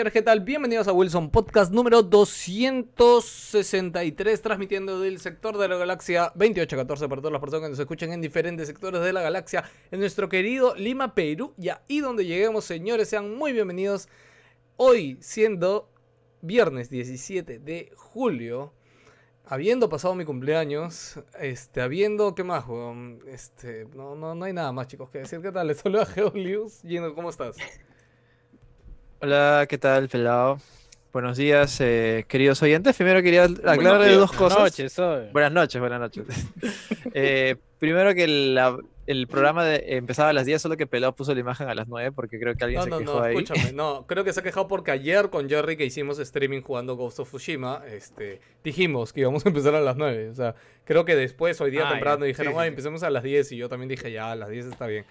¿Qué tal? Bienvenidos a Wilson Podcast número 263, transmitiendo del sector de la galaxia 2814 para todas las personas que nos escuchan en diferentes sectores de la galaxia, en nuestro querido Lima, Perú, y ahí donde lleguemos señores, sean muy bienvenidos. Hoy siendo viernes 17 de julio, habiendo pasado mi cumpleaños, este, habiendo, ¿qué más? weón? Este, no, no, no hay nada más chicos que decir. ¿Qué tal? Les saluda Geolius. Gino, ¿cómo estás? Hola, ¿qué tal, pelado? Buenos días, eh, queridos oyentes. Primero quería aclararle dos cosas. noches, soy. Buenas noches, buenas noches. Eh, primero que la- el programa de- empezaba a las 10, solo que Pelado puso la imagen a las 9 porque creo que alguien No, se no, quejó no, ahí. escúchame, no, creo que se ha quejado porque ayer con Jerry que hicimos streaming jugando Ghost of Tsushima, este, dijimos que íbamos a empezar a las 9, o sea, creo que después, hoy día Ah, temprano, ya, dijeron, sí, "Ay, sí, sí. empecemos a las 10 y yo también dije, ya, a las 10 está bien.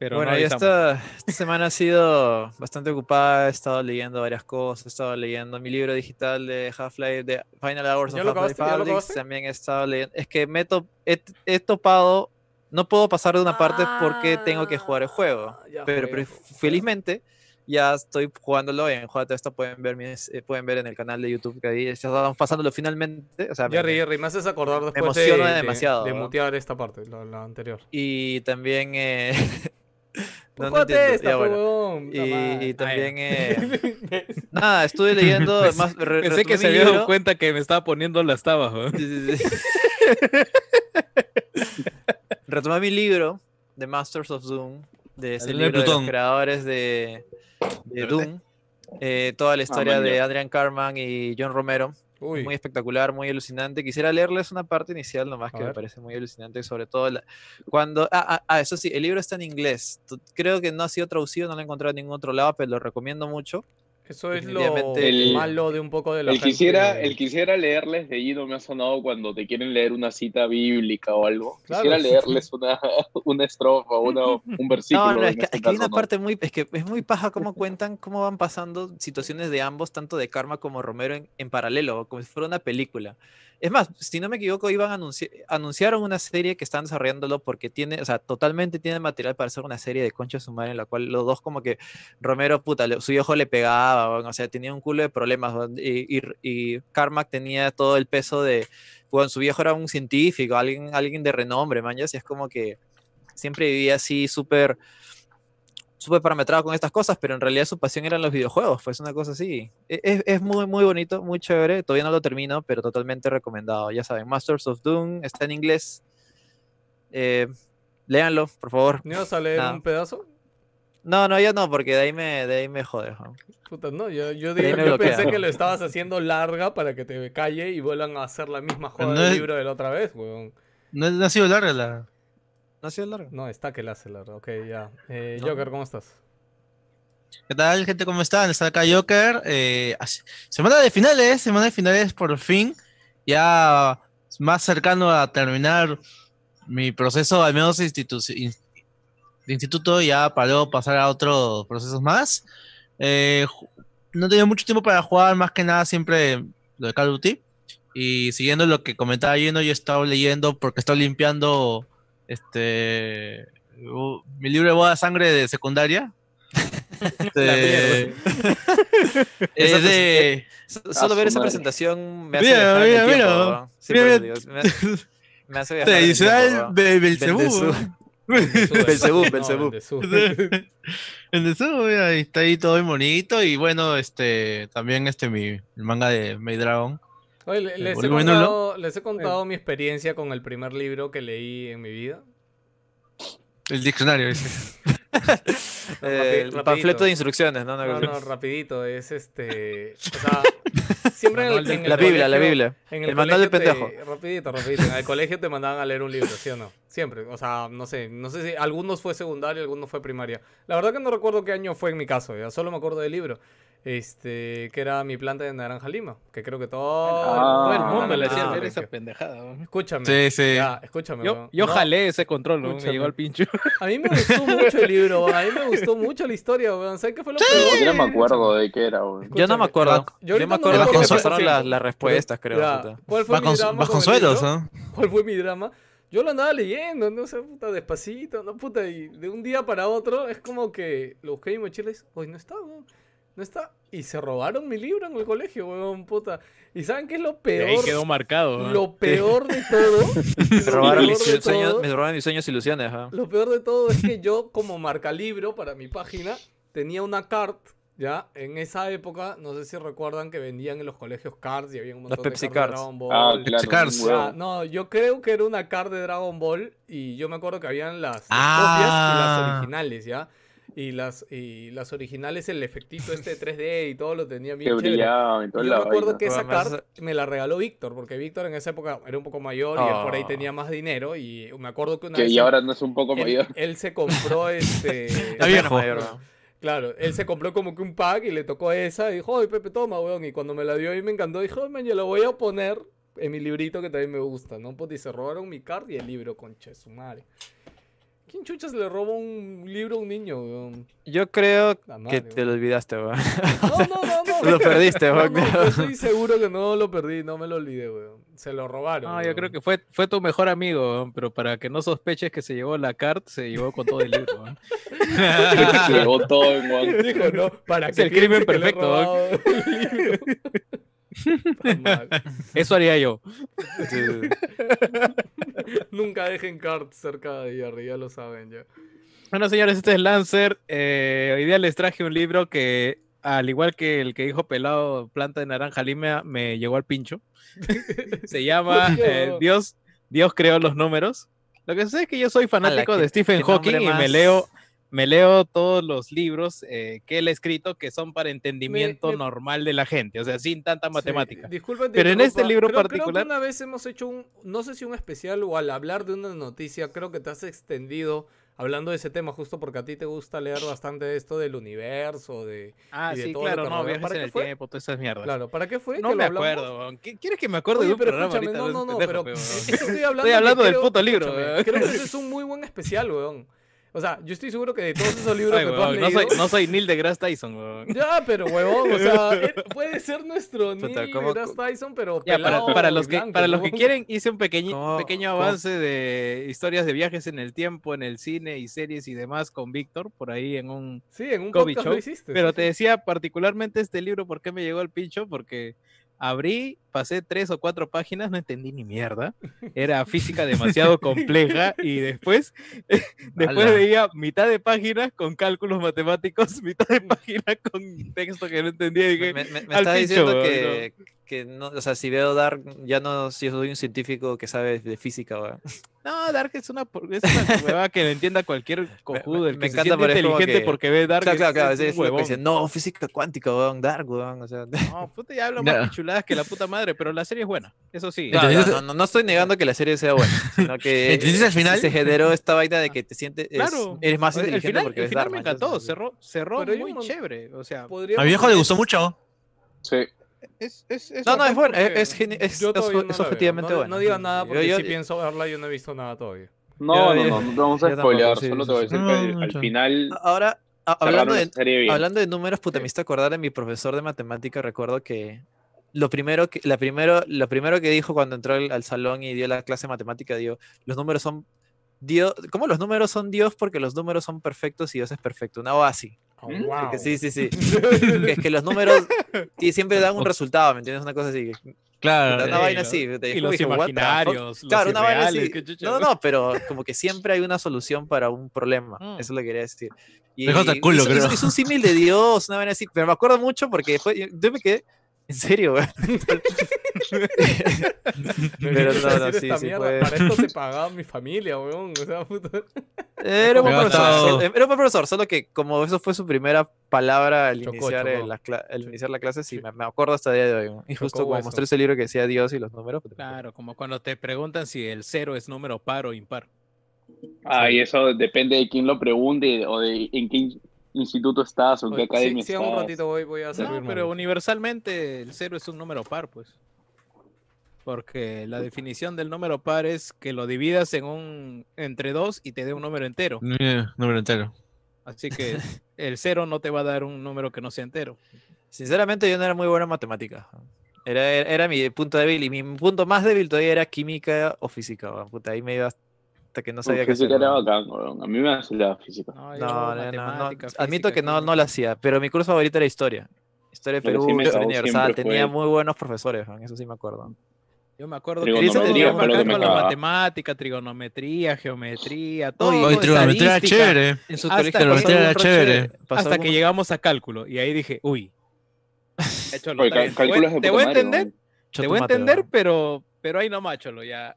Pero Bueno, no y esta, esta semana ha sido bastante ocupada, he estado leyendo varias cosas, he estado leyendo mi libro digital de Half-Life, de Final Hours ¿Ya of Half-Life también he estado leyendo, es que me he, to- he- he topado, no puedo pasar de una parte porque tengo que jugar el juego, Ah, ya pero, juega, felizmente ya estoy jugándolo en Juegate Esto pueden ver mis, eh, pueden ver en el canal de YouTube que ahí estamos pasándolo finalmente, o sea, me- Jerry, me- Jerry, me haces acordar después de, emociona de- demasiado, de ¿no? mutear esta parte, la, la anterior. y también eh, no, no júgate entiendo, esta, ya, bueno. huevón, puta Y, también, eh, Ah, nada, estuve leyendo Pues, más. re- Pensé que se había dado cuenta que me estaba poniendo las tabas, ¿no? Sí, sí, sí. Retomé mi libro, The Masters of Doom, de ese libro de los creadores de. Doom. Eh, toda la historia man, de. Adrian Carman y John Romero. Uy, Muy espectacular, muy alucinante. Quisiera leerles una parte inicial nomás A que me parece muy alucinante, sobre todo la- cuando... Ah, ah, ah, eso sí, el libro está en inglés. Creo que no ha sido traducido, no lo he encontrado en ningún otro lado, pero lo recomiendo mucho. Eso es lo el- malo de un poco de la El gente- quisiera, el quisiera leerles de Guido me ha sonado cuando te quieren leer una cita bíblica o algo. Claro. Quisiera leerles una, una estrofa o una, un versículo. No, no, es que, este es que hay una ¿no? parte muy, es que es muy paja cómo cuentan, cómo van pasando situaciones de ambos, tanto de Karma como Romero en, en paralelo, como si fuera una película. Es más, si no me equivoco, iban a anunciar, anunciaron una serie que están desarrollándolo porque tiene, o sea, totalmente tiene material para hacer una serie de concha su madre en la cual los dos como que Romero, puta, su hijo le pegaba, o sea, tenía un culo de problemas, y, y, y Carmack tenía todo el peso de, bueno, su viejo era un científico, alguien, alguien de renombre, man, y es como que siempre vivía así súper súper parametrado con estas cosas, pero en realidad su pasión eran los videojuegos, pues una cosa así. E- Es, es muy, muy bonito, muy chévere, todavía no lo termino, pero totalmente recomendado, ya saben, Masters of Doom está en inglés, eh, léanlo, por favor. ¿No ibas a leer No. un pedazo? No, no, ya no, porque de ahí me, de ahí me jode. ¿no? Puta, no, yo, yo, digo- yo pensé que lo estabas haciendo larga para que te calle y vuelvan a hacer la misma joda no del es- libro de la otra vez, weón. No, no ha sido larga la. No ha sido largo. No, está que la hace larga, ok, ya. Eh, No. Joker, ¿cómo estás? ¿Qué tal, gente? ¿Cómo están? Está acá Joker. eh, semana de finales, semana de finales por fin. Ya más cercano a terminar mi proceso, al menos institu- in- de instituto, ya para luego pasar a otros procesos más. Eh, no he tenido mucho tiempo para jugar, más que nada siempre lo de Call of Duty. Y siguiendo lo que comentaba Gino, yo he estado leyendo porque estoy limpiando este u- mi libro de boda sangre de secundaria. Este, es de. So- Solo ver esa madre. presentación me hace Mira, viajar mira, tiempo, mira. Sí, me, me hace viajar el tiempo, Tradicional de Belcebú. Belcebú. Belcebú, Belcebú. Está ahí todo muy bonito. Y bueno, este también este mi el manga de May Dragon. Oye, les, he contado, les he contado mi experiencia con el primer libro que leí en mi vida. El diccionario. dice. Eh, el panfleto de instrucciones, ¿no? No, no, rapidito, es este... O sea, siempre en el, en el La Biblia, la Biblia. En El manual colegio te- pendejo. rapidito, rapidito. En el colegio te mandaban a leer un libro, ¿sí o no? Siempre. O sea, no sé. No sé si algunos fue secundaria, algunos fue primaria. La verdad que no recuerdo qué año fue en mi caso, ya solo me acuerdo del libro. Este, que era mi planta de naranja lima. Que creo que todo, Ah, Todo el mundo le Ah, hacía ok. leer esa pendejada. Escúchame. Sí, sí. Ya, escúchame. Yo, yo No, jalé ese control, ¿no? me llegó al pincho. A mí me gustó mucho el libro, a mí me gustó mucho la historia, weón. ¿Sabes qué fue lo Ni peor? siquiera me acuerdo de qué era, güey. Yo no me acuerdo. yo Yo, me no acuerdo que pasaron las, respuestas, creo. ya. ¿Cuál fue mi drama con con el suelos? ¿no? ¿Cuál fue mi drama? Yo lo andaba leyendo, no sé, puta, despacito, no, puta, y de un día para otro es como que lo busqué en mi mochila y dice, hoy no está, weón, no está. Y se robaron mi libro en el colegio, weón, puta. ¿Y saben qué es lo Y peor? ahí quedó marcado. ¿no? Lo peor de todo. Me robaron, mis de sueños, todo- me robaron mis sueños e ilusiones. ¿ah? Lo peor de todo es que yo, como marca libro para mi página, tenía una cart, ¿ya? En esa época, no sé si recuerdan que vendían en los colegios cards y había un montón Pepsi de cards de Cards. Dragon Ball. Ah, claro. Un Ya, huevo. no, yo creo que era una card de Dragon Ball y yo me acuerdo que habían las, las Ah. copias y las originales, ¿ya? Y las, y las originales, el efectito este de 3D y todo lo tenía bien Que chévere. brillaba y toda yo que esa Además, card me la regaló Víctor, porque Víctor en esa época era un poco mayor y él por ahí Oh. tenía más dinero y me acuerdo que una Que vez y él- ahora no es un poco él, mayor. él se compró este... Está viejo. Mayor, ¿no? Claro, él se compró como que un pack y le tocó esa y dijo, oye Pepe, toma, weón. Y cuando me la dio y me encantó, dijo, man, yo la voy a poner en mi librito que también me gusta, ¿no? Pues y se robaron mi card y el libro, concha de su madre. ¿Quién chuchas le roba un libro a un niño, weón? Yo creo que te weón. lo olvidaste, weón. No, no, no, no. Lo perdiste, No, weón. no, yo estoy seguro que no lo perdí, no me lo olvidé, weón. Se lo robaron. No, yo creo weón. que fue, fue tu mejor amigo, weón, pero para que no sospeches que se llevó la cart, se llevó con todo el libro. weón. Se llevó todo en one. Dijo, no, para Es que el crimen piense que le he perfecto, robado Eso haría yo. Nunca dejen cards cerca de Jerry, ya lo saben ya. Bueno, señores, este es Lancer. Eh, hoy día les traje un libro que, al igual que el que dijo Pelado Planta de Naranja Lima, me llegó al pincho. Se llama ¿Por qué, eh? Dios, Dios creó los números. Lo que sucede es que yo soy fanático de Stephen Hawking y me leo, me leo todos los libros eh, que él ha escrito que son para entendimiento me- normal de la gente, o sea, sin tanta matemática. Sí, disculpen, Pero en este libro Creo- creo que particular- una vez hemos hecho un, no sé si un especial o al hablar de una noticia, creo que te has extendido hablando de ese tema justo porque a ti te gusta leer bastante esto del universo, de... Ah, y de sí, todo claro, no, viajes ¿Para en el fue? tiempo, todas esas mierdas. Claro, ¿para qué fue? No que me lo acuerdo. ¿Qué- ¿Quieres que me acuerde Oye, de un pero programa escúchame, no, no, no, pero estoy hablando, Estoy que hablando del creo- puto libro. Creo que ese es un muy buen especial, weón. O sea, yo estoy seguro que de todos esos libros Ay, que tú has weón, no, leído... soy, no soy Neil deGrasse Tyson, weón. Ya, pero huevón, o sea, puede ser nuestro Puta, Neil ¿cómo- deGrasse Tyson, pero Ya, para, pelado para los y que, blanco, para los que huevón. quieren, hice un pequeñi- ¿Cómo- pequeño cómo? avance de historias de viajes en el tiempo, en el cine y series y demás con Víctor, por ahí en un... Sí, en un Kobe podcast Show, lo hiciste. Pero sí, te decía particularmente este libro, ¿por qué me llegó al pincho? Porque abrí, pasé tres o cuatro páginas, no entendí ni mierda. Era física demasiado compleja y después, después Ala. veía mitad de páginas con cálculos matemáticos, mitad de páginas con texto que no entendía y dije, Me, me- pincho, diciendo que, que no, o sea, si veo Dark, ya no, si soy un científico que sabe de física, weón. No, Dark es una, por- es una huevada que le entienda cualquier cojudo. El me que se encanta, siente pero es como inteligente que- porque ve Dark Claro, claro, claro, es es, un que dicen, no, física cuántica, weón, Dark, weón, o sea. No, puta, ya hablo Ya. más pichuladas que la puta madre, pero la serie es buena. Eso sí. No, Entonces- no, no, no estoy negando que la serie sea buena, sino que ¿Entendiste al final? se generó esta vaina de que te sientes, es- Claro. eres más el inteligente final, porque el ves final Dark. me encantó, entonces, cerró, cerró muy un. O sea, A mi viejo le gustó mucho. Sí. Es, es, es No, no, es bueno, es, es, objetivamente no, bueno. No digas nada porque Yo- si yo- pienso verla yo no he visto nada todavía. No, Yo- no, no, no te vamos a spoilear, sí, solo sí, te voy a decir No, que no, al final Ahora, hablando la de. Hablando de números, puta, me hizo acordar de mi profesor de matemática. Recuerdo que lo primero que, la primero, lo primero que dijo cuando entró al, al salón y dio la clase de matemática, dio, los números son Dios, ¿cómo los números son Dios? Porque los números son perfectos y Dios es perfecto. Una o así. Ah, ¿Mm? wow. Que sí, sí, sí. es que los números sí, siempre dan un resultado, ¿me entiendes? Una cosa así. que- Claro. Una eh, vaina así. te Y dije, los imaginarios, los Claro, una vaina así. No, no, no, pero como que siempre hay una solución para un problema. Mm. Eso es lo que quería decir. Y hizo- creo. hizo un símil de Dios, una vaina así. Pero me acuerdo mucho porque después yo yo me quedé. En serio, güey. Pero ¿qué no, no, sí, sí fue. Para esto te pagaba mi familia, weón. O sea, puta. Era un buen profesor. Era un buen profesor, solo que como eso fue su primera palabra al Chocó, iniciar, chocó. el- cla- iniciar la clase, sí, Sí. me, me acuerdo hasta el día de hoy. Y justo Chocó hueso. mostré ese libro que decía Dios y los números. pues, Claro, como cuando te preguntan si el cero es número par o impar. Ah, y eso depende de quién lo pregunte o de en qué in- instituto estás o en qué sí, academia sí, un ratito voy, voy a No, servirme. pero universalmente el cero es un número par, pues. Porque la definición del número par es que lo dividas en un entre dos y te dé un número entero. Número entero. Así que el cero no te va a dar un número que no sea entero. Sinceramente yo no era muy bueno en matemáticas. Era, era, era mi punto débil y mi punto más débil todavía era química o física. Puta, ahí me iba hasta que no sabía qué hacer. física era bacán. A mí me hace la física. No, No, no, no, no, Admito que no, no la hacía, pero mi curso favorito era historia. Historia de Perú, sí me historia universal, tenía fue- muy buenos profesores, weón, eso sí me acuerdo. Yo me acuerdo que que me con la matemática, trigonometría, geometría, todo. Hoy trigonometría era chévere. En su Hasta colegio que- pasó Trigonometría era chévere. Hasta que llegamos a cálculo y ahí dije, uy. te cálculo voy- es de te puta voy a entender, te voy a entender, pero, pero ahí no macholo, ya.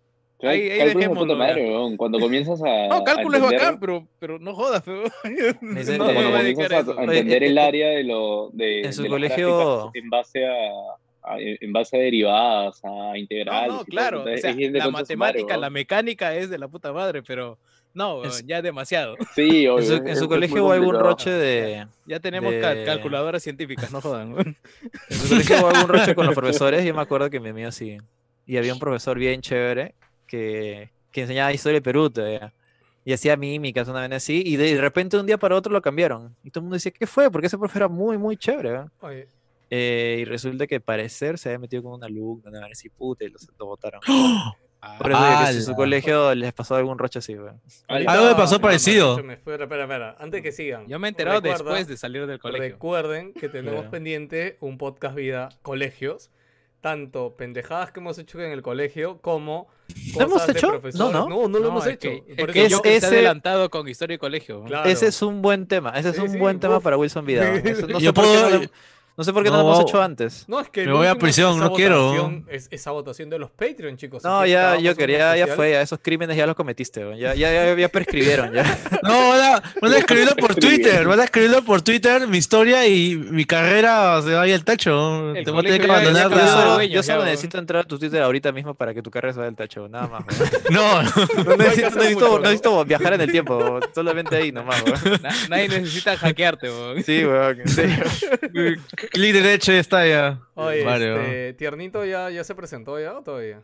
Ahí- ahí es dejémoslo, madre. Cuando comienzas a. No, cálculo a es entender- bacán, pero, pero no jodas, pero. Dice- no, Cuando comienzas a a, eso. a Oye, entender eh, el eh, área de lo de, en su de colegio- en base a, en base a derivadas, a integrales. No, no, claro. O es sea, la su madre, matemática, la mecánica es de la puta madre, pero no, su- ya es demasiado. Sí, obvio. En su, es- en es- su es colegio hubo algún complicado. roche de. Ya tenemos de- calculadoras científicas, no jodan. weón. En su colegio hubo algún roche con los profesores. Yo me acuerdo que mi mío sí. Y había un profesor bien chévere que, que enseñaba historia de Perú todavía. Y hacía mímicas, una vez así. Y de repente, un día para otro lo cambiaron. Y todo el mundo decía, ¿qué fue? Porque ese profe era muy, muy chévere. Oye, Eh, y resulta que parecer se había metido con un alumno, una vez así, puta, y lo, lo botaron. Ah, Por eso digo que si en su colegio les pasó algún roche así, Algo me pasó parecido. Espera, espera, espera. Antes que sigan. Yo me he enterado recuerda- después de salir del colegio. Recuerden que tenemos pendiente un podcast vida colegios. Tanto pendejadas que hemos hecho en el colegio como ¿Lo hemos cosas de hecho? No, profesores. no. no, no lo hemos es hecho. que- es Por eso es- que ese- adelantado con historia y colegio. ¿no? Claro. Ese es un buen tema, ese es Sí, un sí, buen tema uf. para Wilson Vidal. Eso no, Yo por qué no puedo- lo, no sé por qué no No, lo hemos hecho antes. No, es que Me voy a prisión, esa no quiero. votación Es, esa votación de los Patreon, chicos. No, ya, yo quería, ya fue, ya esos crímenes ya los cometiste, ya, ya, ya, ya prescribieron, ya. No, van a, van a escribirlo por Twitter. Van a escribirlo por Twitter, mi historia y mi carrera se vaya al tacho. El Te voy a tener que abandonar la. Yo, yo ya, solo necesito entrar a tu Twitter ahorita mismo para que tu carrera se vaya del tacho, nada más. weón. No, No necesito, hacer necesito- mucho, ¿no? necesito viajar en el tiempo, solamente ahí nomás, nadie necesita hackearte. Sí, weón, en serio. Clic derecho y está ya. Oye, Mario. este, Tiernito ya, ya se presentó ya o todavía.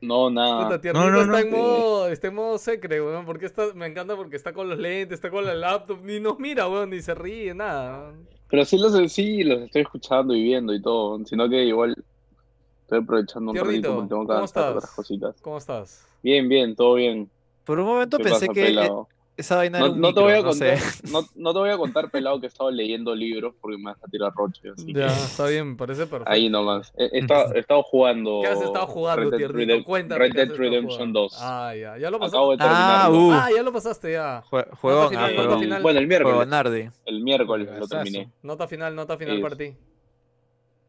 No, nada. Puta, Tiernito no, está no. en modo, está en modo secre, weón. Porque está, me encanta porque está con los lentes, está con la laptop, ni nos mira, weón, ni se ríe, nada. Pero sí los, sí los estoy escuchando y viendo y todo. Sino que igual estoy aprovechando un Tiernito, ratito porque tengo que ¿cómo avanzar estás? otras cositas. ¿Cómo estás? Bien, bien, todo bien. Por un momento ¿Qué pensé pasa, que pelado? Esa vaina era No, un no te voy a micro, no contar, no, no te voy a contar, pelado, que he estado leyendo libros porque me vas a tirar roche. Así Ya, que está bien, parece perfecto. ahí nomás. He, he estado, he estado jugando. ¿Qué has estado jugando, Red Dead, Cuéntame. Red ¿qué has Dead Redemption jugando? 2. Ah, ya, ya lo pasaste. Acabo de Ah, terminarlo. uh. Ah, ya lo pasaste, ya. Jue- Juegón, final, ah, nota final. Bueno, el miércoles. Juego Nardi. El miércoles lo terminé. Nota final, nota final Es- para ti.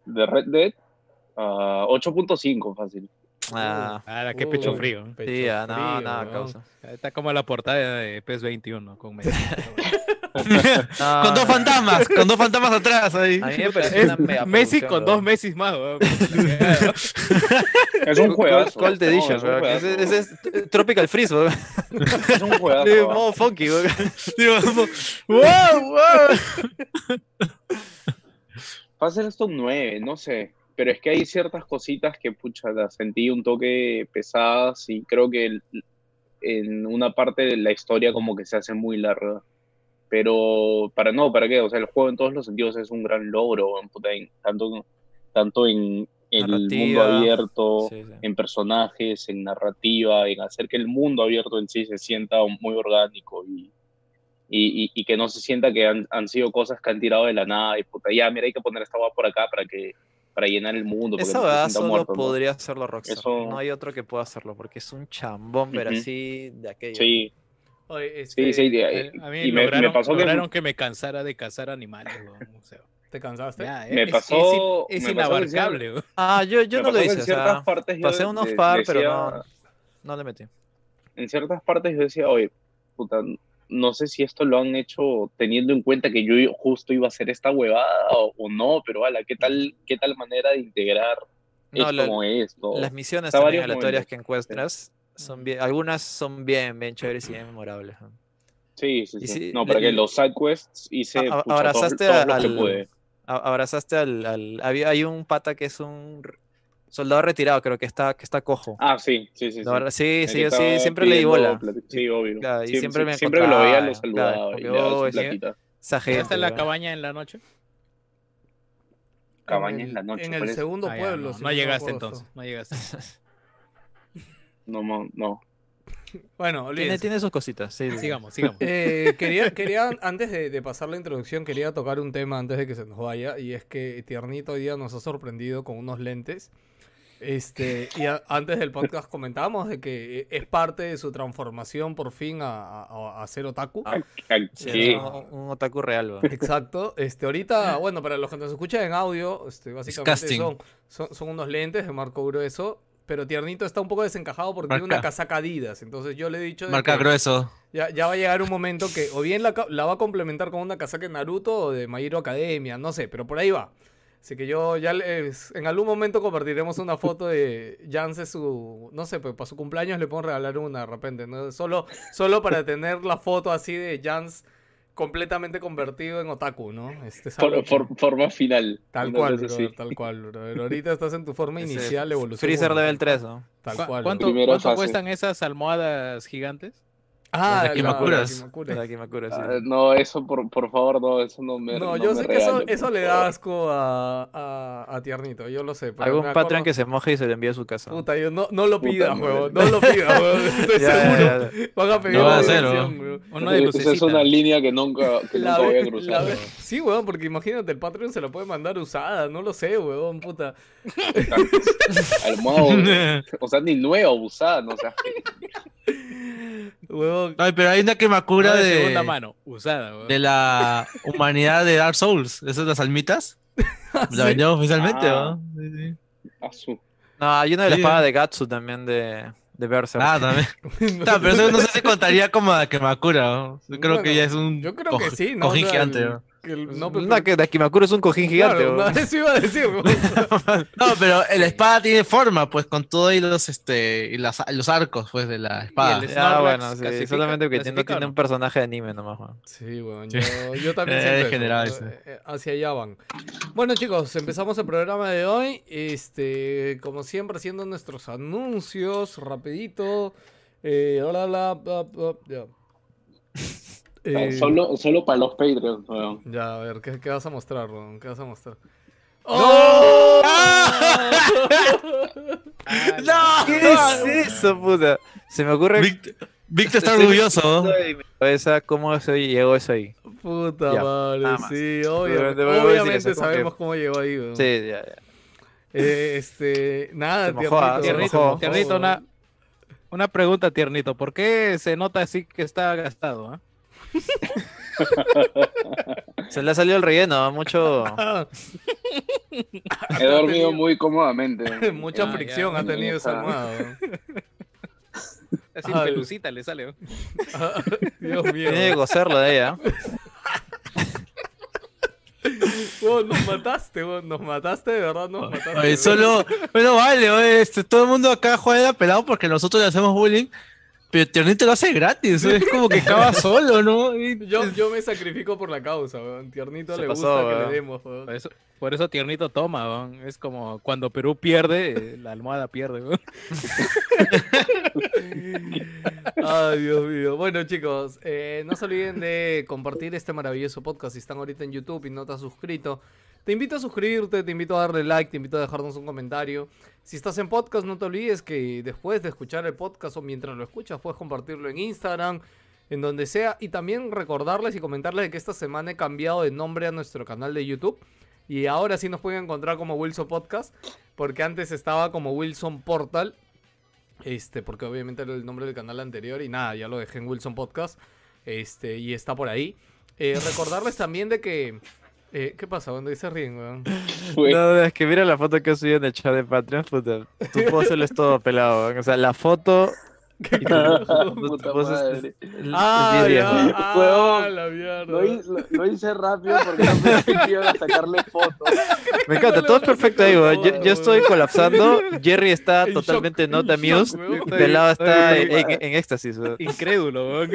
De Red Dead, ah, 8.5 fácil. Ah, Ah, qué pecho frío. pecho sí, ah, no, frío, nada, weón. causa. Está como la portada de PES 21 con Messi. No, con dos no. fantasmas, con dos fantasmas atrás ahí. A mí me una mega Messi con weón. dos Messi más, weón. Es un juegazo. No, Edition, es un weón. Ese, es Tropical Freeze, weón. Es un juegazo. De modo funky, weón. Digo, wow, wow. Fácil esto un 9, no sé. Pero es que hay ciertas cositas que, pucha, las sentí un toque pesadas y creo que el- en una parte de la historia como que se hace muy larga. Pero para no, ¿para qué? O sea, el juego en todos los sentidos es un gran logro, en- tanto, tanto en el mundo abierto, Sí, sí. en personajes, en narrativa, en hacer que el mundo abierto en sí se sienta muy orgánico y, y, y- que no se sienta que han, han sido cosas que han tirado de la nada y puta, ya, mira, hay que poner esta hueá por acá para que para llenar el mundo. Esa no verdad solo muerto, ¿no? podría hacerlo Rockstar. Eso- No hay otro que pueda hacerlo porque es un chambón, pero Ujú. así de aquello. Sí, Oye, sí, este, sí. de- Eh, A mí y me, me lograron, pasó que lograron que me cansara de cazar animales, o sea, ¿Te cansaste? ya, Me es- es pasó- in- es, me pasó que inabarcable, weón. Ah, yo, yo no lo pasó que hice. o sea, partes pasé unos de- par, pero decía- no, no le metí. en ciertas partes yo decía, oye, puta, no sé si esto lo han hecho teniendo en cuenta que yo justo iba a hacer esta huevada o, o no, pero ala, ¿qué tal, qué tal manera de integrar No, esto lo- como esto? Las misiones también aleatorias que encuentras son bien, algunas son bien, bien chéveres y bien memorables. Sí, sí, sí. no, para que los side quests hice A- abrazaste los que al- pude. Abrazaste al, al- había, hay un pata que es un soldado retirado, creo que está, que está cojo. Ah, sí, sí, sí. sí. Sí, yo sí, siempre le di bola. Sí, obvio. Claro, y Siem- siempre me siempre lo veía lo saludaba claro, y le daba oh, su ese- platita. Esa gente. ¿Hasta en la cabaña en la noche? Cabaña en la noche, En ¿cuál el segundo Ah, pueblo. no, si no me llegaste acuerdo. entonces, no llegaste. No, no, no. Bueno, Tiene, olvídense. tiene sus cositas, sí. Sigamos, sigamos. Eh, quería, quería, antes de, de pasar la introducción, quería tocar un tema antes de que se nos vaya. Y es que Tiernito hoy día nos ha sorprendido con unos lentes. Este, y a- antes del podcast comentábamos de que es parte de su transformación por fin a, a, a ser otaku. Ah, Sí, un, un otaku real, weón. Exacto. Este, ahorita, bueno, para los que nos escuchan en audio, este, básicamente son, son, son unos lentes de marco grueso. Pero Tiernito está un poco desencajado porque tiene una casaca Adidas. Entonces yo le he dicho. de Marca que- grueso. Ya, ya va a llegar un momento que o bien la, ca- la va a complementar con una casaca de Naruto o de My Hero Academia, no sé, pero por ahí va. Así que yo ya les- en algún momento compartiremos una foto de Jance su, no sé, pues para su cumpleaños le puedo regalar una de repente, ¿no? Solo, solo para tener la foto así de Jance completamente convertido en otaku, ¿no? Este es algo For- for- forma final. tal cual, brother, así. tal cual, brother. Ahorita estás en tu forma inicial, evolución. Freezer level 3, ¿no? Tal ¿Cu- cual. ¿Cuánto, cuánto cuestan esas almohadas gigantes? Ah, la- acuerdo, sí. Ah, no, eso por, por favor, no, eso no me No, no yo me sé que eso, eso le da asco a, a, a Tiernito, yo lo sé. Algún Patreon acuerdo- que se moje y se le envíe a su casa. Puta, yo no, no lo madre. huevón. No lo pidas, huevón. Estoy Ya, seguro. ya. Van a pedir No Esa es una línea que nunca, que nunca voy a cruzar. ve- weón. Sí, huevón, porque imagínate, el Patreon se la puede mandar usada, no lo sé, huevón, puta. Almohada, o sea, ni nueva, usada, no o sea, Huevón. Ay, pero hay una quemakura No de de, segunda mano, usada. de la humanidad de Dark Souls. Esas las almitas. La Sí. vendieron oficialmente, Ah. ¿no? Sí, sí. a No, hay una de la Sí. espada de Gatsu también de, de Berserk. Ah, también. No, pero eso no sé si contaría como la quemakura, ¿no? Yo creo que ya es un Yo creo que sí, ¿no? cojín O sea, gigante, el- ¿no? El- no, pero- Una que de Akimakura es un cojín gigante. Claro, no, eso iba a decir. No, pero la espada tiene forma, pues, con todo ahí los, este, y las- los arcos, pues, de la espada. el- Ah, bueno, sí, clasifica- solamente porque no tiene no? un personaje de anime nomás. Sí, weón. Sí. Yo, yo también Eh, siento eso, general, ¿no? sí. Eh, eh, Hacia allá van. Bueno, chicos, empezamos el programa de hoy. Este, como siempre, haciendo nuestros anuncios rapidito. Eh, hola, hola, bla, ya. Eh, Solo, solo para los Patreons, weón. Ya, a ver, ¿qué, qué vas a mostrar, weón? ¿Qué vas a mostrar? ¡Oh! ¡No! ¿Qué es eso, puta? Se me ocurre. Víctor, Víctor está orgulloso. pensando en mi cabeza ¿Cómo se llegó eso ahí? Puta Ya, madre, sí, Obviamente obviamente, eso, sabemos cómo llegó ahí, weón. Sí, ya, ya. Eh, este, nada, Se mojó, ah, tiernito, mojó. Tiernito, una, una pregunta, tiernito. ¿Por qué se nota así que está gastado? ah? Se le ha salido el relleno, mucho. He dormido tenido- muy cómodamente. Mucha Ah, fricción ya, ha tenido esa almohada. Así Ah, pelucita le sale. Ah, Dios mío. Tiene que gozarlo de ella. Weón, nos mataste, weón, nos mataste, de verdad nos mataste. Oye, solo, bueno, vale, oye, este, todo el mundo acá juega pelado porque nosotros le hacemos bullying, pero Tiernito lo hace gratis, es como que acaba solo, ¿no? Y- Yo, yo me sacrifico por la causa, weón. Tiernito Se le pasó, gusta que weón. le demos, weón. Por eso, por eso tiernito toma, weón. Es como cuando Perú pierde, la almohada pierde. weón. Ay, Dios mío. Bueno, chicos, eh, no se olviden de compartir este maravilloso podcast. Si están ahorita en YouTube y no te has suscrito, te invito a suscribirte, te invito a darle like, te invito a dejarnos un comentario. Si estás en podcast, no te olvides que después de escuchar el podcast o mientras lo escuchas, puedes compartirlo en Instagram, en donde sea. Y también recordarles y comentarles que esta semana he cambiado de nombre a nuestro canal de YouTube. Y ahora sí nos pueden encontrar como Wilson Podcast, porque antes estaba como Wilson Portal. Este, porque obviamente era el nombre del canal anterior y nada, ya lo dejé en Wilson Podcast. Este, y está por ahí. Eh, recordarles también de que. Eh, ¿Qué pasa? ¿Dónde se ríen, weón? No, es que mira la foto que he subido en el chat de Patreon, puta. Tu pose es todo pelado, weón. O sea, la foto. Puta madre. es- Ah, es 10, ya. weón. Ah, Huevón. la mierda. Lo, hi- lo- lo hice rápido porque no iban a sacarle fotos. Me encanta, todo es perfecto ahí, weón. Yo, yo estoy colapsando, Jerry está En totalmente shock, not amused, shock, y Pelado está en, Estoy- en- en éxtasis, weón. Incrédulo, weón.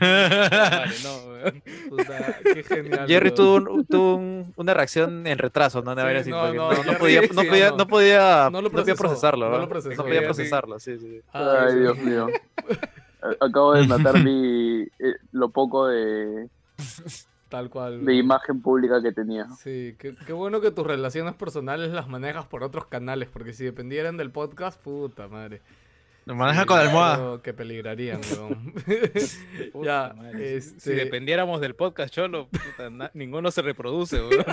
Vale, no, weón. Puta, qué genial. Jerry weón. tuvo, un- tuvo un- una reacción en retraso, ¿no? Una Sí, no, no, no, no Jerry podía, sí, no podía, no. podía, No lo no podía procesó, procesarlo, no lo ¿no? procesó, No podía procesarlo, sí, sí. Ay, sí. Dios mío. Acabo de matar mi, eh, lo poco de, Tal cual. de imagen pública que tenía. Sí, qué, qué bueno que tus relaciones personales las manejas por otros canales, porque si dependieran del podcast, puta madre. Lo maneja Sí, con la almohada. Que peligrarían, weón. Ya, madre, si- Si este, dependiéramos del podcast, Cholo, puta, na- ninguno se reproduce, weón.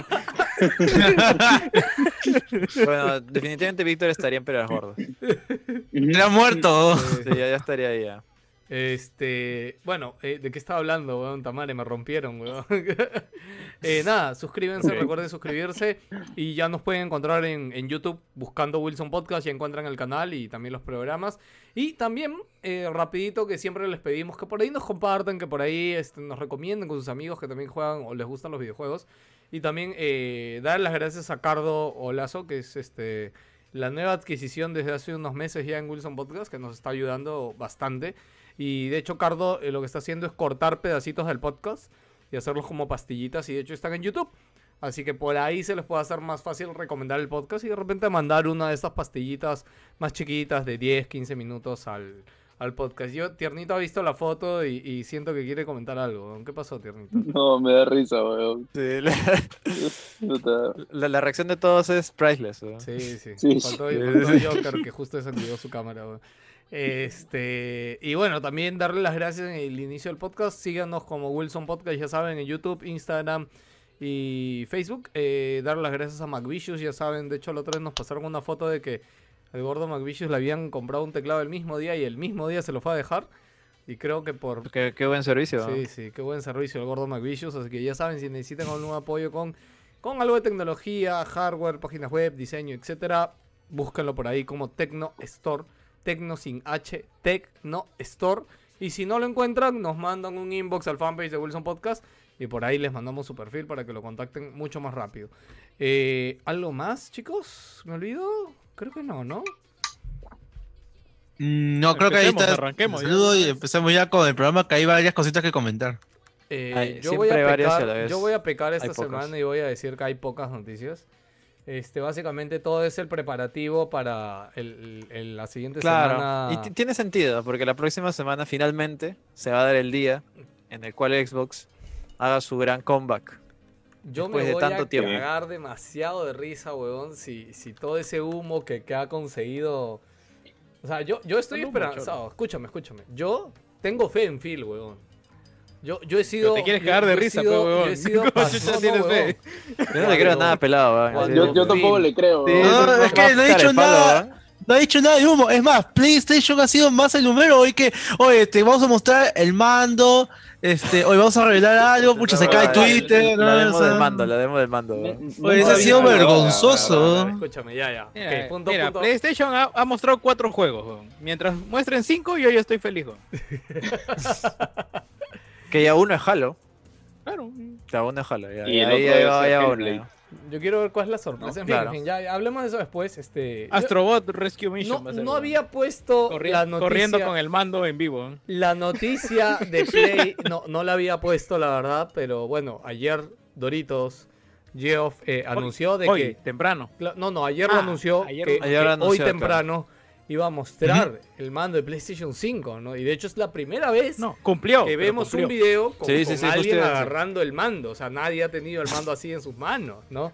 Bueno, definitivamente Víctor estaría en Peras Gordas. Sí, Era muerto. ya, ya estaría ahí ya. Este, bueno, eh, ¿de qué estaba hablando, weón? Tamare, me rompieron, weón. Eh, nada, suscríbanse, recuerden suscribirse y ya nos pueden encontrar en, en YouTube buscando Wilson Podcast, ya encuentran el canal y también los programas. Y también, eh, rapidito, que siempre les pedimos que por ahí nos compartan, que por ahí este, nos recomienden con sus amigos que también juegan o les gustan los videojuegos. Y también eh, dar las gracias a Cardo Olazo, que es este la nueva adquisición desde hace unos meses ya en Wilson Podcast, que nos está ayudando bastante. Y de hecho, Cardo eh, lo que está haciendo es cortar pedacitos del podcast y hacerlos como pastillitas. Y de hecho están en YouTube. Así que por ahí se les puede hacer más fácil recomendar el podcast y de repente mandar una de estas pastillitas más chiquitas de 10, 15 minutos al, al podcast. Yo, Tiernito ha visto la foto y, y siento que quiere comentar algo. ¿Qué pasó, Tiernito? No, me da risa, weón. Sí, la, Puta. la- la reacción de todos es priceless. weón. Sí, sí. Sí. Faltó, Sí. faltó Joker, que justo desactivó su cámara. weón. Este, y bueno, también darle las gracias en el inicio del podcast. Síganos como Wilson Podcast, ya saben, en YouTube, Instagram y Facebook. Eh, dar las gracias a McVicious, ya saben. De hecho, la otra vez nos pasaron una foto de que al gordo McVicious le habían comprado un teclado el mismo día y el mismo día se lo fue a dejar. Y creo que por Qué, qué buen servicio. ¿no? Sí, sí, qué buen servicio el gordo McVicious. Así que ya saben, si necesitan algún apoyo con, con algo de tecnología, hardware, páginas web, diseño, etcétera, búsquenlo por ahí como Tecno Store. Tecno sin H, Tecno Store. Y si no lo encuentran, nos mandan un inbox al fanpage de Wilson Podcast. Y por ahí les mandamos su perfil para que lo contacten mucho más rápido. Eh, ¿Algo más, chicos? ¿Me olvido? Creo que no, ¿no? Mm, No, creo que ahí está. arranquemos ya. Saludo y empecemos ya con el programa que hay varias cositas que comentar. Eh, yo, voy a pecar, la vez yo voy a pecar esta semana y voy a decir que hay pocas noticias. Este, básicamente todo es el preparativo para el, la siguiente Claro, semana. y ti- tiene sentido, porque la próxima semana finalmente se va a dar el día en el cual Xbox haga su gran comeback. Yo me de voy tanto a tiempo. cagar demasiado de risa, weón, si, si todo ese humo que, que ha conseguido... O sea, yo, yo estoy esperanzado. Escúchame, escúchame. Yo tengo fe en Phil, weón. Yo, yo he sido... te quieres cagar de risa, sido- pe, yo huevón. he sido ¿Cómo pas- chucha no, no, tienes weón. fe? Yo no le creo nada pelado, weón. Yo, tampoco Sí. le creo. Sí, weón. eso No, más- es que no he dicho nada. weón. No ha dicho nada de humo. Es más, PlayStation ha sido más el número. Hoy que, oye, te vamos a mostrar el mando. Este, hoy vamos a revelar algo. Pucha, se cae La- Twitter. La ¿no? demo O sea, del mando, la demo del mando. weón. Oye, ese ha sido vergonzoso. Escúchame, ya, ya. Mira, Ok, punto, mira, punto. PlayStation ha, ha mostrado cuatro juegos. weón. Mientras muestren cinco, yo ya estoy feliz. Que ya uno es Halo. Claro. Ya uno es Halo. Ya, Y el ahí otro ya ya uno, ya. Yo quiero ver cuál es la sorpresa. No, en fin, claro. en fin, ya, hablemos de eso después. Este, yo- Astrobot Rescue Mission. no, va a ser, no había puesto Corri- la noticia, corriendo con el mando en vivo. weón. la noticia de Play. No, no la había puesto, la verdad, pero bueno, ayer Doritos, Geoff, eh, anunció de Hoy, que. temprano. No, no, ayer lo Ah, anunció ayer que, lo- Ayer que lo hoy anunció, claro. Iba a mostrar el mando de PlayStation 5, ¿no? Y de hecho es la primera vez No, cumplió. que vemos cumplió. un video con, Sí, sí, con sí, alguien agarrando el mando. O sea, nadie ha tenido el mando así en sus manos, ¿no?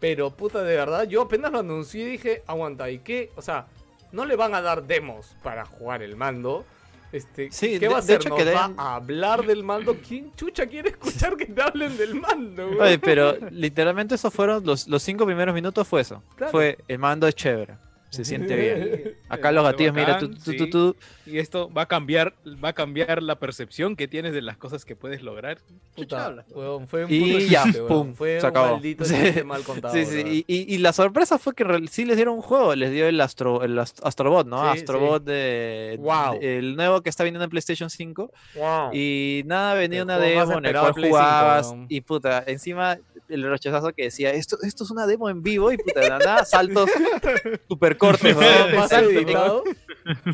Pero puta, de verdad, yo apenas lo anuncié y dije, aguanta, ¿y qué? O sea, no le van a dar demos para jugar el mando. Este, Sí, ¿Qué de- va a hacer? hecho ¿Nos que va a hablar del mando? ¿Quién chucha quiere escuchar que te hablen del mando? Oye, pero literalmente esos fueron los, los cinco primeros minutos fue eso. Claro. Fue el mando es chévere. Se siente bien. Acá los gatillos, mira, tú, tú, sí. tú, tú. Y esto va a cambiar, va a cambiar la percepción que tienes de las cosas que puedes lograr. Puta, hablas, weón, fue un Y puto ya, chiste, pum, Fue se un acabó. maldito Sí. mal contado. Sí, sí, y, y- y la sorpresa fue que sí les dieron un juego, les dio el, Astro, el Ast- Astrobot, ¿no? Sí, Astrobot de, Wow. de- el nuevo que está viniendo en PlayStation 5 Wow. y nada, venía El una demo en el cual de Play 5, jugabas y puta, encima el rechazazo que decía, esto, esto es una demo en vivo y puta, de la nada, saltos super cortos, editado.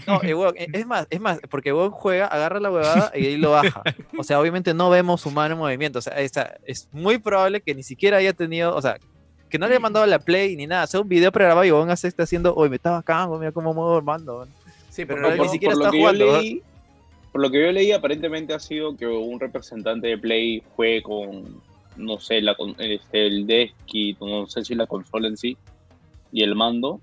no, eh, weón, eh, es más, es más, porque weón juega, agarra la huevada y ahí lo baja. O sea, obviamente no vemos su mano en movimiento. O sea, está, es muy probable que ni siquiera haya tenido, o sea, que no le haya mandado la play ni nada. O sea, un video pregrabado y weón hace está haciendo, oye, me bacán, weón, mira cómo muevo el mando. weón". Sí, Pero ni por, por- siquiera por está que yo jugando, ¿no? leí, por lo que yo leí, aparentemente ha sido que un representante de Play fue con, no sé, la, con- este, el desk y no sé si la consola en sí y el mando.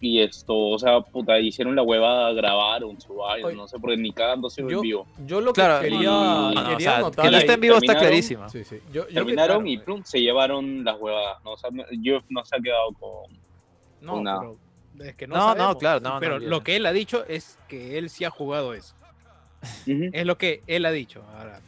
Y esto, o sea, puta, hicieron la huevada, grabaron su vaina, no sé, porque ni cagando yo, en vivo. yo lo que Claro, quería, y- No, no, quería o sea, notar que no esté en vivo está terminaron. clarísimo. Sí, sí. Yo, yo que- Terminaron y claro, plum, se llevaron las huevadas, ¿no? O sea, yo no se ha quedado con... No, Nada. pero es que no, No, no, claro, no, Pero lo que él ha dicho es que él sí ha jugado eso. Ujú. Es lo que él ha dicho. Ahora,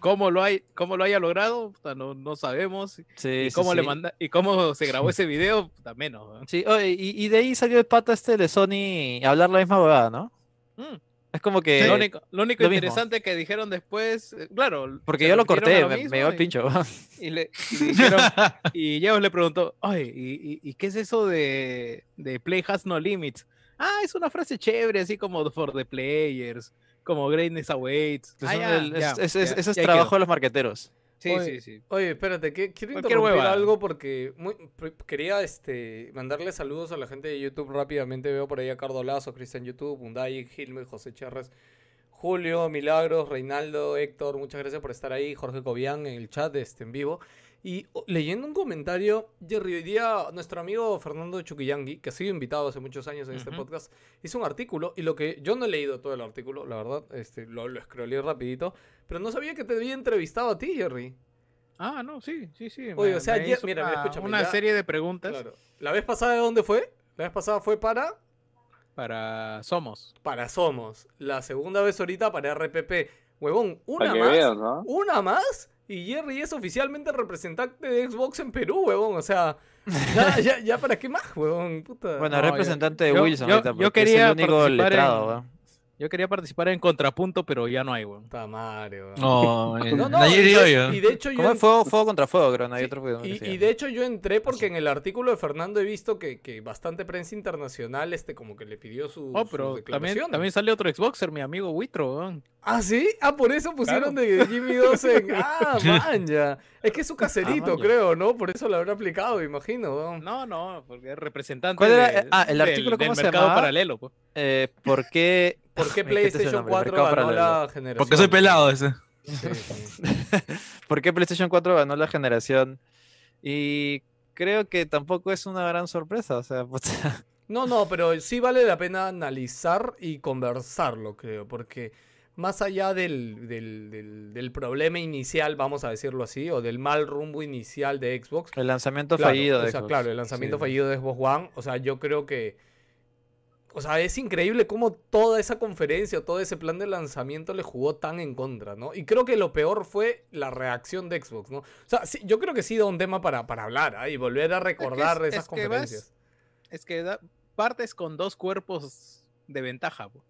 ¿cómo lo, hay, cómo lo haya logrado? Puta, no, no sabemos. Sí, y sí, cómo le sí. manda y cómo se grabó ese video, puta, menos. ¿no? Sí, oye, y, y de ahí salió el pata este de Sony a hablar la misma huevada, ¿no? Mm. Es como que... lo único, lo único lo mismo. interesante que dijeron después, eh, claro. Porque yo lo corté, lo me, mismo me dio el pincho. Y, le, y dijeron, y Diego le preguntó, oye, ¿y, y, y qué es eso de, de Play has no limits? Ah, es una frase chévere, así como for the players, como greatness awaits. Ah, un- ya, el- es- ya, es- ya, es- ese es trabajo quedó. de los marqueteros. Sí, Oye, sí, sí. Oye, espérate, que quiero Cualquier interrumpir algo porque muy- quería este, mandarle saludos a la gente de YouTube rápidamente. Veo por ahí a Cardo Lazo, Cristian YouTube, Unday, Gilme, José Cherres, Julio, Milagros, Reinaldo, Héctor, muchas gracias por estar ahí. Jorge Cobian en el chat este, en vivo. Y leyendo un comentario, Jerry, hoy día nuestro amigo Fernando Chuquillangui, que ha sido invitado hace muchos años en este Ujú. podcast, hizo un artículo y lo que yo no he leído todo el artículo, la verdad, este, lo, lo scrollé rapidito, pero no sabía que te había entrevistado a ti, Jerry. Ah, no, sí, sí, sí. Oye, me- o sea, me ayer- hizo mira, mira, una, escúchame, una ya- serie de preguntas Claro. ¿La vez pasada de dónde fue? La vez pasada fue para para Somos. para Somos. La segunda vez ahorita para RPP. Huevón, una Para que más. veas, ¿no? Una más. Y Jerry es oficialmente representante de Xbox en Perú, huevón. O sea, ya, ya, ya para qué más, huevón. Puta. Bueno, No, yo- representante de Wilson yo- ahorita, yo porque es quería el único participar letrado, en- weón. Yo quería participar en Contrapunto, pero ya no hay, weón. Puta madre, huevón. No, No, no, y, y de, y de hecho yo ¿Cómo en- es fuego, fuego contra fuego, creo? No hay Sí, otro Y, y de hecho yo entré porque en el artículo de Fernando he visto que, que bastante prensa internacional este como que le pidió su, Oh, pero también, también salió otro Xboxer, mi amigo Witro, weón. ¿Ah, sí? Ah, por eso pusieron Claro. de Jimmy 2 en... Ah, man, ya. Es que es su caserito, man, ya. creo, ¿no? Por eso lo habrá aplicado, imagino. ¿no? No, no, porque es representante ¿Cuál era? de- Ah, el del- artículo, del ¿cómo se mercado llamaba? paralelo, pues. Eh, ¿Por qué? ¿Por qué Ay, ¿qué es ese PlayStation nombre? 4 Mercado ganó la generación? Porque soy pelado ese. Sí, sí. ¿Por qué PlayStation 4 ganó la generación? Y creo que tampoco es una gran sorpresa, o sea, puta. No, no, pero sí vale la pena analizar y conversarlo, creo, porque más allá del, del, del- del problema inicial, vamos a decirlo así, o del mal rumbo inicial de Xbox, el lanzamiento Claro, fallido de o sea, Xbox. claro, el lanzamiento Sí. fallido de Xbox One. O sea, yo creo que. O sea, es increíble cómo toda esa conferencia, todo ese plan de lanzamiento le jugó tan en contra, ¿no? Y creo que lo peor fue la reacción de Xbox, ¿no? O sea, sí, yo creo que sí da un tema para, para hablar ¿ah? y volver a recordar es- esas es que vas- conferencias. Es que da- partes con dos cuerpos de ventaja, po.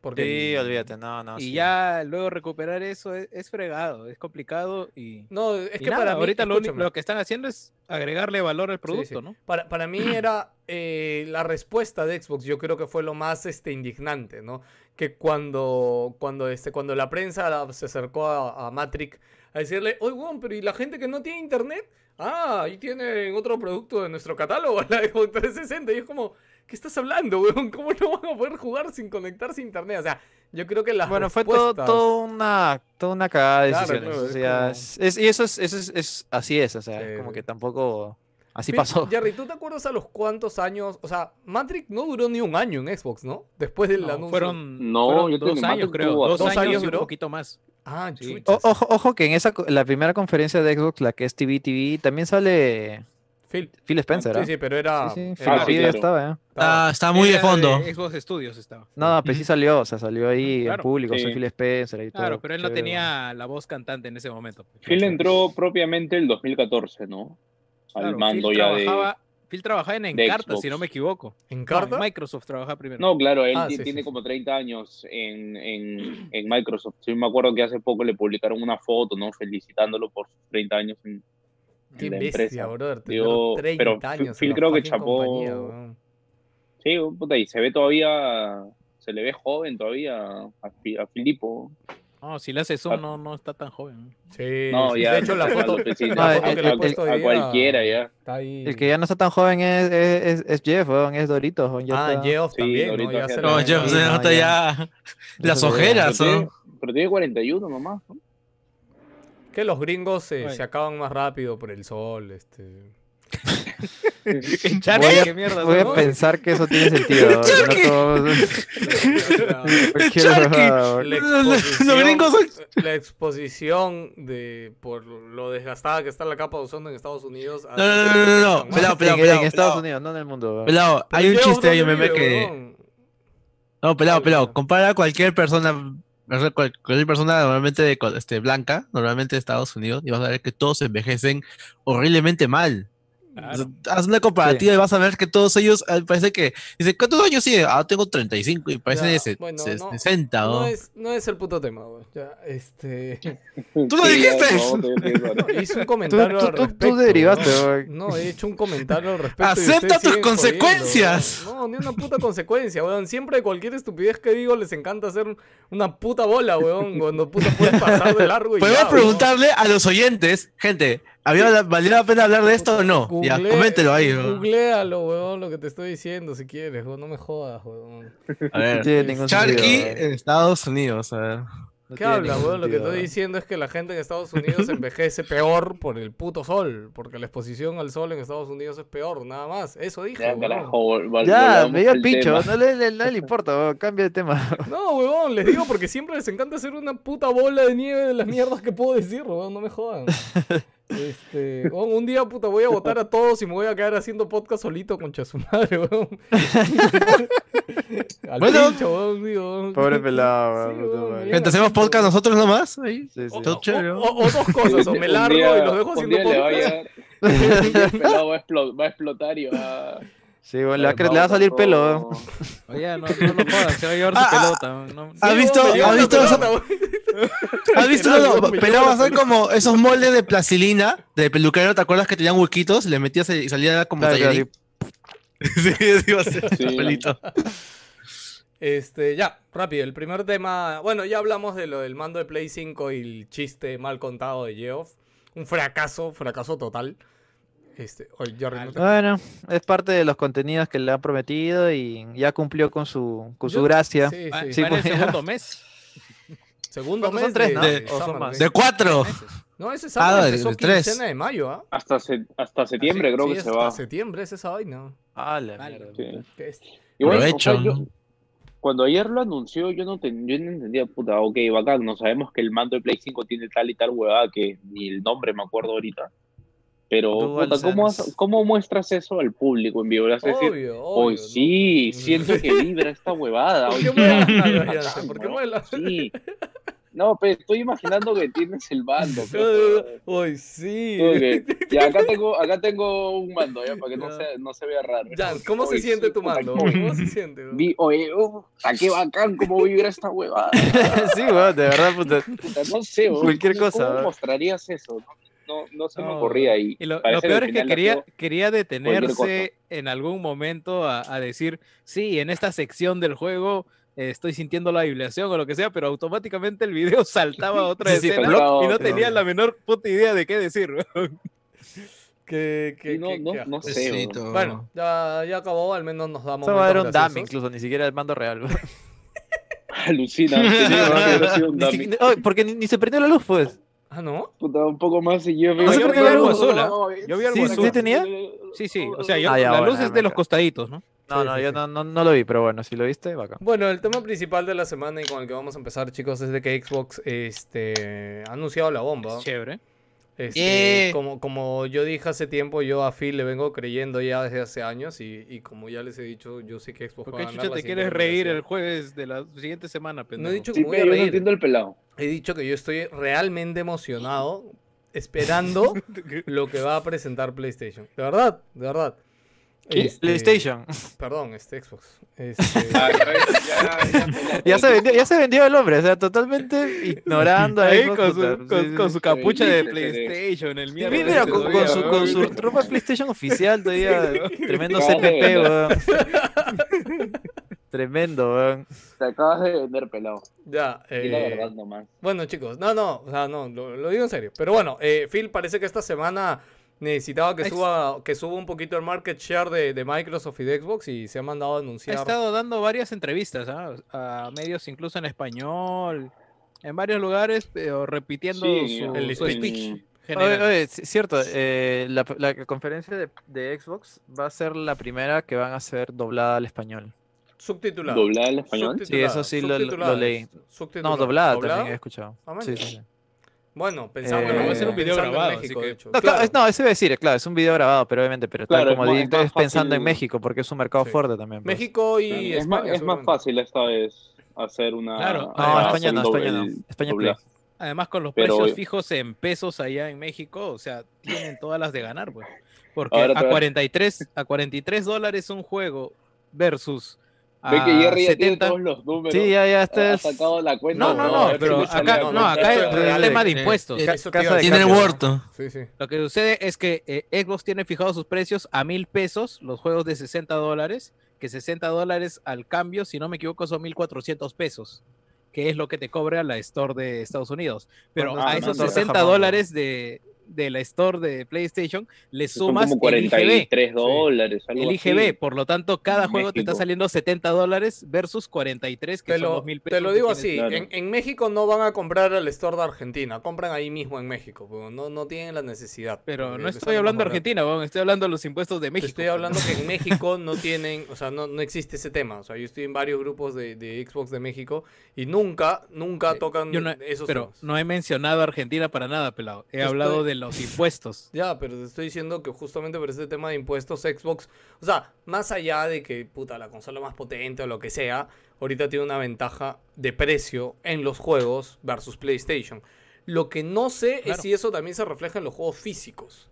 Porque Sí, olvídate, no, no. y sí. ya luego recuperar eso es, es fregado, es complicado y... No, es y que nada, para mí. ahorita lo, lo que están haciendo es agregarle valor al producto, sí. ¿no? Para, para mí era eh, la respuesta de Xbox, yo creo que fue lo más este, indignante, ¿no? Que cuando, cuando, este, cuando la prensa se acercó a, a Matrix a decirle, oye, weón, pero ¿y la gente que no tiene internet? Ah, ahí tienen otro producto de nuestro catálogo, la Xbox 360. Y es como, ¿qué estás hablando, weón? ¿Cómo no van a poder jugar sin conectarse a internet? O sea, yo creo que las Bueno, fue todo, una, toda una cagada de decisiones. claro, o es sea, como- es- es- y eso es, eso es, es- así es, o sea, Sí, como que tampoco. Así pasó. Jerry, ¿tú te acuerdas a los cuántos años? O sea, Matrix no duró ni un año en Xbox, ¿no? Después del No, anuncio. fueron, No, fueron yo creo dos que años, creo. Dos, dos años, años y un duró. poquito más. Ah, Sí. O- ojo, ojo que en esa la primera conferencia de Xbox, la que es TV TV, también sale Phil. Phil Spencer. Sí, ¿ah? sí, pero era. Sí, sí, era- Phil Ah, sí, Phil claro. estaba, ¿eh? estaba- Ah, está muy de fondo. Xbox Studios estaba. No, pero sí salió, o sea, salió ahí Claro. en público, Sí. soy Phil Spencer y todo. Claro, pero él no tenía la voz cantante en ese momento. pues. Phil entró propiamente el 2014, ¿no? Al Claro, mando Phil ya de... trabajaba, Phil trabajaba en de Encarta, Xbox. si no me equivoco. ¿En No, carta? en Microsoft trabajaba primero. No, claro, él Ah, tiene sí, como 30 años en, en, en Microsoft. Sí, me acuerdo que hace poco le publicaron una foto, ¿no? Felicitándolo por sus 30 años en, Qué la bestia, empresa. brother. tener Digo, 30 pero años. Phil creo que chapó- compañía. Sí, puta, y se ve todavía... Se le ve joven todavía a, Fi- a Filipo. No, si le hace zoom, no, no está tan joven. Sí, No, sí, ya. de hecho la foto, Lópezito, la No, foto el- que le he el- puesto a cualquiera ya. Está ahí. El que ya no está tan joven es, es, es- es Jeff, es Doritos. ah, está- Geoff Sí, también, ¿no? Ya No, Jeff se no, nota ya. ya las ojeras. Pero pero tiene 41 nomás. ¿no? Que los gringos se, se acaban más rápido por el sol, este... Charlie, Voy a- ¿qué mierda? Voy a no? pensar que eso tiene sentido. no todos- la exposición- gringos son- la exposición de por lo desgastada que está la capa de ozono en Estados Unidos. No, no, no, no, no, no. Pelado, pelado, en, pelado, en Estados. Unidos, no en el mundo. Pelado, hay un chiste ahí, un ¿dónde meme que. No, pelado, pelado. Compara a cualquier persona, cualquier persona normalmente este, blanca, normalmente de Estados Unidos, y vas a ver que todos envejecen horriblemente mal. Claro. Haz una comparativa y vas a ver que todos ellos, ah, parece que, dice, ¿cuántos años tiene? Ah, tengo 35 y parece Ya, de bueno, se- no, 60, No ¿no? es, no es el puto tema, güey. Este. ¡Tú lo dijiste! no, Hice un comentario tú- al tú- tú respecto. derivaste, ¿no? he hecho un comentario al respecto. ¡Acepta tus jodiendo, consecuencias! No, ni una puta consecuencia, weón. Siempre cualquier estupidez que digo les encanta hacer una puta bola, weón. Cuando puta puedes pasar de largo y Podemos ya, preguntarle a los oyentes, gente, ¿había la- ¿valió la pena hablar de esto o no? weón. Ya, Google- coméntelo ahí. Googlealo, weón, lo que te estoy diciendo si quieres, weón. No me jodas, weón. A ver. No tiene Sharky sentido, en Estados Unidos, a ver. No ¿Qué habla, weón? Lo que sentido, estoy diciendo es que la gente en Estados Unidos envejece peor por el puto sol. Porque la exposición al sol en Estados Unidos es peor, nada más. Eso dije. Ya, carajo, Ya, me dio el pincho, no le, le- no le importa, weón, cambia de tema. No, weón, les digo porque siempre les encanta hacer una puta bola de nieve de las mierdas que puedo decir, weón, no me jodan. Este, weón, un día, puta, voy a votar a todos y me voy a quedar haciendo podcast solito con su madre, weón. Al Bueno. pincho, weón, digo, weón. Pobre pelado, Sí, weón, madre. bien Gente, hacemos podcast nosotros nomás. Ahí. Sí, sí. O, chévere, o- o- o dos cosas, o me largo día- y los dejo haciendo podcast. el pelado va a, explo- va a explotar y va, a va cre- le va a salir pelo. Oye, no, no lo jodas, se va a llevar su Ah, ah, pelota. no- ¿Has Sí, visto, has visto, has visto pero va a ser como esos moldes de plastilina de peluquero, ¿te acuerdas que tenían huequitos? Le metías y salía como Claro, claro, tallerín. Sí, sí, iba a ser Sí. pelito. Este, ya, rápido, el primer tema. Bueno, ya hablamos de lo del mando de Play 5 y el chiste mal contado de Geoff. Un fracaso, fracaso total. Este, oye, Jerry, no te- Bueno, es parte de los contenidos que le han prometido y ya cumplió con su, con su Yo- gracia. Sí, Va- sí. Sí, el pues, segundo mes. Segundo ¿Cuántos mes son tres, de- no? de ¿O son más? De cuatro. No, ese Ah, sábado de- empezó de tres. de mayo, ¿ah? Hasta, se- hasta septiembre Sí, creo sí, que se hasta va. septiembre es esa vaina. Ah, la Vale. mierda. Sí. ¿Qué es? Y bueno, o sea, Provecho. yo- cuando ayer lo anunció, yo no, ten- yo no entendía, puta, ok, bacán, no sabemos que el mando de Play 5 tiene tal y tal huevada que ni el nombre me acuerdo ahorita. Pero, puta, ¿cómo, has- ¿cómo muestras eso al público en vivo? Le vas a decir, Obvio, hoy sí, ¿no? siento que vibra esta huevada. ¿Por qué sí, ¿no? Sí. No, pero estoy imaginando que tienes el mando. pero- Hoy sí. Ya, acá tengo, acá tengo un mando, ya, para que no Ya. se, no se vea raro. Jan, ¿cómo se siente sí, tu mando? ¿cómo- ¿Cómo se siente? Vi, oye, ¿a qué bacán cómo vibra esta huevada? sí, weón, de verdad, puta. Puta, no sé, weón, Cualquier ¿cómo- cosa, ¿Cómo mostrarías eso? No, no, no se me ocurría ahí. Y lo, peor es que quería, quería detenerse en algún momento a, a decir, sí, en esta sección del juego eh, estoy sintiendo la vibración o lo que sea, pero automáticamente el video saltaba a otra Sí, sí, escena y no tenía la menor puta idea de qué decir. Que, que, Sí, no, que- no, no sé. Bueno, ya, ya acabó, al menos nos damos Eso va a haber un dummy incluso, ni siquiera el mando real. Alucina. porque ni, ni se prendió la luz, pues. Ah, ¿no? Puta, un poco más y yo No, vi- yo vi algo azul, ¿ah? Yo vi algo Sí, azul. sí tenía. Sí, sí. O sea, yo- Ah, ya, la bueno, luz es de los costaditos, ¿no? No, Sí, no, sí, yo sí. no, no, no lo vi, pero bueno, si lo viste, bacán. Bueno, el tema principal de la semana y con el que vamos a empezar, chicos, es de que Xbox este, ha anunciado la bomba. Es chévere. Este, Yeah. como, como yo dije hace tiempo, yo a Phil le vengo creyendo ya desde hace años y, y como ya les he dicho, yo sé que Xbox ¿Por va qué a ganar chucha te quieres reír el jueves de la siguiente semana, No he dicho que Sí, me voy a pero yo no reír. entiendo el pelado. He dicho que yo estoy realmente emocionado esperando lo que va a presentar PlayStation. De verdad, de verdad. Este, PlayStation. Perdón, este Xbox. Este, ya, ya, ya, pelado. Ya se vendió, ya se vendió el hombre, o sea, totalmente ignorando a Ahí Xbox, con su, sí, con, sí, con sí. su capucha de. PlayStation, el Sí, mierda. Mira, con, su, con weón. su ropa PlayStation oficial todavía, tremendo CPP, weón. Tremendo, weón. Te acabas de vender pelado. ya, la eh, verdad nomás. Bueno, chicos, no, no, o sea, no, lo, lo digo en serio. Pero bueno, eh, Phil parece que esta semana necesitaba que suba, que suba un poquito el market share de, de Microsoft y de Xbox y se ha mandado a Ha anunciar. estado dando varias entrevistas ¿ah? a medios incluso en español, en varios lugares, pero repitiendo Sí, su, el su speech. speech. Oye, oye, cierto, eh, la, la conferencia de, de Xbox va a ser la primera que van a ser doblada al español. Subtitulado. ¿Doblada al español? Sí, eso sí lo- subtitulada, leí. subtitulada. No, doblada ¿Doblada? también he escuchado. Ah, sí, sí. Bueno, pensaba Eh, bueno, va a ser un video pensando en grabado, México, así de que- hecho. No, claro, no, eso iba a decir, claro, es un video grabado, pero obviamente, pero Claro, tal como es es pensando en México, porque es un mercado Sí. fuerte también. pues. México y es, más, España. es más fácil esta vez hacer una. Claro. No, España no, España no. España Play. Además, con los Pero- precios fijos en pesos allá en México, o sea, tienen todas las de ganar, pues. Porque Ahora a- 43, a 43 dólares un juego versus Ve que Jerry ya tiene 70. todos los números. Sí, ya, ya, este ha es... sacado la cuenta. No, no, no, ver pero acá, no, acá es el real, tema de impuestos. eh. Tiene el huerto. Sí, sí. Lo que sucede es que eh, Xbox tiene fijados sus precios a mil pesos, los juegos de 60 dólares, que 60 dólares al cambio, si no me equivoco, son 1400 pesos, que es lo que te cobra la Store de Estados Unidos. Pero ¿Cuánto a es esos una torta 60 jamón, no? dólares de, de la Store de PlayStation le Son sumas como el IGB. 43 dólares. algo El así. IGB, por lo tanto, cada En juego te está saliendo 70 dólares versus 43, que Te son lo, 2000 pesos. te lo digo así, claro. en, en México no van a comprar al store de Argentina, compran ahí mismo en México, pero no, no tienen la necesidad. Pero no estoy hablando de. Argentina, estoy hablando de los impuestos de Te México. estoy hablando que en México no tienen, o sea, no, no existe ese tema. O sea, yo estoy en varios grupos de, de Xbox de México y nunca, nunca Eh, tocan Yo no- esos pero temas. no he mencionado a Argentina para nada, pelado. He Estoy- hablado de los impuestos. Ya, pero te estoy diciendo que justamente por este tema de impuestos, Xbox, o sea, más allá de que, puta, la consola más potente o lo que sea, ahorita tiene una ventaja de precio en los juegos versus PlayStation. Lo que no sé Claro. es si eso también se refleja en los juegos físicos.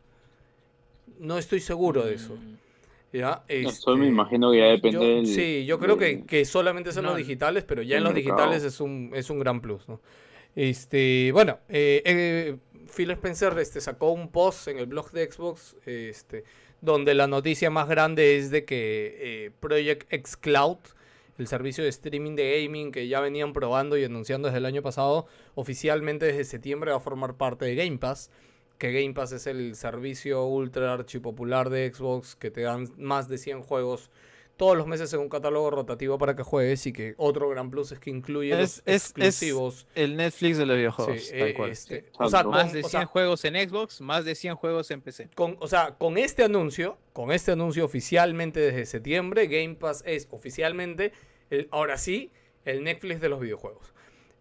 No estoy seguro de eso. ¿Ya? No, Eso me Este, imagino que ya depende yo- del. Sí, yo creo que, del- que solamente son los No, digitales, pero ya en los mercado. digitales es un, es un gran plus, ¿no? Este, bueno, eh, eh, Phil Spencer este, sacó un post en el blog de Xbox, este, donde la noticia más grande es de que eh, Project X Cloud, el servicio de streaming de gaming que ya venían probando y anunciando desde el año pasado, oficialmente desde septiembre va a formar parte de Game Pass que Game Pass es el servicio ultra archipopular de Xbox que te dan más de 100 juegos todos los meses en un catálogo rotativo para que juegues y que otro gran plus es que incluye Es- los es- es- exclusivos. El Netflix de los videojuegos, Sí, tal eh, cual. este, Exacto. o sea, con, Más de o 100 sea, juegos en Xbox, más de 100 juegos en PC. con- o sea, con este anuncio, con este anuncio oficialmente desde septiembre, Game Pass es oficialmente, el, ahora sí, el Netflix de los videojuegos.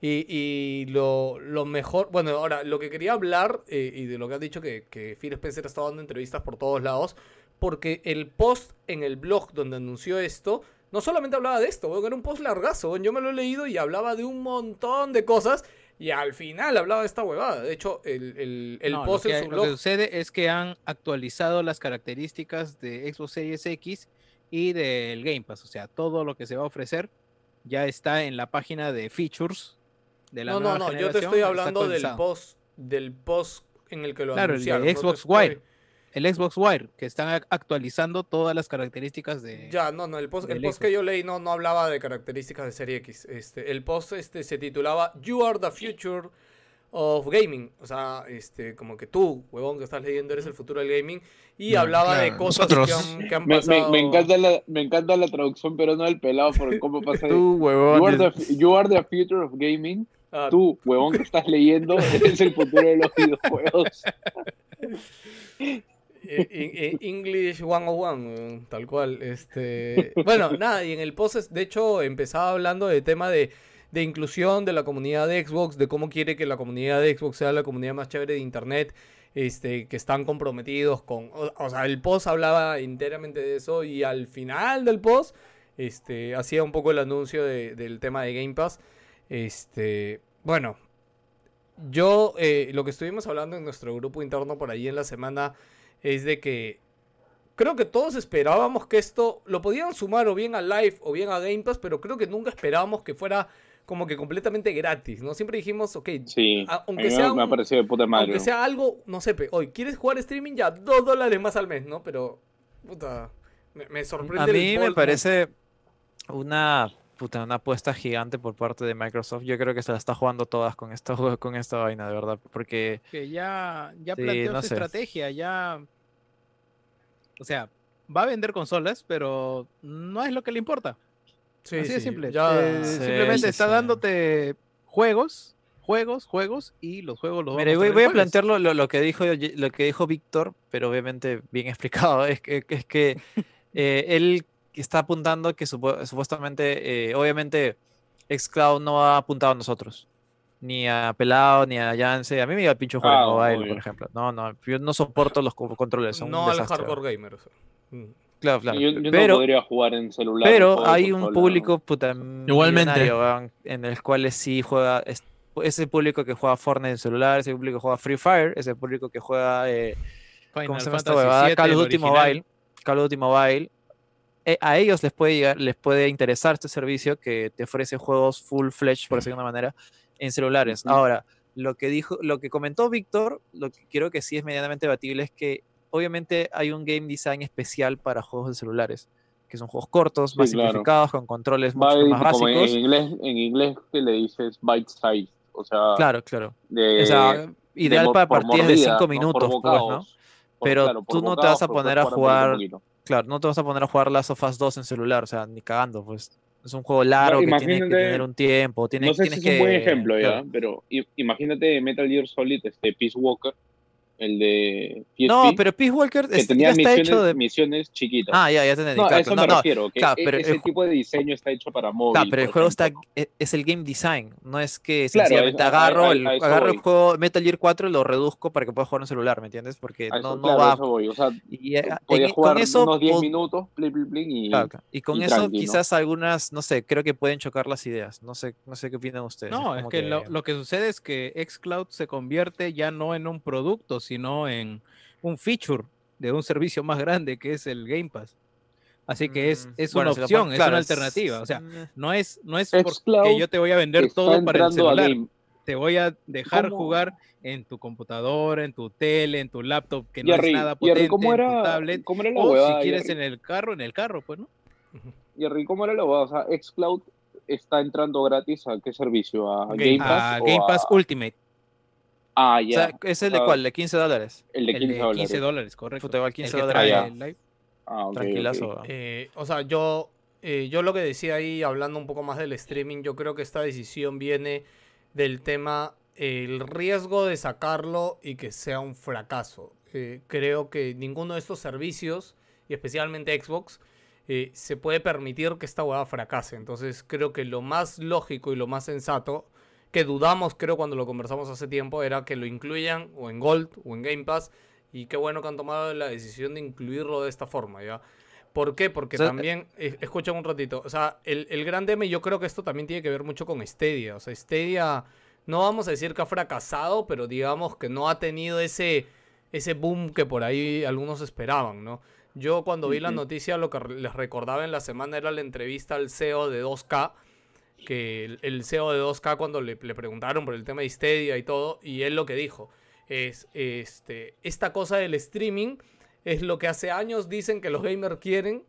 Y, y lo, lo mejor, bueno, ahora lo que quería hablar eh, y de lo que has dicho que, que Phil Spencer está dando entrevistas por todos lados, porque el post en el blog donde anunció esto, no solamente hablaba de esto, weón, era un post largazo, yo me lo he leído y hablaba de un montón de cosas y al final hablaba de esta huevada. De hecho, el, el, el No, post lo, que, en su lo que blog... sucede es que han actualizado las características de Xbox Series X y del Game Pass. O sea, todo lo que se va a ofrecer ya está en la página de features de la No, no, nueva no, yo te estoy hablando del post, del post en el que lo Claro, el de anunciaron. no Xbox estoy- Wire. El Xbox Wire, que están ac- actualizando todas las características de... Ya, no, no, el post, el que yo leí no, no hablaba de características de serie X. Este, el post este, se titulaba You are the future of gaming. O sea, este, como que tú, huevón, que estás leyendo, eres el futuro del gaming. Y Mm, hablaba de cosas nosotros. que han, que han Me, me- pasado. me encanta la, me encanta la traducción, pero no del pelado, por cómo pasa. de, Tú, huevón. you, are dices- the, you are the future of gaming. Ah, Tú, huevón, que estás leyendo, eres el futuro de los videojuegos. Eh, English 101, eh, tal cual. Este, bueno, nada, y en el post, de hecho, empezaba hablando del tema de, de inclusión de la comunidad de Xbox, de cómo quiere que la comunidad de Xbox sea la comunidad más chévere de Internet, este, que están comprometidos con... O, o sea, el post hablaba enteramente de eso y al final del post este, hacía un poco el anuncio de- del tema de Game Pass. Este, bueno, yo, eh, lo que estuvimos hablando en nuestro grupo interno por ahí en la semana es de que creo que todos esperábamos que esto lo podían sumar o bien a Live o bien a Game Pass, pero creo que nunca esperábamos que fuera como que completamente gratis, ¿no? Siempre dijimos, ok, Sí, a- aunque sea me, me ha un- parecido de puta madre. aunque sea algo, no sé, pe, hoy quieres jugar streaming ya, dos dólares más al mes, ¿no? Pero, puta, me, me sorprende. A el mí me parece una, puta, una apuesta gigante por parte de Microsoft. Yo creo que se la está jugando todas con esta, jue- con esta vaina, de verdad. Porque Que ya, ya Sí, planteó no su sé. estrategia, ya. O sea, va a vender consolas, pero no es lo que le importa. Sí, Así de simple. ya- Eh, Sí, simplemente sí, está sí. dándote juegos, juegos, juegos, y los juegos los Mira, vamos voy, a voy a ver jueves. plantear lo, que dijo, lo que dijo Víctor, pero obviamente bien explicado. Es que, es que eh, él está apuntando que supuestamente, eh, obviamente, Xcloud no ha apuntado a nosotros. Ni a Pelado, ni a Yance. A mí me iba el pincho jugar en Ah, mobile, obvio. por ejemplo. No, no, yo no soporto los co- controles. Son un no al hardcore gamer. o sea. Mm. Claro, claro. Yo, yo pero, no podría jugar en celular. pero juego hay un público puta, Igualmente. en el cual sí juega. es- ese público que juega Fortnite en celular, ese público que juega Free Fire, ese público que juega. eh, Final ¿Cómo se llama esta Fantasy huevada? VII, Call of Duty. Mobile. Call of Duty Mobile. eh, a ellos les puede llegar, les puede interesar este servicio que te ofrece juegos full fledged, por decirlo de una manera, en celulares. Ahora, lo que dijo, lo que comentó Víctor, lo que creo que sí es medianamente batible es que obviamente hay un game design especial para juegos de celulares, que son juegos cortos, Sí, más claro. simplificados, con controles mucho más como en, básicos. en inglés, en inglés que le dices bite size. O sea, Claro, claro. de, O sea, de ideal para partidas de mordida, 5 ¿no? Por minutos, pues, ¿no? bocados. Por- Pero claro, tú no te vas a poner a jugar. Claro, no te vas a poner a jugar Last of Us 2 en celular, o sea, ni cagando, pues. Es un juego largo que tienes que tener un tiempo, no sé si es un buen que- ejemplo ya, claro. pero imagínate Metal Gear Solid, este Peace Walker, el de PSP, No, pero Peace Walker que es- tenía ya está misiones, hecho de... misiones chiquitas. Ah, ya, ya te entendí. no, a claro, eso no, me no, refiero, que claro, e- pero ese el tipo de diseño está hecho para móvil. claro, pero el juego está, ejemplo. e- es el game design, no es que Claro, sencillamente a- a- agarro, a- el, a eso agarro el juego Metal Gear 4 y lo reduzco para que puedas jugar en celular, ¿me entiendes? Porque A no, eso, no claro, a va... eso voy. O sea, Y, eh, podías en- jugar con eso, unos 10 pod- minutos, plin, plin, plin, y claro, claro, y con y eso tranqui, ¿no? quizás algunas, no sé, creo que pueden chocar las ideas. No sé, no sé qué opinan ustedes. No, es que lo, lo que sucede es que xCloud se convierte ya no en un producto, sino en un feature de un servicio más grande que es el Game Pass. Así que es, Mm, es bueno, una opción, es una alternativa. O sea, no es, no es porque yo te voy a vender todo para el celular. Te voy a dejar ¿Cómo? jugar en tu computadora, en tu tele, en tu laptop, que no Jerry, es nada Jerry, potente, ¿cómo en tu tablet. cómo era la O si quieres Jerry? en el carro, en el carro, pues, ¿no? Jerry, ¿cómo era la huevada? O sea, xCloud está entrando gratis a qué servicio? ¿A Game Game, Pass. A Game a- Pass Ultimate, Ah, o ya. sea, ¿es el de Ah, cuál? ¿De 15 dólares? el de el 15 de dólares. 15 dólares, correcto. Igual El 15 que dólares. Ah, el live. Ah, Tranquilazo. Eh, o sea, yo, eh, yo lo que decía ahí, hablando un poco más del streaming, yo creo que esta decisión viene del tema, eh, el riesgo de sacarlo y que sea un fracaso. Eh, creo que ninguno de estos servicios, y especialmente Xbox, eh, se puede permitir que esta hueá fracase. Entonces creo que lo más lógico y lo más sensato, que dudamos creo cuando lo conversamos hace tiempo, era que lo incluyan o en Gold o en Game Pass. Y qué bueno que han tomado la decisión de incluirlo de esta forma, ¿ya? ¿Por qué? Porque O sea, también, eh, escuchen un ratito, o sea, el, el gran y yo creo que esto también tiene que ver mucho con Stadia. O sea, Stadia, no vamos a decir que ha fracasado, pero digamos que no ha tenido ese, ese boom que por ahí algunos esperaban, ¿no? Yo cuando vi la Ujú. noticia, lo que les recordaba en la semana era la entrevista al CEO de 2K, que el, CEO de 2K cuando le, preguntaron por el tema de Stadia y todo, y él lo que dijo es, este, esta cosa del streaming es lo que hace años dicen que los gamers quieren,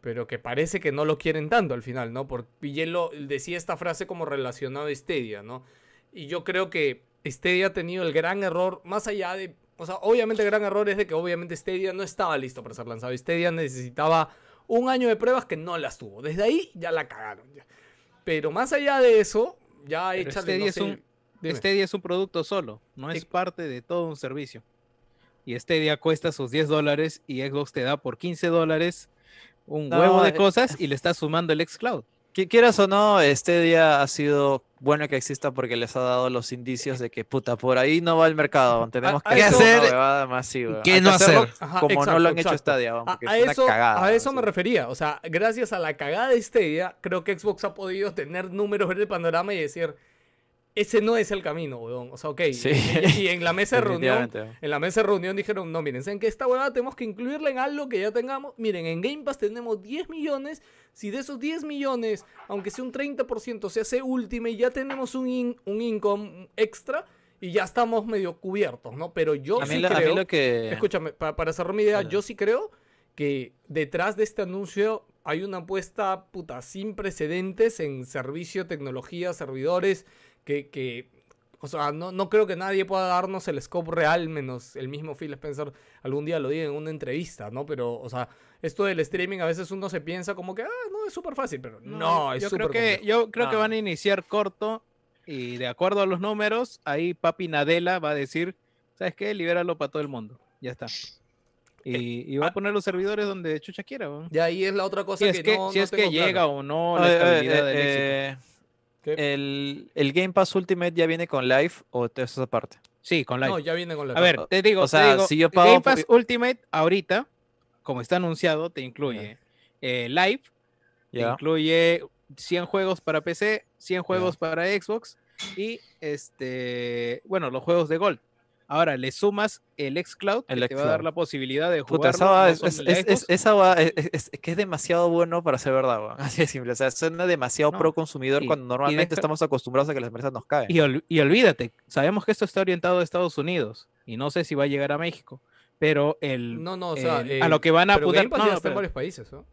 pero que parece que no lo quieren tanto al final, ¿no? Porque y él lo- decía esta frase como relacionado a Stadia, ¿no? Y yo creo que Stadia ha tenido el gran error, más allá de, o sea, obviamente el gran error es de que obviamente Stadia no estaba listo para ser lanzado. Stadia necesitaba un año de pruebas que no las tuvo. Desde ahí ya la cagaron. ya. Pero más allá de eso, ya Pero échale, no es sé, un- dime. Stadia es un producto solo, no es parte de todo un servicio. Y Stadia cuesta sus 10 dólares y Xbox te da por 15 dólares un No, huevo de eh, cosas y le estás sumando el xCloud. Qui- Quieras o no, este día ha sido bueno que exista porque les ha dado los indicios de que, puta, por ahí no va el mercado. Tenemos a que eso- hacer una masiva. qué no hacer. Ajá, como no exacto, lo han hecho exacto. Stadia, A, porque a es una eso, cagada. a eso me refería. O sea, gracias a la cagada de Stadia, creo que Xbox ha podido tener números, ver el panorama y decir, ese no es el camino, weón. O sea, ok. Sí. Y, y en la mesa de reunión, en la mesa de reunión dijeron, no, miren, ¿saben que esta huevada tenemos que incluirla en algo que ya tengamos? Miren, en Game Pass tenemos 10 millones. Si de esos 10 millones, aunque sea un 30%, se hace Ultimate, ya tenemos un, in- un income extra y ya estamos medio cubiertos, ¿no? Pero yo A sí lo, a mí creo... lo que... Escúchame, pa- para cerrar mi idea, yo sí creo que detrás de este anuncio hay una apuesta puta sin precedentes en servicio, tecnología, servidores, que, que o sea, no, no creo que nadie pueda darnos el scope real, menos el mismo Phil Spencer algún día lo diga en una entrevista, ¿no? Pero, o sea, esto del streaming a veces uno se piensa como que, ah, no, es súper fácil, pero no, es yo súper creo que complejo. yo creo que No. van a iniciar corto y de acuerdo a los números, ahí Papi Nadella va a decir, ¿sabes qué? Libéralo para todo el mundo. Ya está. Y, y va ah. a poner los servidores donde chucha quiera. weón. Y ahí es la otra cosa Si es que, que, no, si no es que tengo claro. llega o no la del éxito. eh. El, el Game Pass Ultimate ya viene con Live o eso es aparte. Sí, con live. No, ya viene con la A ver, te digo, o te sea, digo, si yo pago Game por- Pass Ultimate ahorita, como está anunciado, te incluye eh, Live, te Ya. incluye 100 juegos para PC, 100 juegos para Xbox y este, bueno, los juegos de Gold. Ahora le sumas el xCloud, que El te va a dar la posibilidad de jugar. esa va- es, es- es- es- esa va- es- es- es que es demasiado bueno para ser verdad, weón. Así de simple. O sea, suena demasiado No, pro consumidor y- cuando normalmente deja- estamos acostumbrados a que las empresas nos caen. Y, ol- y olvídate, sabemos que esto está orientado a Estados Unidos y no sé si va a llegar a México, pero el, No, no, o sea, el- eh, a lo que van a apuntar. No, no, está en pero- varios países, ¿no?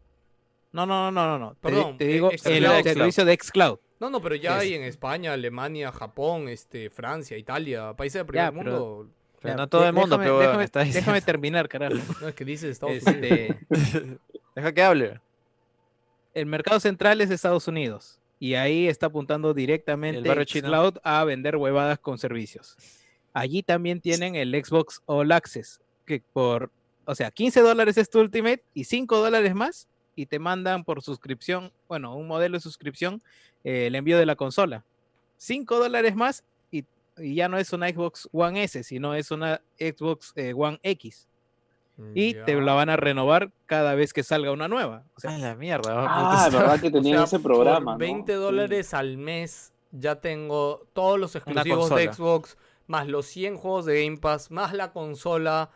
no, no, no, no, no, Perdón, te eh, digo xCloud. el servicio de xCloud. No, no, pero ya Es- hay en España, Alemania, Japón, este, Francia, Italia, países del primer Ya, pero- mundo. Pero Ya, no todo el mundo, déjame, pero déjame- está déjame terminar, carajo. No es que dices Estados Unidos. Este, Deja que hable. el mercado central es Estados Unidos y ahí está apuntando directamente. Cloud a vender huevadas con servicios. Allí también tienen el Xbox All Access, que por, o sea, 15 dólares es tu Ultimate y 5 dólares más y te mandan por suscripción, bueno, un modelo de suscripción, eh, el envío de la consola. 5 dólares más y, y ya no es una Xbox One S, sino es una Xbox eh, One X. Y te la van a renovar cada vez que salga una nueva. O sea, Ay, la mierda. Ah, puta, verdad que O tenían sea, ese programa. Por ¿no? 20 Sí. dólares al mes ya tengo todos los exclusivos de. Xbox, más los 100 juegos de Game Pass, más la consola.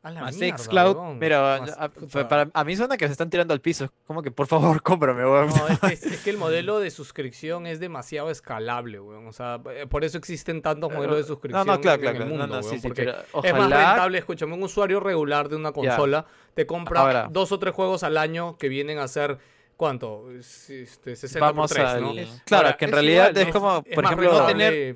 A la Más mierda, xCloud. weón. Mira, a, para, a mí suena que se están tirando al piso. Como que, por favor, cómprame, weón. No, es que, es- es que el modelo de suscripción es demasiado escalable, weón. O sea, eh, por eso existen tantos modelos de suscripción No, no, claro, en claro. el mundo, no, no, sí, weón, sí, porque Es más rentable, escúchame, un usuario regular de una consola te compra Ahora. dos o tres juegos al año que vienen a ser, ¿cuánto? Es- Este, 60 Vamos por 3, al- ¿no? Claro, Ahora, que en realidad igual, es como, por ejemplo, rentable-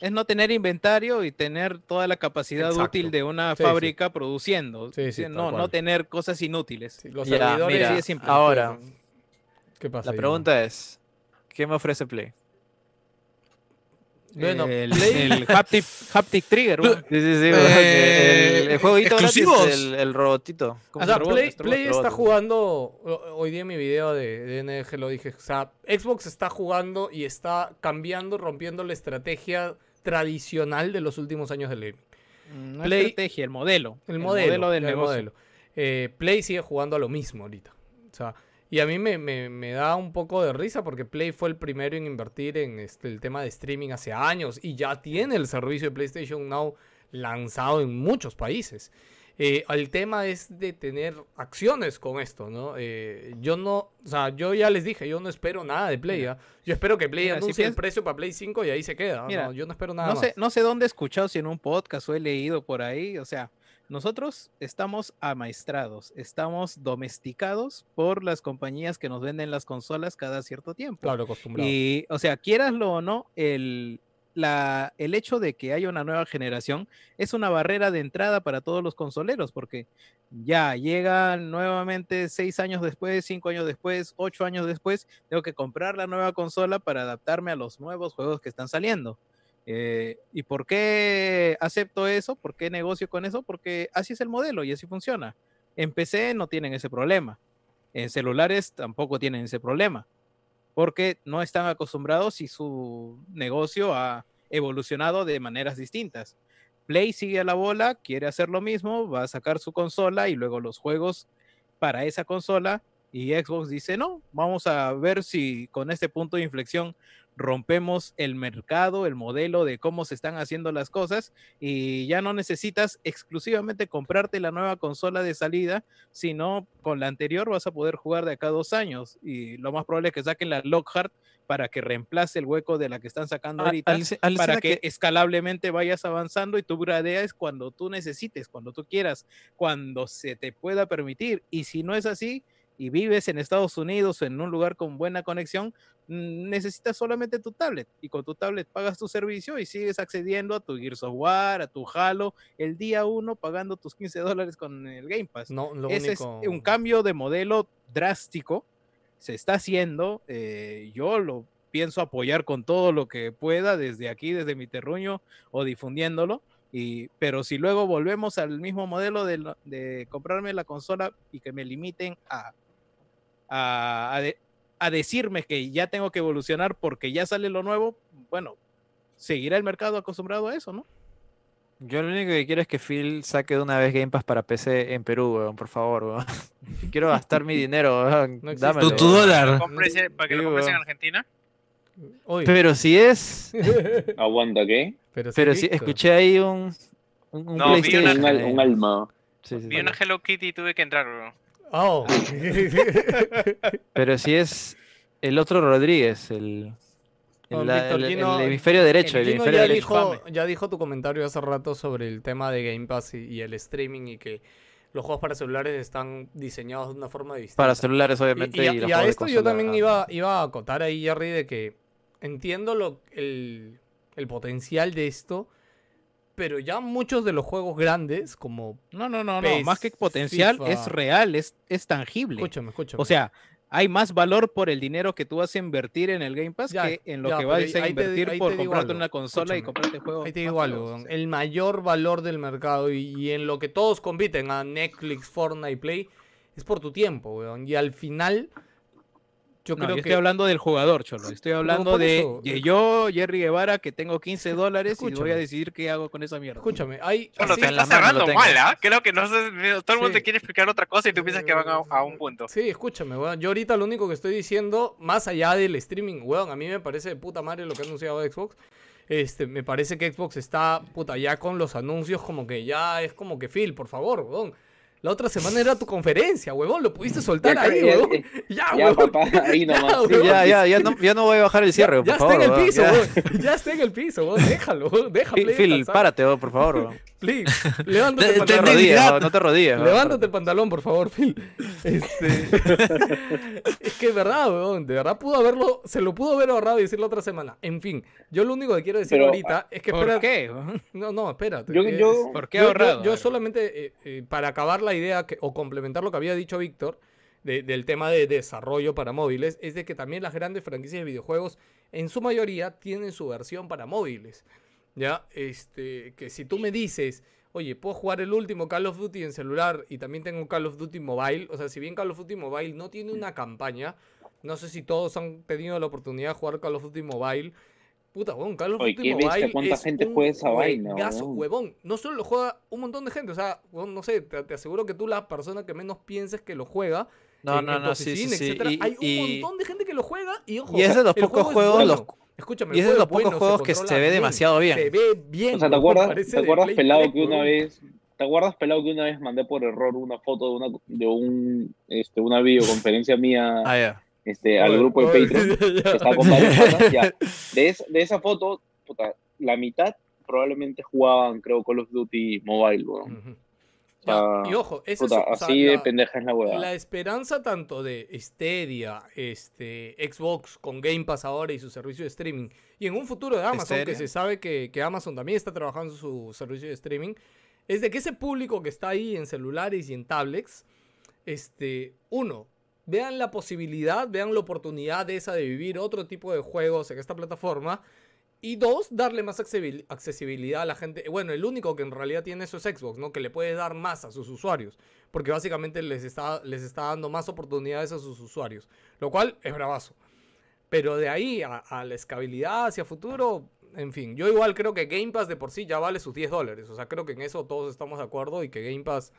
es no tener inventario y tener toda la capacidad Exacto. útil de una Sí, sí. fábrica produciendo. Sí, Sí, no, no tener cosas inútiles. sí, los Ya, servidores mira, sí es simple. ahora, ¿Qué pasa? la ahí, pregunta es, ¿qué me ofrece Play? Bueno, el, Play- el haptic, haptic trigger. Sí, sí, sí, Eh, el, el jueguito exclusivos. el, el robotito. ¿Cómo O se sea? Play, Robot, Play robot, está robot. jugando, hoy día en mi video de, de NG lo dije, o sea, Xbox está jugando y está cambiando, rompiendo la estrategia tradicional de los últimos años del gaming. No Play- estrategia, el modelo. El modelo, del el negocio. modelo. Eh, Play sigue jugando a lo mismo ahorita. O sea, y a mí me, me- me da un poco de risa porque Play fue el primero en invertir en este, el tema de streaming hace años y ya tiene el servicio de PlayStation Now lanzado en muchos países. Eh, el tema es de tener acciones con esto, ¿no? Eh, yo no, o sea, yo ya les dije, yo no espero nada de Play. ¿ah? Yo espero que Play Mira, si anuncie el precio para Play 5 y ahí se queda. ¿no? Mira, yo no espero nada No más. sé, no sé dónde he escuchado, si en un podcast o he leído por ahí. O sea, nosotros estamos amaestrados, estamos domesticados por las compañías que nos venden las consolas cada cierto tiempo. Claro, acostumbrado. Y, o sea, quieraslo o no, el, la, el hecho de que haya una nueva generación es una barrera de entrada para todos los consoleros, porque ya llegan nuevamente seis años después, cinco años después, ocho años después, tengo que comprar la nueva consola para adaptarme a los nuevos juegos que están saliendo. Eh, ¿Y por qué acepto eso? ¿Por qué negocio con eso? Porque así es el modelo y así funciona. En PC no tienen ese problema. En celulares tampoco tienen ese problema. Porque no están acostumbrados y su negocio ha evolucionado de maneras distintas. Play sigue a la bola, quiere hacer lo mismo, va a sacar su consola y luego los juegos para esa consola. Y Xbox dice, no, vamos a ver si con este punto de inflexión rompemos el mercado, el modelo de cómo se están haciendo las cosas y ya no necesitas exclusivamente comprarte la nueva consola de salida, sino con la anterior vas a poder jugar de acá a dos años y lo más probable es que saquen la Lockhart para que reemplace el hueco de la que están sacando Ah, ahorita, Alicena, para que, que- escalablemente vayas avanzando y tú gradeas cuando tú necesites, cuando tú quieras, cuando se te pueda permitir. Y si no es así y vives en Estados Unidos o en un lugar con buena conexión, necesitas solamente tu tablet y con tu tablet pagas tu servicio y sigues accediendo a tu Gears of War, a tu Halo, el día uno pagando tus 15 dólares con el Game Pass. No, lo Ese único... es un cambio de modelo drástico. Se está haciendo. eh, yo lo pienso apoyar con todo lo que pueda desde aquí, desde mi terruño o difundiéndolo. Y, pero si luego volvemos al mismo modelo de, de comprarme la consola y que me limiten a, a, a de- a decirme que ya tengo que evolucionar porque ya sale lo nuevo, bueno, seguirá el mercado acostumbrado a eso, ¿no? Yo lo único que quiero es que Phil saque de una vez Game Pass para PC en Perú, weón, por favor, weón. Quiero gastar mi dinero, weón. No dámelo, Tu, tu dólar. Para que lo compres en. Argentina. Uy, Pero si es. Aguanta, ¿qué? pero Pero si escuché ahí un. Un, un No, vi PlayStation. una- Un, alma. Sí, sí, Vi sí. una Hello Kitty y tuve que entrar, bro. Oh. Pero si es el otro Rodríguez, el. El, la- el- el hemisferio derecho, el Gino hemisferio ya derecho. dijo, ya dijo tu comentario hace rato sobre el tema de Game Pass y, y el streaming y que los juegos para celulares están diseñados de una forma distinta. Para celulares, obviamente. y, Y, a, y esto yo también iba, iba a acotar ahí, Jerry, de que entiendo lo, el, el potencial de esto, pero ya muchos de los juegos grandes, como... No, no, no, no. Más que potencial, FIFA. es real, es, es tangible. Escúchame, escúchame. O sea, hay más valor por el dinero que tú vas a invertir en el Game Pass Ya, que en lo ya, que vas a te invertir por comprarte una consola y comprarte juegos. Ahí te digo algo, el mayor valor del mercado y, y en lo que todos compiten a Netflix, Fortnite, Play, es por tu tiempo, weón. Y al final, yo No, creo yo que... estoy hablando del jugador, Cholo. Estoy hablando de, de eh, yo, Jerry Guevara, que tengo 15 dólares y voy Escúchame. a decidir qué hago con esa mierda. Escúchame, hay... Así- te estás tengo. mal, ¿ah? Creo que no sé, todo el mundo Sí. te quiere explicar otra cosa y tú piensas que van a, a un punto. Sí, escúchame, weón. Yo ahorita lo único que estoy diciendo, más allá del streaming, weón, a mí me parece de puta madre lo que ha anunciado Xbox. Este, me parece que Xbox está, puta, ya con los anuncios como que ya es como que Phil, por favor, weón. La otra semana era tu conferencia, huevón, lo pudiste soltar Ya, ahí, ya, huevón. ya, Ya, Ya, huevón. papá, ahí nomás. Ya, Sí, huevón. ya, ya, ya no, ya no voy a bajar el cierre, Ya, por ya favor. está en el piso, ya. weón. Ya está en el piso, weón. Déjalo. Deja Phil, Phil, párate, por favor. weón. Please, levántate Te- el No te- te pantalón. rodillas, no te rodillas. Levántate el pantalón, por favor, Phil. Este... es que es verdad, weón. De verdad pudo haberlo, se lo pudo haber ahorrado y decirlo otra semana. En fin, yo lo único que quiero decir Pero, ahorita es que ¿Por espera. qué? No, no, espérate. Yo- es- yo- ¿Por qué yo- yo- ahorrado? Yo, solamente, eh, eh, para acabar la idea que, o complementar lo que había dicho Víctor de- del tema de desarrollo para móviles, es de que también las grandes franquicias de videojuegos, en su mayoría, tienen su versión para móviles. Ya, este, que si tú me dices, oye, puedo jugar el último Call of Duty en celular y también tengo Call of Duty Mobile, o sea, si bien Call of Duty Mobile no tiene una campaña, no sé si todos han tenido la oportunidad de jugar Call of Duty Mobile. Puta, weón, Call of Oye, Duty bestia, Mobile. cuánta es gente un juega esa vaina, huevón. No solo lo juega un montón de gente, o sea, weón, no sé, te, te aseguro que tú la persona que menos pienses que lo juega. No, en- no, en no, sí, sí, sí. Y, Hay un montón de gente que lo juega y ojo. y es de los pocos juego juegos, bueno. los- Escúchame, y es de los pocos bueno, juegos que se ve bien, demasiado bien. Se ve bien. O sea, ¿te acuerdas, ¿te acuerdas pelado 3, que una vez, ¿te acuerdas pelado que una vez mandé por error una foto de una, de un, este, una videoconferencia mía, Ah, ya. Este, al grupo de Patreon? que con ya. De, es- de esa foto, puta, la mitad probablemente jugaban, creo, Call of Duty Mobile, sea, Ya, y ojo, ese es, puta, o sea, así de la- pendeja es la huevada. La esperanza tanto de Stadia, este, Xbox con Game Pass ahora y su servicio de streaming, y en un futuro de Amazon, que se sabe que, que Amazon también está trabajando en su servicio de streaming, es de que ese público que está ahí en celulares y en tablets, este, uno, vean la posibilidad, vean la oportunidad de esa de vivir otro tipo de juegos en esta plataforma. Y dos, darle más accesibil- accesibilidad a la gente. Bueno, el único que en realidad tiene eso es Xbox, ¿no? Que le puede dar más a sus usuarios. Porque básicamente les está, les está dando más oportunidades a sus usuarios. Lo cual es bravazo. Pero de ahí a, a la escalabilidad hacia futuro, en fin. Yo igual creo que Game Pass de por sí ya vale sus 10 dólares. O sea, creo que en eso todos estamos de acuerdo y que Game Pass...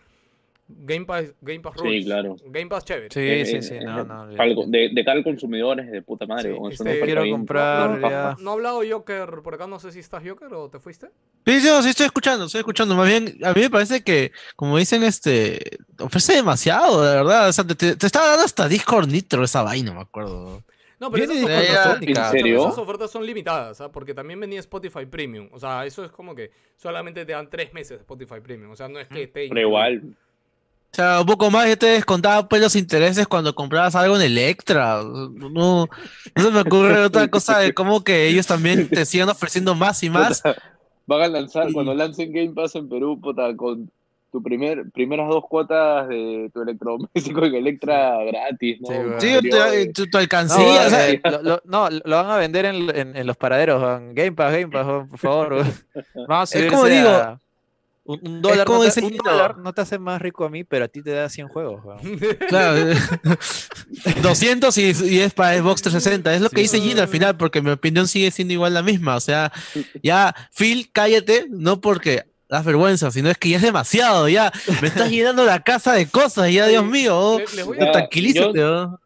Game Pass, Game Pass Sí, rules. claro. Game Pass chévere. Sí, Eh, sí, eh, sí. eh, No, de, de cara al consumidor es de puta madre. Sí, este, quiero comprar bien No, paja. ya. no ha hablado Joker por acá, no sé si estás Joker o te fuiste. Sí, sí, sí, estoy escuchando, estoy escuchando. Más bien, a mí me parece que, como dicen, este, ofrece demasiado, de verdad. O sea, te, te- te estaba dando hasta Discord Nitro esa vaina, me acuerdo. No, pero esas ofertas, son- ¿En serio? esas ofertas son limitadas, ¿ah? porque también venía Spotify Premium. O sea, eso es como que solamente te dan tres meses de Spotify Premium. O sea, no es que te Pero igual, O sea, un poco más, yo te descontaba pues los intereses cuando comprabas algo en Electra. No, no se me ocurre otra cosa de cómo que ellos también te sigan ofreciendo más y más. puta, van a lanzar, Y- cuando lancen Game Pass en Perú, puta, con tu primer, primeras dos cuotas de tu electrodoméstico en Electra gratis, ¿no? Sí. Sí, Periodo tu, No, alcancía, o sea, eh, lo, lo- no, lo van a vender en, en- en los paraderos. Game Pass, Game Pass, por favor. Vamos a Es como digo, a- un, un dólar, como no te, dice un dólar no te hace más rico a mí, pero a ti te da 100 juegos, weón. Claro, 200 y, y es para Xbox 360. Es lo que dice Gino al final, porque mi opinión sigue siendo igual la misma. O sea, ya, Phil, cállate, no porque das vergüenza, sino es que ya es demasiado. Ya me estás llenando la casa de cosas, ya, Dios mío. oh, Le- a- tranquilízate. yo- oh.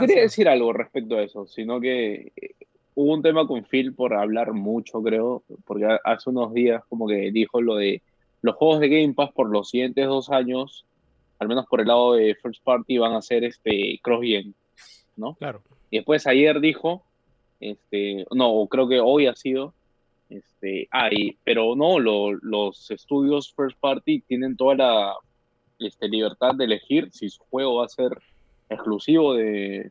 Quería decir algo respecto a eso, sino que eh, hubo un tema con Phil por hablar mucho, creo, porque ha- hace unos días como que dijo lo de los juegos de Game Pass por los siguientes dos años, al menos por el lado de First Party, van a ser este cross-gen, ¿no? Claro. Y después ayer dijo, este, no, creo que hoy ha sido, este, ay, pero no, lo- los estudios First Party tienen toda la este, libertad de elegir si su juego va a ser exclusivo de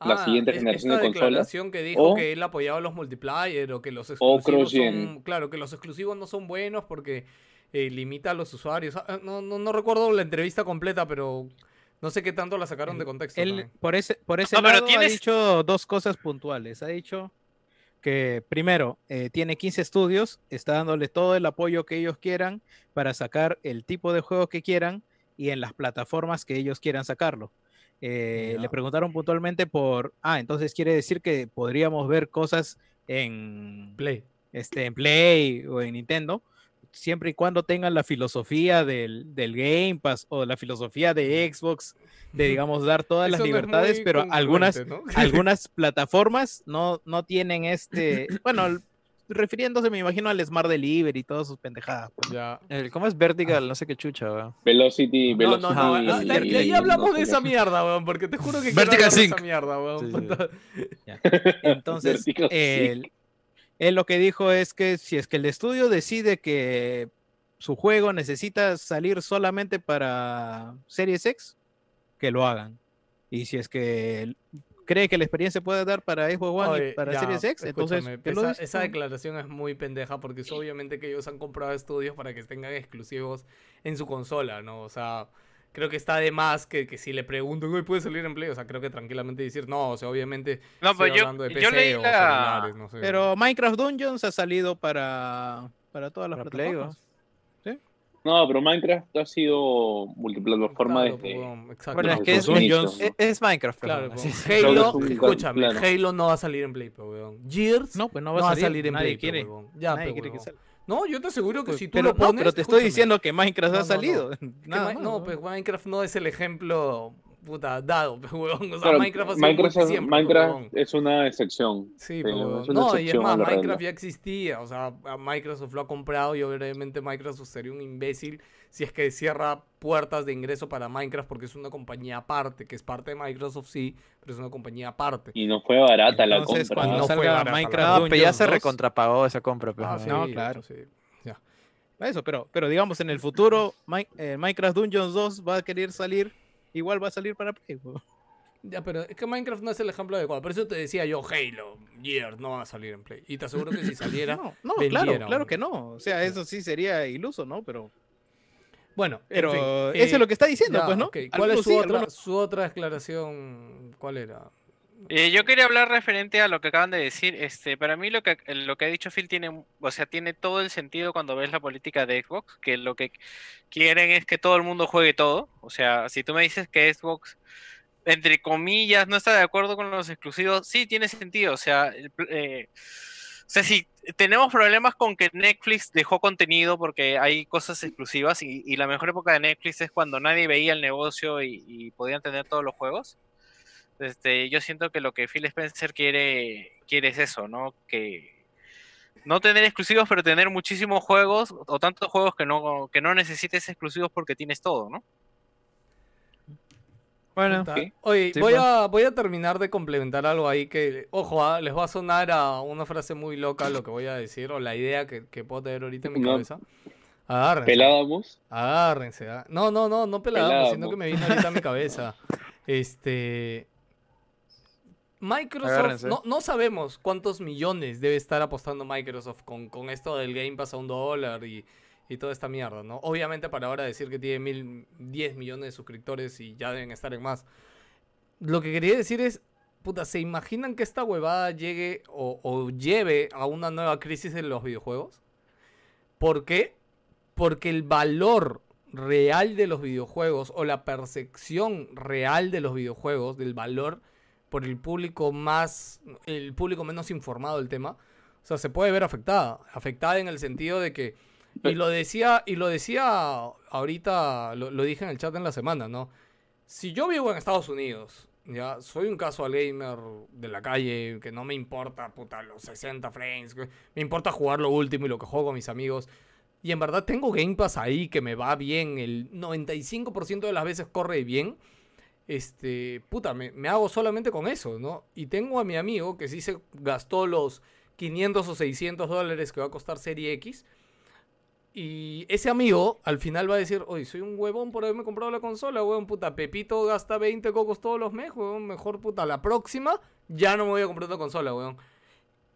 la Ah, siguiente es- generación esta de consolas. declaración que dijo o- que él apoyaba los multiplayer o que los exclusivos son, claro, que los exclusivos no son buenos porque eh, limita a los usuarios. Ah, No, no, no recuerdo la entrevista completa, pero no sé qué tanto la sacaron de contexto. Él, por ese, por ese No, pero lado, ha dicho dos cosas puntuales. Ha dicho que, primero, eh, tiene 15 estudios, está dándole todo el apoyo que ellos quieran para sacar el tipo de juego que quieran y en las plataformas que ellos quieran sacarlo. Eh. Le preguntaron puntualmente por, ah, entonces quiere decir que podríamos ver cosas en Play. este, en Play o en Nintendo, siempre y cuando tengan la filosofía del, del Game Pass o la filosofía de Xbox, de digamos dar todas las Eso libertades, pero algunas, algunas plataformas no, no tienen este, bueno, refiriéndose me imagino al Smart Delivery y todas sus pendejadas. pues, Ya. El, ¿Cómo es Vertical? No sé qué chucha, weón. Velocity, No, Velocity. no, no, Ah, ah, de, y- de ahí y hablamos no de esa mierda, weón, porque te juro que quiero Vertical de esa Sync. mierda, weón. Sí, sí. puta. Entonces, él, él lo que dijo es que si es que el estudio decide que su juego necesita salir solamente para Series X, que lo hagan. Y si es que cree que la experiencia puede dar para Xbox One Oye, y para ya, Series X, entonces esa, esa declaración es muy pendeja porque es obviamente que ellos han comprado estudios para que tengan exclusivos en su consola, ¿no? O sea, creo que está de más que, que si le preguntan, hoy puede salir en Play, o sea, creo que tranquilamente decir, no, o sea, obviamente No, estoy pero yo, hablando de yo PC leí o la... celulares, no sé. Pero Minecraft Dungeons ha salido para, para todas las Para Play. No, pero Minecraft ha sido multiplataforma Claro, desde... exacto. Bueno, es que Minecraft, Claro, Halo, escúchame, claro. Halo no va a salir en Play, pe, weón. Gears No, pues no no va a salir, en nadie Play, quiere. weón. Ya, nadie pe, quiere que salga. No, yo te aseguro que Pues, si tú pero, lo pones... no, pero te estoy escúchame, diciendo que Minecraft No, ha no, no. salido. no, ¿no? pues Minecraft no es el ejemplo puta dado, weón. O sea, Claro, Minecraft ha sido Minecraft, es, siempre, Minecraft es una excepción. Sí, Sí, pero es una no, y es más, regla. Minecraft ya existía, o sea, Microsoft lo ha comprado y obviamente Microsoft sería un imbécil si es que cierra puertas de ingreso para Minecraft porque es una compañía aparte, que es parte de Microsoft sí, pero es una compañía aparte. Y no fue barata la compra. cuando No fue barata Minecraft No, pero ya se 2, recontrapagó esa compra. pues, Ah, ¿no? sí, No, claro. sí, ya. Eso, pero, pero digamos, en el futuro, eh, Minecraft Dungeons 2 va a querer salir, igual va a salir para Play. Ya, pero es que Minecraft no es el ejemplo adecuado. Por eso te decía yo, Halo, Gears, no va a salir en Play. Y te aseguro que si saliera. No, claro, claro que no. O sea, eso sí sería iluso, ¿no? Pero, Bueno, en pero fin, eso eh, es lo que está diciendo, ya, pues, ¿no? ¿Cuál es su, sí, otra, algunos- su otra declaración? ¿Cuál era? Eh, yo quería hablar referente a lo que acaban de decir. Este, para mí lo que lo que ha dicho Phil tiene, o sea, tiene todo el sentido cuando ves la política de Xbox, que lo que quieren es que todo el mundo juegue todo. O sea, si tú me dices que Xbox, entre comillas, no está de acuerdo con los exclusivos, sí tiene sentido. O sea, eh, o sea, si tenemos problemas con que Netflix dejó contenido porque hay cosas exclusivas y, la mejor época de Netflix es cuando nadie veía el negocio y podían tener todos los juegos. Este, yo siento que lo que Phil Spencer quiere, quiere es eso, ¿no? Que no tener exclusivos, pero tener muchísimos juegos o tantos juegos que no, que no necesites exclusivos porque tienes todo, ¿no? Bueno, Puta, ok. Oye, Sí, voy, pues. a, voy a terminar de complementar algo ahí que, ojo, ah, les va a sonar a una frase muy loca lo que voy a decir o la idea que, que puedo tener ahorita en mi No. cabeza. Agárrense. Pelábamos. Agárrense. ah. No, no, no, no pelada, sino que me vino ahorita a mi cabeza. Este. Microsoft, Agárrense. no, no sabemos cuántos millones debe estar apostando Microsoft con, con esto del Game Pass a un dólar y, y toda esta mierda, ¿no? Obviamente para ahora decir que tiene mil, 10 millones de suscriptores y ya deben estar en más. Lo que quería decir es, puta, ¿se imaginan que esta huevada llegue o, o lleve a una nueva crisis en los videojuegos? ¿Por qué? Porque el valor real de los videojuegos o la percepción real de los videojuegos, del valor por el público más, el público menos informado del tema, o sea, se puede ver afectada. Afectada en el sentido de que, y lo decía, y lo decía ahorita, lo, lo dije en el chat en la semana, ¿no? Si yo vivo en Estados Unidos, ya, soy un casual gamer de la calle, que no me importa, puta, los 60 frames, me importa jugar lo último y lo que juego con mis amigos. Y en verdad tengo Game Pass ahí que me va bien, el 95% de las veces corre bien. Este, puta, me, me hago solamente con eso, ¿no? Y tengo a mi amigo que sí se gastó los 500 o 600 dólares que va a costar Serie X. Y ese amigo al final va a decir, oye, soy un huevón por haberme comprado la consola, huevón, puta, Pepito gasta 20 cocos todos los meses, huevón, mejor puta, la próxima ya no me voy a comprar una consola, huevón.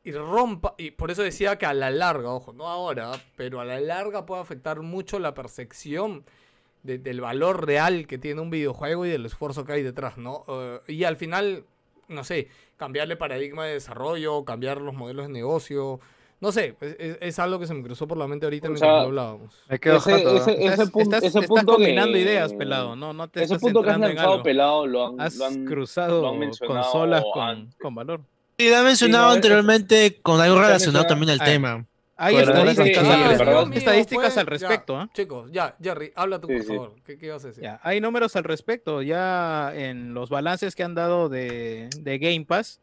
Y rompa, y por eso decía que a la larga, ojo, no ahora, pero a la larga puede afectar mucho la percepción de- del valor real que tiene un videojuego y del esfuerzo que hay detrás, ¿no? Eh, y al final, no sé, cambiarle paradigma de desarrollo, cambiar los modelos de negocio, no sé, es, es- es algo que se me cruzó por la mente ahorita O mientras sea, hablábamos. me quedo Ese, jato, ese, ¿no? ese Estás, punto, estás- ese estás punto combinando que- ideas, pelado. No, no te Ese estás punto que has lanzado algo. pelado lo han, Has lo han- cruzado lo han consolas con, valor. Sí, lo he mencionado no, anteriormente con algo relacionado también al Ah, tema. Hay estadísticas, al- sí, perdón. estadísticas Fue- al respecto. ¿ah? Chicos, ya, Jerry, habla tú, Sí, por sí. favor. ¿Qué, qué ibas a decir? Ya, hay números al respecto. Ya en los balances que han dado de, de Game Pass,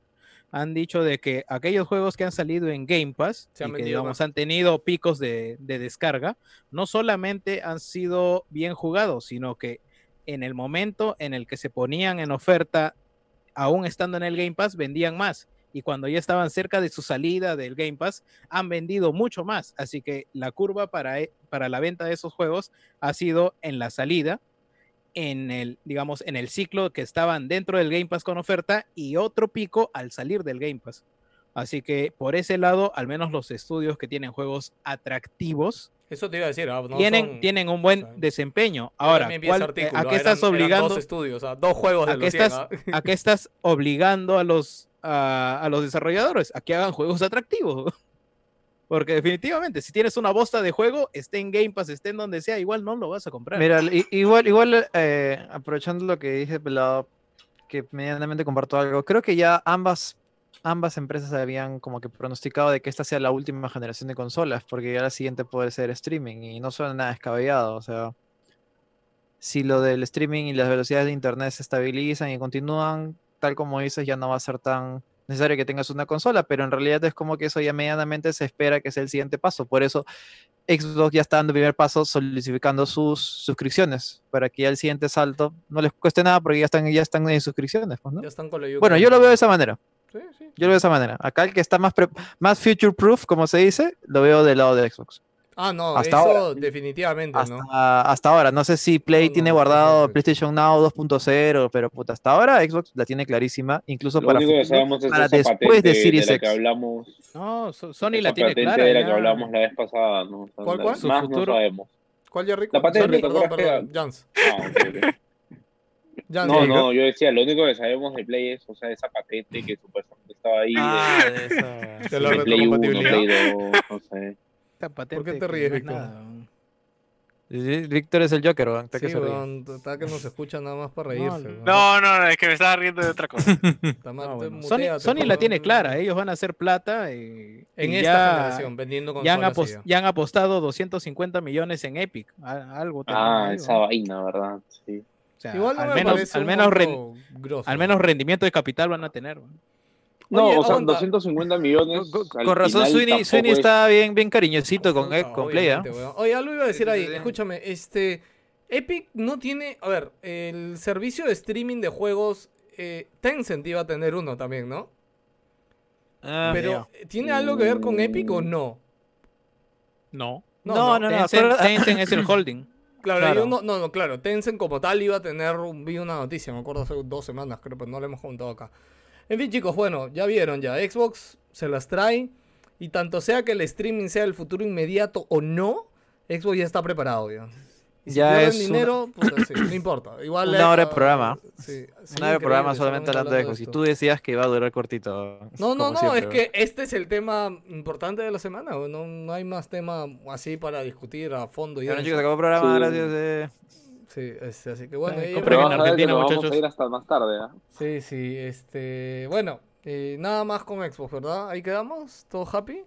han dicho de que aquellos juegos que han salido en Game Pass Se han y que digamos, han tenido picos de, de descarga, no solamente han sido bien jugados, sino que en el momento en el que se ponían en oferta, aún estando en el Game Pass, vendían más. Y cuando ya estaban cerca de su salida del Game Pass, han vendido mucho más. Así que la curva para, e- para la venta de esos juegos ha sido en la salida, en el, digamos, en el ciclo que estaban dentro del Game Pass con oferta y otro pico al salir del Game Pass. Así que por ese lado, al menos los estudios que tienen juegos atractivos Eso te iba a decir. ah, no tienen, son- tienen un buen o sea, desempeño. Ahora, también vi ese ¿cuál- artículo, ¿a qué eran- estás eran obligando? dos estudios, dos juegos de ¿A los qué 100, estás, a qué estás obligando a los, a, los desarrolladores? A que hagan juegos atractivos. Porque definitivamente, si tienes una bosta de juego, esté en Game Pass, esté en donde sea, igual no lo vas a comprar. Mira, igual, igual eh, aprovechando lo que dije que medianamente comparto algo, creo que ya ambas, ambas empresas habían como que pronosticado de que esta sea la última generación de consolas, porque ya la siguiente puede ser streaming y no suena nada descabellado, o sea, si lo del streaming y las velocidades de internet se estabilizan y continúan, tal como dices, ya no va a ser tan necesario que tengas una consola, pero en realidad es como que eso ya medianamente se espera que sea el siguiente paso, por eso Xbox ya está dando el primer paso solidificando sus suscripciones para que ya el siguiente salto no les cueste nada porque ya están, ya están en suscripciones. pues, ¿no? Ya están con la yuca Bueno, yo lo veo de esa manera. Sí, sí. Yo lo veo de esa manera. Acá el que está más, más future proof, como se dice, lo veo del lado de Xbox. Ah, no, Hasta eso ahora. definitivamente, Hasta, ¿no? hasta ahora. No sé si Play No, tiene no, guardado perfecto. PlayStation Now 2.0, pero puta, hasta ahora Xbox la tiene clarísima, incluso Lo para, único que sabemos es para esa después de Series la X. que hablamos. No, So- Sony la tiene patente clara. de la ya. que hablamos la vez pasada, ¿no? ¿Cuál, la- cuál? Su Más futuro. no sabemos. ¿Cuál ya rico? La patente, Sony, ¿te perdón, perdón. que- Jans. Ah, ok, ok. Jans, No, ya. no, yo decía, lo único que sabemos de Play es, o sea, esa patente que supuestamente estaba ahí Ah, de, de esa- De la de Play 1, retrocompatibilidad. Play 2, no sé. Esta patente te que ríes, Víctor? Víctor es el Joker, weón, está que Sí, se ríe. weón, está que no se escucha nada más para reírse. No, no, no, es que me estaba riendo de otra cosa. Está mal, No, te bueno. Sony, muteate, Sony por la tiene clara, ellos van a hacer plata y, En y esta ya, generación, vendiendo ya han, consolas. y apos- ya. ya han apostado 250 millones en Epic. Algo Ah, ahí, esa vaina, ¿verdad? Sí. O sea, Igual no al me menos, al menos, ren- monto grosso. al menos rendimiento de capital van a tener. No, Oye, o sea, aguanta. 250 millones. Con, razón, Sweeney, Sweeney es- está bien, bien cariñosito con, Puta, con Play, ¿ah? obviamente, weón. Oye, algo iba a decir ahí. Escúchame, este. Epic no tiene. A ver, el servicio de streaming de juegos. Eh, Tencent iba a tener uno también, ¿no? Ah, Pero, ¿tiene algo que ver con Epic o no? No. No, No, no, no, Tencent, es el holding. Claro, Claro. no, no, no, claro. Tencent como tal iba a tener. Vi una noticia, me acuerdo hace dos semanas, creo, pero no la hemos contado acá. En fin, chicos, bueno, ya vieron ya. Xbox se las trae. Y tanto sea que el streaming sea el futuro inmediato o no, Xbox ya está preparado ya. Y si Ya es dinero, puta, sí, no importa. Igual Una hora de programa. sí, sí, Una de programa solamente hablando de Xbox. Y tú decías que iba a durar cortito. No, no, no, siempre, es que este es el tema importante de la semana. No, no hay más tema así para discutir a fondo. y Bueno, chicos, acabó el programa. Sí. Gracias. eh. Sí, este, así que bueno. Eh, Pero compren en Argentina, nos vamos muchachos. a ir hasta más tarde, ¿ah? Sí, sí, este. Bueno, eh, nada más con Xbox, ¿verdad? Ahí quedamos, ¿todo happy?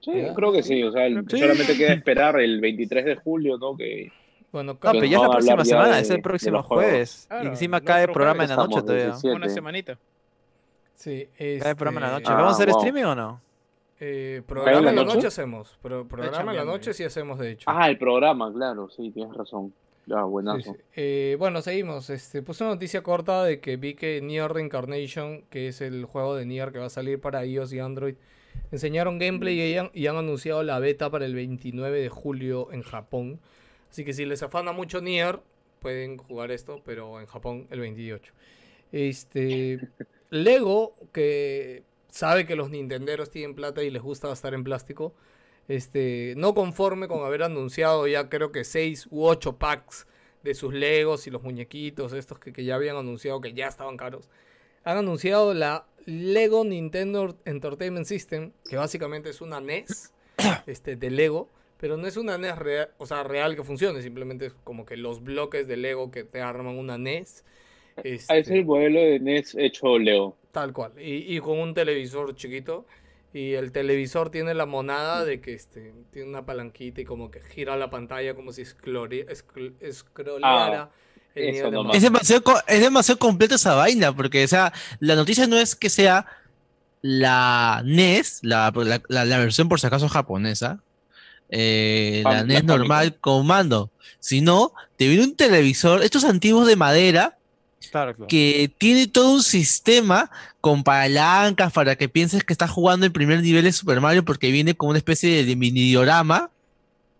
Sí, Ya. creo que sí. O sea, el- Sí. solamente queda esperar el 23 de julio, ¿no? Que Bueno, pero ya es la próxima semana, de- es el próximo jueves. Claro, y encima cae programa en la jueves noche todavía. 17. Una semanita. sí, Cae programa en la este, noche. ¿Vamos a hacer Ah, wow. streaming o no? eh, programa en la noche? noche hacemos, pero programa en la noche sí hacemos, de hecho. Ah, el programa, claro, sí, tienes razón. Sí, buenazo. sí. Eh, bueno, seguimos. Este, puse una noticia corta de que vi que Nier Reincarnation, que es el juego de Nier que va a salir para iOS y Android, enseñaron gameplay y han, y han anunciado la beta para el 29 de julio en Japón. Así que si les afana mucho Nier, pueden jugar esto, pero en Japón el 28. Este, Lego, que sabe que los nintenderos tienen plata y les gusta gastar en plástico, este, no conforme con haber anunciado ya creo que 6 u 8 packs de sus Legos y los muñequitos estos que, que ya habían anunciado que ya estaban caros. Han anunciado la Lego Nintendo Entertainment System, que básicamente es una NES este, de Lego, pero no es una NES real, o sea, real que funcione, simplemente es como que los bloques de Lego que te arman una NES. Ah, es este, el modelo de NES hecho Leo. Tal cual. Y, y con un televisor chiquito. Y el televisor tiene la monada de que este, tiene una palanquita y como que gira la pantalla como si eso nivel de. Es demasiado, es demasiado completa esa vaina, porque, o sea, la noticia no es que sea la NES, la, la, la- la versión por si acaso japonesa, eh, la NES la normal con mando, sino te viene un televisor, estos antiguos de madera, Claro, claro. que tiene todo un sistema con palancas para que pienses que estás jugando el primer nivel de Super Mario porque viene con una especie de, de mini diorama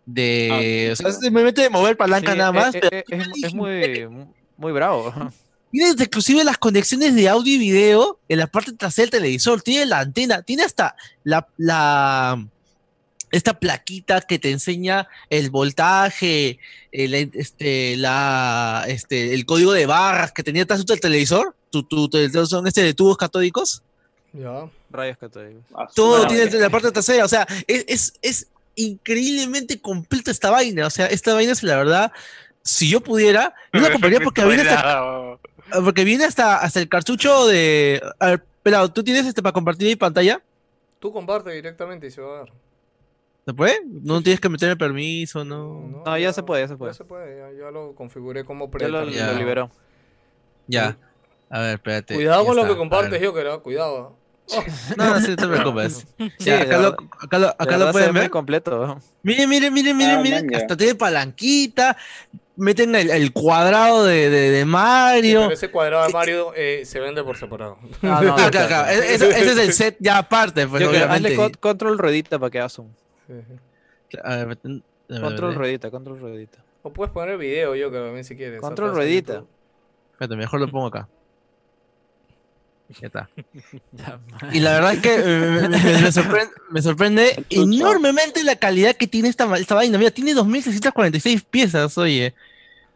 de, Ah, o sea, simplemente de mover palanca Sí, nada eh, más, eh, pero eh, es, es muy, muy bravo. Tiene inclusive las conexiones de audio y video en la parte trasera del televisor. Tiene la antena, tiene hasta la, la esta plaquita que te enseña el voltaje, el, este, la, este, el código de barras que tenía atrás del televisor. Tu, tu televisor son este de tubos catódicos. Ya. Rayos católicos. Ah, Todo tiene la parte trasera. O sea, es, es, es increíblemente completa esta vaina. O sea, esta vaina es la verdad. Si yo pudiera, yo la compraría porque viene hasta Ah, Porque viene hasta, hasta el cartucho de. A ver, pero ¿tú tienes este para compartir mi pantalla? Tú comparte directamente y se va a ver. ¿Se puede? No tienes que meter el permiso, no. No, ya se puede, ya se puede. Ya se puede, ya, ya lo configuré como Ya lo, pre Ya. lo liberó. Ya. A ver, espérate. Cuidado con lo que compartes, yo creo, cuidado. Oh, No, no, sí, no te preocupes. Sí, acá, lo, acá, lo, acá lo pueden ver. completo. Miren, miren, miren, miren, Ah, miren. Hasta tiene palanquita. Meten el, el cuadrado de, de, de sí, Mario. pero ese cuadrado de Mario eh, se vende por separado. Ah, no, Acá, acá. Ese, ese es el set ya aparte, pues, Yo que hazle obviamente. con- control ruedita para que haga zoom. Sí, sí. A ver, vete- Control ruedita, control ruedita. O puedes poner video, yo que también si quieres. Control ruedita. Espérate, mejor lo pongo acá. Ya está. Y la verdad es que eh, me, me- me sorprende, me sorprende enormemente la calidad que tiene esta, esta vaina. Mira, tiene 2.646 piezas, oye.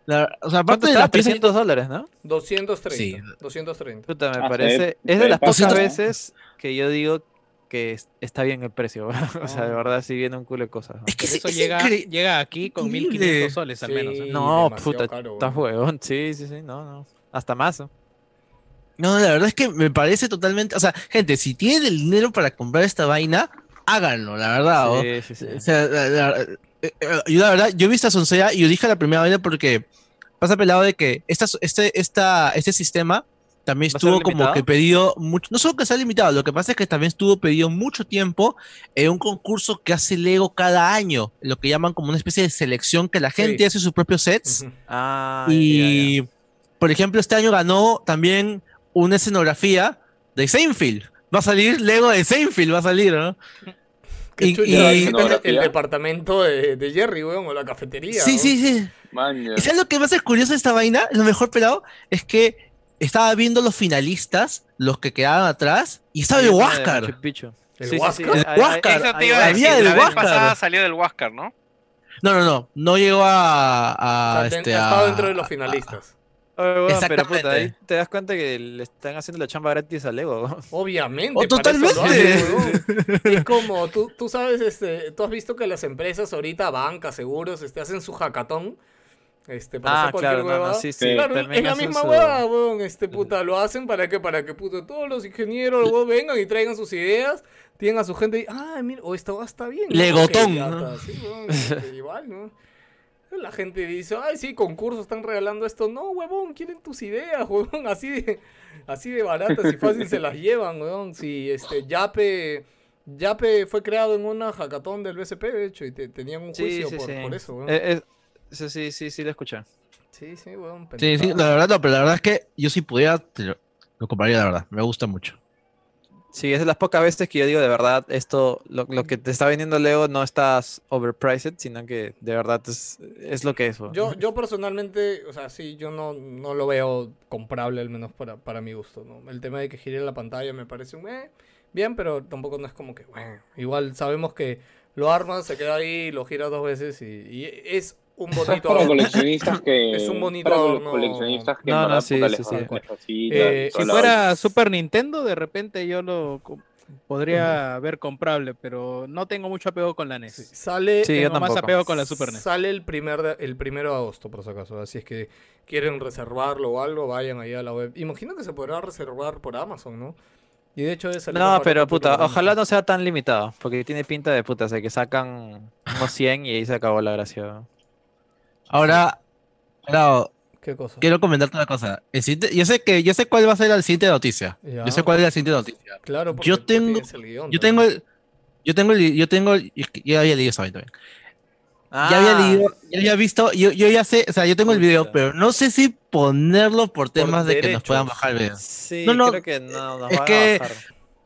La- o sea, aparte ¿Cuánto de las piezas... 300 dólares, ¿no? 230. Sí. 230. Puta, me Ah, parece. Es de las pocas veces que yo digo que está bien el precio. o sea, de verdad, si viene un culo de cosas. ¿no? Es que Pero es- eso es llega, llega aquí con increíble. 1500 soles al menos. ¿eh? Sí. No, puta, está huevón. Sí, sí, sí, no, no. Hasta más. ¿no? No, la verdad es que me parece totalmente... O sea, gente, si tienen el dinero para comprar esta vaina, háganlo, la verdad. ¿o? Sí, sí, sí. O sea, la- la- eh, eh, yo la verdad, yo vi esta Sonsea y yo dije la primera vaina porque pasa pelado de que esta, este, esta, este sistema también ¿Va a ser estuvo como limitado? que pedido mucho, no solo que sea limitado, lo que pasa es que también estuvo pedido mucho tiempo en un concurso que hace Lego cada año, lo que llaman como una especie de selección que la gente Sí. hace sus propios sets. Ah, ya, ya, ya. Y, por ejemplo, este año ganó también una escenografía de Seinfeld. Va a salir Lego de Seinfeld, va a salir, ¿no? Qué Y- el- departamento de, de Jerry, weón, o la cafetería. Sí, weón. sí, sí. Man. ¿Y sabes lo que más es curioso de esta vaina? Lo mejor pelado es que estaba viendo los finalistas, los que quedaban atrás, y estaba el Huáscar. ¿El Sí, sí, sí, Huáscar? El Huáscar. Eso te iba a decir, la vez pasada salió del Huáscar, ¿no? No, no, no. No llegó a. O a, sea, este, ha estado a- dentro de los a- finalistas. Oye, weón, pero Exactamente. puta, ahí te das cuenta que le están haciendo la chamba gratis a Lego. Obviamente. Oh, totalmente. Es como, tú, tú sabes, este, tú has visto que las empresas ahorita, bancas, seguros, este, hacen su hackathon. Este, para Ah, hacer cualquier claro, no, no, sí, sí. Claro, es la misma su- huevada, weón. Este, puta, lo hacen para que, para que, puta, todos los ingenieros, weón, vengan y traigan sus ideas, tienen a su gente y, ah, mira, o esta va está bien. ¿no? Legotón, ya ¿no? está, sí, weón, este, igual, ¿no? La gente dice, ay, sí, concursos están regalando esto. No, huevón, quieren tus ideas, huevón. Así de, así de baratas y fácil se las llevan, huevón. Si este Yape, Yape fue creado en una hackathon del BSP, de hecho, y te- tenían un Sí, juicio sí, por, sí. por eso, huevón. Eh, eh, sí, sí, sí, sí, lo escuché. sí, sí, huevón. Sí, sí, la verdad, no, pero la verdad es que yo si pudiera, lo, lo compraría, la verdad. Me gusta mucho. Sí, es de las pocas veces que yo digo de verdad, esto, lo, lo que te está vendiendo Lego no estás overpriced, sino que de verdad es, es lo que es. weón. Yo, yo personalmente, o sea, sí, yo no, no lo veo comprable, al menos para, para mi gusto, ¿no? El tema de que gire la pantalla me parece eh, bien, pero tampoco no es como que, bueno, igual sabemos que lo armas, se queda ahí, lo giras dos veces y, y es un bonito para coleccionistas que. Es un bonito para adorno. coleccionistas que No, no, sí, sí, Eh, Si fuera. Super Nintendo, de repente yo lo podría ver comprable, pero no tengo mucho apego con la NES. Sale, yo tengo más apego con la Super NES. sale el, primer de- el primero de agosto, por si acaso. Así es que quieren reservarlo o algo, vayan ahí a la web. Imagino que se podrá reservar por Amazon, ¿no? Y de hecho es No, pero puta, ojalá no sea tan limitado, porque tiene pinta de puta, o sea, que sacan unos 100 y ahí se acabó la gracia. Ahora, ahora, ¿Qué cosa? quiero comentarte una cosa. El siguiente- yo sé que yo sé cuál va a ser la siguiente noticia. Ya. Yo sé cuál es la siguiente noticia. Claro, porque Yo tengo- el guion Yo tengo el, yo tengo el, yo tengo, el- ya había leído esa vaina también. Ya había Ah, leído, ya había visto, yo, yo ya sé, o sea, yo tengo el video, pero no sé si ponerlo por temas de que nos puedan bajar el video. Sí, No, no, creo que no nos es van que- a bajar.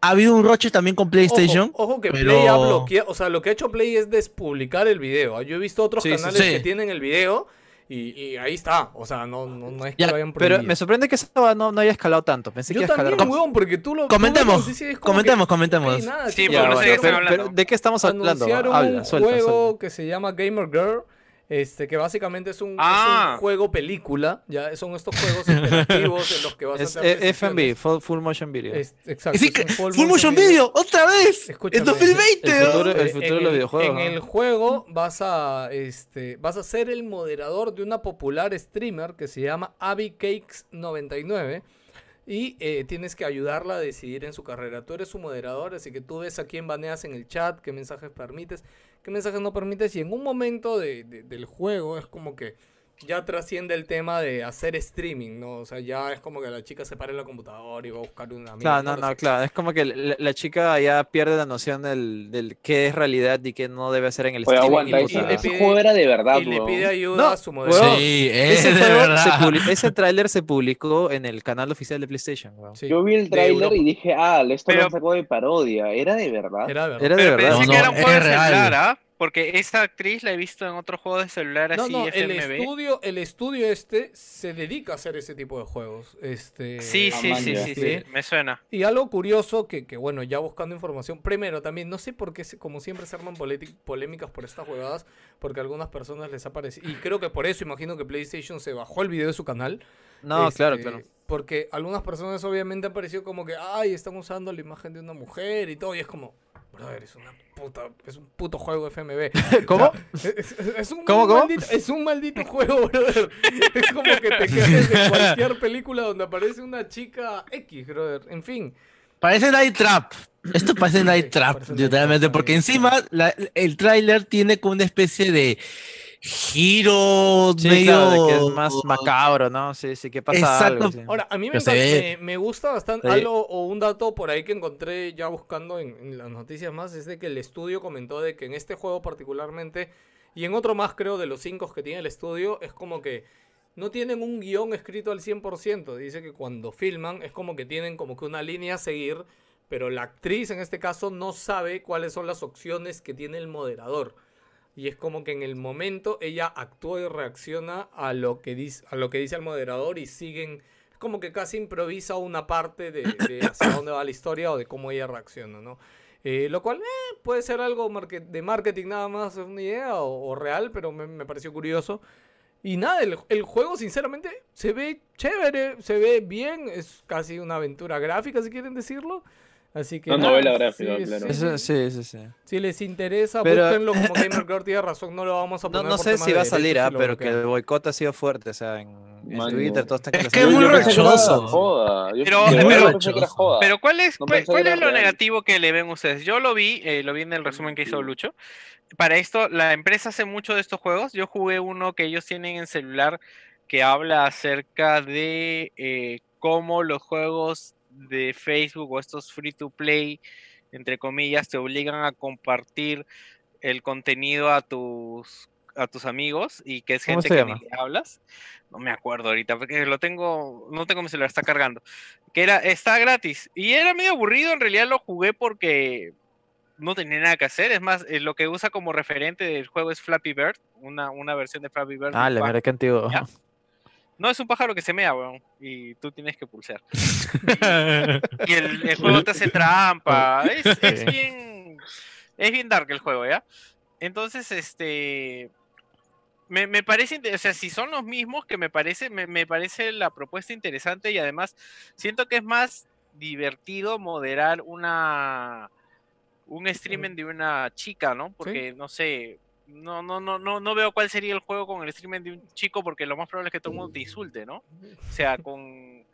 Ha habido un roche también con PlayStation. Ojo, ojo que pero- Play ha bloqueado, o sea, lo que ha hecho Play es despublicar el video. Yo he visto otros Sí, canales sí. que tienen el video y, y ahí está. O sea, no, no, no es que Ya, lo hayan Pero me sorprende que eso no, no haya escalado tanto. Pensé Yo que iba a escalar también, más. weón, porque tú lo... tú Comentemos, es como comentemos, que, comentemos. "Ey, nada, Sí, Ya, bueno, pero, hablando. pero ¿de qué estamos hablando? anunciaron Habla, un suelta, juego suelta. que se llama Gamer Girl, este, que básicamente es un, es Ah. un juego película, ya son estos juegos interactivos en los que vas Es a tener FMV, full, full motion video. Es- exacto. Es que- Full Motion Video, otra vez. Escúchame, En 2020. el futuro- el futuro en de los videojuegos, En ¿no? el juego vas a, este, vas a ser el moderador de una popular streamer que se llama AbiCakes99 y eh, tienes que ayudarla a decidir en su carrera. Tú eres su moderador, así que tú ves a quién baneas en el chat, qué mensajes permites, qué mensajes no permites y en un momento de- de- del juego es como que ya trasciende el tema de hacer streaming, ¿no? O sea, ya es como que la chica se para en la computadora y va a buscar una amiga. Claro, no, no, claro. Es como que la, la chica ya pierde la noción del, del qué es realidad y qué no debe ser en el Oye, streaming. aguanta, y- le pide- juego era de verdad, Y le weón. pide ayuda No, a su huevón. Sí, es Ese, de verdad. ese tráiler se publicó en el canal oficial de PlayStation. weón. Sí, Yo vi el tráiler y dije, ah, esto Pero- lo sacó de parodia. ¿Era de verdad? Era de verdad. Era de Pero verdad. pensé No, que era un juego de celular, ¿ah? Porque esa actriz la he visto en otro juego de celular No, así no, el estudio, el estudio este se dedica a hacer ese tipo de juegos. Este, Sí, sí, sí, sí, sí. sí, me suena. Y algo curioso que, que, bueno, ya buscando información, primero también, no sé por qué, se- como siempre se arman polémicas por estas jugadas, porque a algunas personas les ha parecido, y creo que por eso imagino que PlayStation se bajó el video de su canal. No, claro, este, claro. Porque algunas personas obviamente han parecido como que, ay, están usando la imagen de una mujer y todo, y es como, brother, es una puta, es un puto juego FMV. ¿Cómo? Es, es- es un ¿Cómo, cómo? Maldito, es un maldito juego, brother. Es como que te crees de cualquier película donde aparece una chica X, brother. En fin. Parece Night Trap. Esto parece Night Trap, literalmente, porque encima la- el tráiler tiene como una especie de giro Sí, medio... claro, de que es más macabro, ¿no? Sí, sí, que pasa Exacto. algo. sí. Ahora, a mí me, encanta- me, me gusta bastante algo o un dato por ahí que encontré ya buscando en, en las noticias más, es de que el estudio comentó de que en este juego particularmente, y en otro más creo de los cinco que tiene el estudio, es como que no tienen un guion escrito al 100%. Dice que cuando filman es como que tienen como que una línea a seguir, pero la actriz en este caso no sabe cuáles son las opciones que tiene el moderador. Y es como que en el momento ella actúa y reacciona a lo que dice, a lo que dice el moderador y siguen. Es como que casi improvisa una parte de, de hacia dónde va la historia o de cómo ella reacciona, ¿no? Eh, lo cual eh, puede ser algo de marketing nada más, es una idea o, o real, pero me, me pareció curioso. Y nada, el, el juego sinceramente se ve chévere, se ve bien, es casi una aventura gráfica si quieren decirlo. Así que... Una nada, novela gráfica, sí, claro. sí, Eso- sí. sí. Si les interesa, Pero- búsquenlo como Gamer Girl tiene razón, no lo vamos a No, poner no sé si va a salir, ah, pero que el boicot ha sido fuerte, o sea, en, en. Twitter todos están Es que es muy. Yo, Pero- pero-. Pero ¿cuál es, No cuál, es lo real. negativo que le ven ustedes? Yo lo vi, eh, lo vi en el resumen que hizo Lucho. Para esto, la empresa hace mucho de estos juegos. Yo jugué uno que ellos tienen en celular que habla acerca de eh, cómo los juegos de Facebook o estos free to play, entre comillas, te obligan a compartir el contenido a tus a tus amigos y que es ¿Cómo gente que llama? ni le hablas. No me acuerdo ahorita, porque lo tengo, no tengo mi celular, está cargando. Que era, está gratis. Y era medio aburrido, en realidad lo jugué porque no tenía nada que hacer. Es más, eh, lo que usa como referente del juego es Flappy Bird, una, una versión de Flappy Bird. Ah, la mira qué antiguo. Ya. No, es un pájaro que se mea, weón. Y tú tienes que pulsear. Y el, el juego te hace trampa. Es, bien. Es bien dark el juego, ¿ya? Entonces, este. Me, me parece, o sea, si son los mismos, que me parece, me, me parece la propuesta interesante y además siento que es más divertido moderar una un streaming de una chica, ¿no? Porque no sé, no, no, no, no, no veo cuál sería el juego con el streaming de un chico, porque lo más probable es que todo el mundo te insulte, ¿no? O sea, con,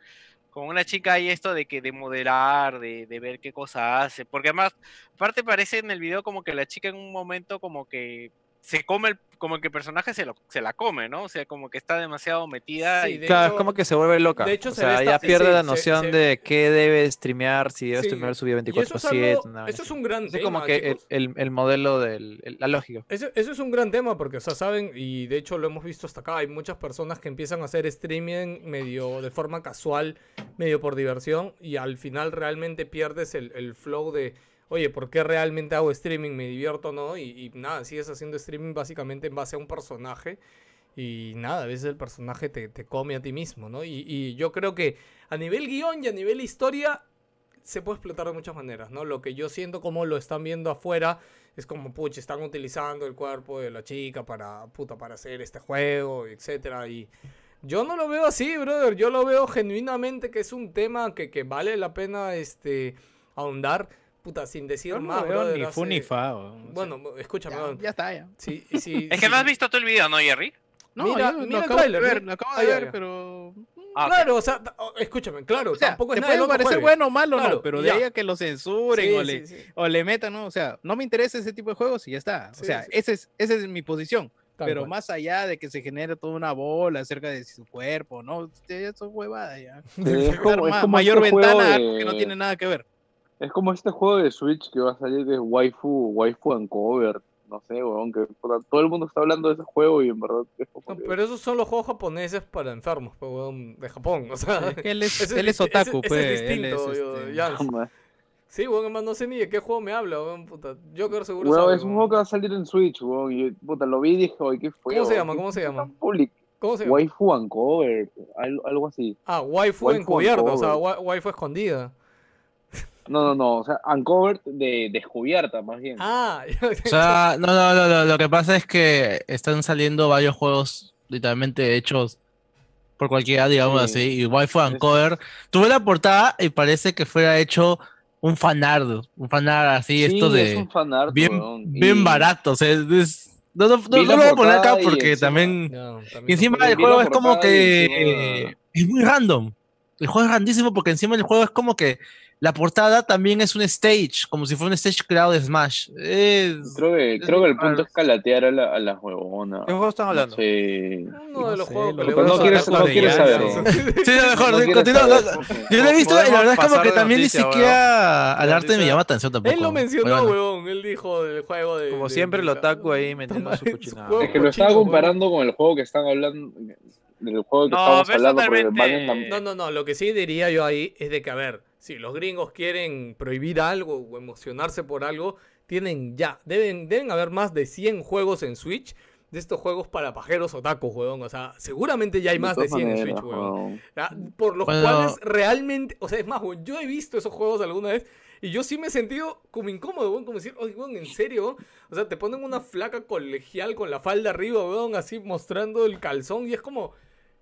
con una chica hay esto de que de moderar, de, de ver qué cosa hace. Porque además, aparte parece en el video como que la chica en un momento como que se come el, como que el personaje se, lo, se la come, ¿no? O sea, como que está demasiado metida. Sí, y- de Claro, hecho- es como que se vuelve loca. de hecho o se sea, ve ya esta- pierde sí, la noción se- de qué debe streamear, si debe Sí, streamear su vida y eso es 24/7. algo- una eso vaina es un gran tema, Es como que el, chicos. el- el modelo del el- la lógica. Eso, eso es un gran tema porque, o sea, saben, y de hecho lo hemos visto hasta acá, hay muchas personas que empiezan a hacer streaming medio de forma casual, medio por diversión, y al final realmente pierdes el, el flow de, oye, ¿por qué realmente hago streaming? ¿Me divierto no? Y, y nada, sigues haciendo streaming básicamente en base a un personaje, y nada, a veces el personaje te, te come a ti mismo, ¿no? Y, y yo creo que a nivel guion y a nivel historia se puede explotar de muchas maneras, ¿no? Lo que yo siento como lo están viendo afuera es como, pucha, están utilizando el cuerpo de la chica para, puta, para hacer este juego, etcétera, y yo no lo veo así, brother, yo lo veo genuinamente que es un tema que, que vale la pena, este, ahondar, puta, sin decir no más, brother, ni fu hace- ni fa. weón, o sea, Bueno, escúchame, ya, está, ya. sí, sí, Es que no has visto tú el video, ¿no, Jerry? No, Mira- yo mira lo el acabo tráiler, de ver, ¿no? lo acabo de ver, ya. pero... Ah. Claro, o sea, escúchame, claro, O sea, tampoco te es nada puede parecer jueves. bueno o malo, Claro, no, pero de ahí a que lo censuren Sí, o, le, sí, sí. o le metan, ¿no? O sea, no me interesa ese tipo de juegos y ya está. Sí, o sea, sí. ese es, esa es mi posición. Tal pero cual. más allá de que se genere toda una bola acerca de su cuerpo, ¿no? Eso es huevada ya. Sí, es Dar como, es ma- como mayor este ventana de- que no tiene nada que ver. Es como este juego de Switch que va a salir de waifu, waifu and cover. No sé, weón, que puta, todo el mundo está hablando de ese juego y en verdad es como No, que- pero esos son los juegos japoneses para enfermos, pues, weón, de Japón, o sea... Es que él es, ese él es disti- ese- otaku, ese pues. es distinto, es, yo- este, ya. Sí, weón, además no sé ni de qué juego me habla, weón, puta. Joker seguro Weón, sabe, es un weón. juego que va a salir en Switch, weón. Y puta, lo vi y dije, oye, ¿qué fue? ¿Cómo se llama? ¿Qué ¿Cómo se llama? public- ¿Cómo se llama? Waifu Uncover, algo, algo así. Ah, waifu, Waifu encubierto, o sea, wa- waifu escondida. No, no, no, o sea, Uncovered de descubierta, más bien. Ah, O sea, no, no, no, no, lo que pasa es que están saliendo varios juegos literalmente hechos por cualquiera, digamos Sí. así, y Waifu Uncover. Tuve la portada y parece que fuera hecho un fanart, un fanart así, Sí, esto es de un fanart, bien, weón, bien y- barato, o sea, es- no, no, no, Vi no la lo voy a poner acá y porque encima- también, No, y también encima el juego es como que encima- es muy random. El juego es grandísimo porque encima el juego es como que la portada también es un stage, como si fuera un stage creado de Smash. Es- Creo que, es creo que el punto es calatear a la, a la huevona. ¿Qué juego están hablando? Sí. Uno de los sé, juegos que lo le que gusta no quieres- no Taco quieres de saber, Yaya. ¿no? Sí, no, mejor, No continúa. no, Yo lo he visto y la verdad es como que también ni siquiera al arte me llama atención tampoco. Él lo mencionó, weón. Él dijo del juego de. Como siempre, el otaku ahí metiendo su cochinada. Es que lo estaba comparando con el juego que están hablando, del juego que No, estamos hablando, No, no, no. Lo que sí diría yo ahí es de que, a ver, si los gringos quieren prohibir algo o emocionarse por algo, tienen ya. Deben, deben haber más de 100 juegos en Switch de estos juegos para pajeros otakus, weón. O sea, seguramente ya hay más de todas 100 en Switch, weón. Ya, Por los Bueno. cuales realmente, o sea, es más, weón, yo he visto esos juegos alguna vez y yo sí me he sentido como incómodo, weón, como decir, oye, weón, ¿en serio? weón?". O sea, te ponen una flaca colegial con la falda arriba, weón, así mostrando el calzón y es como,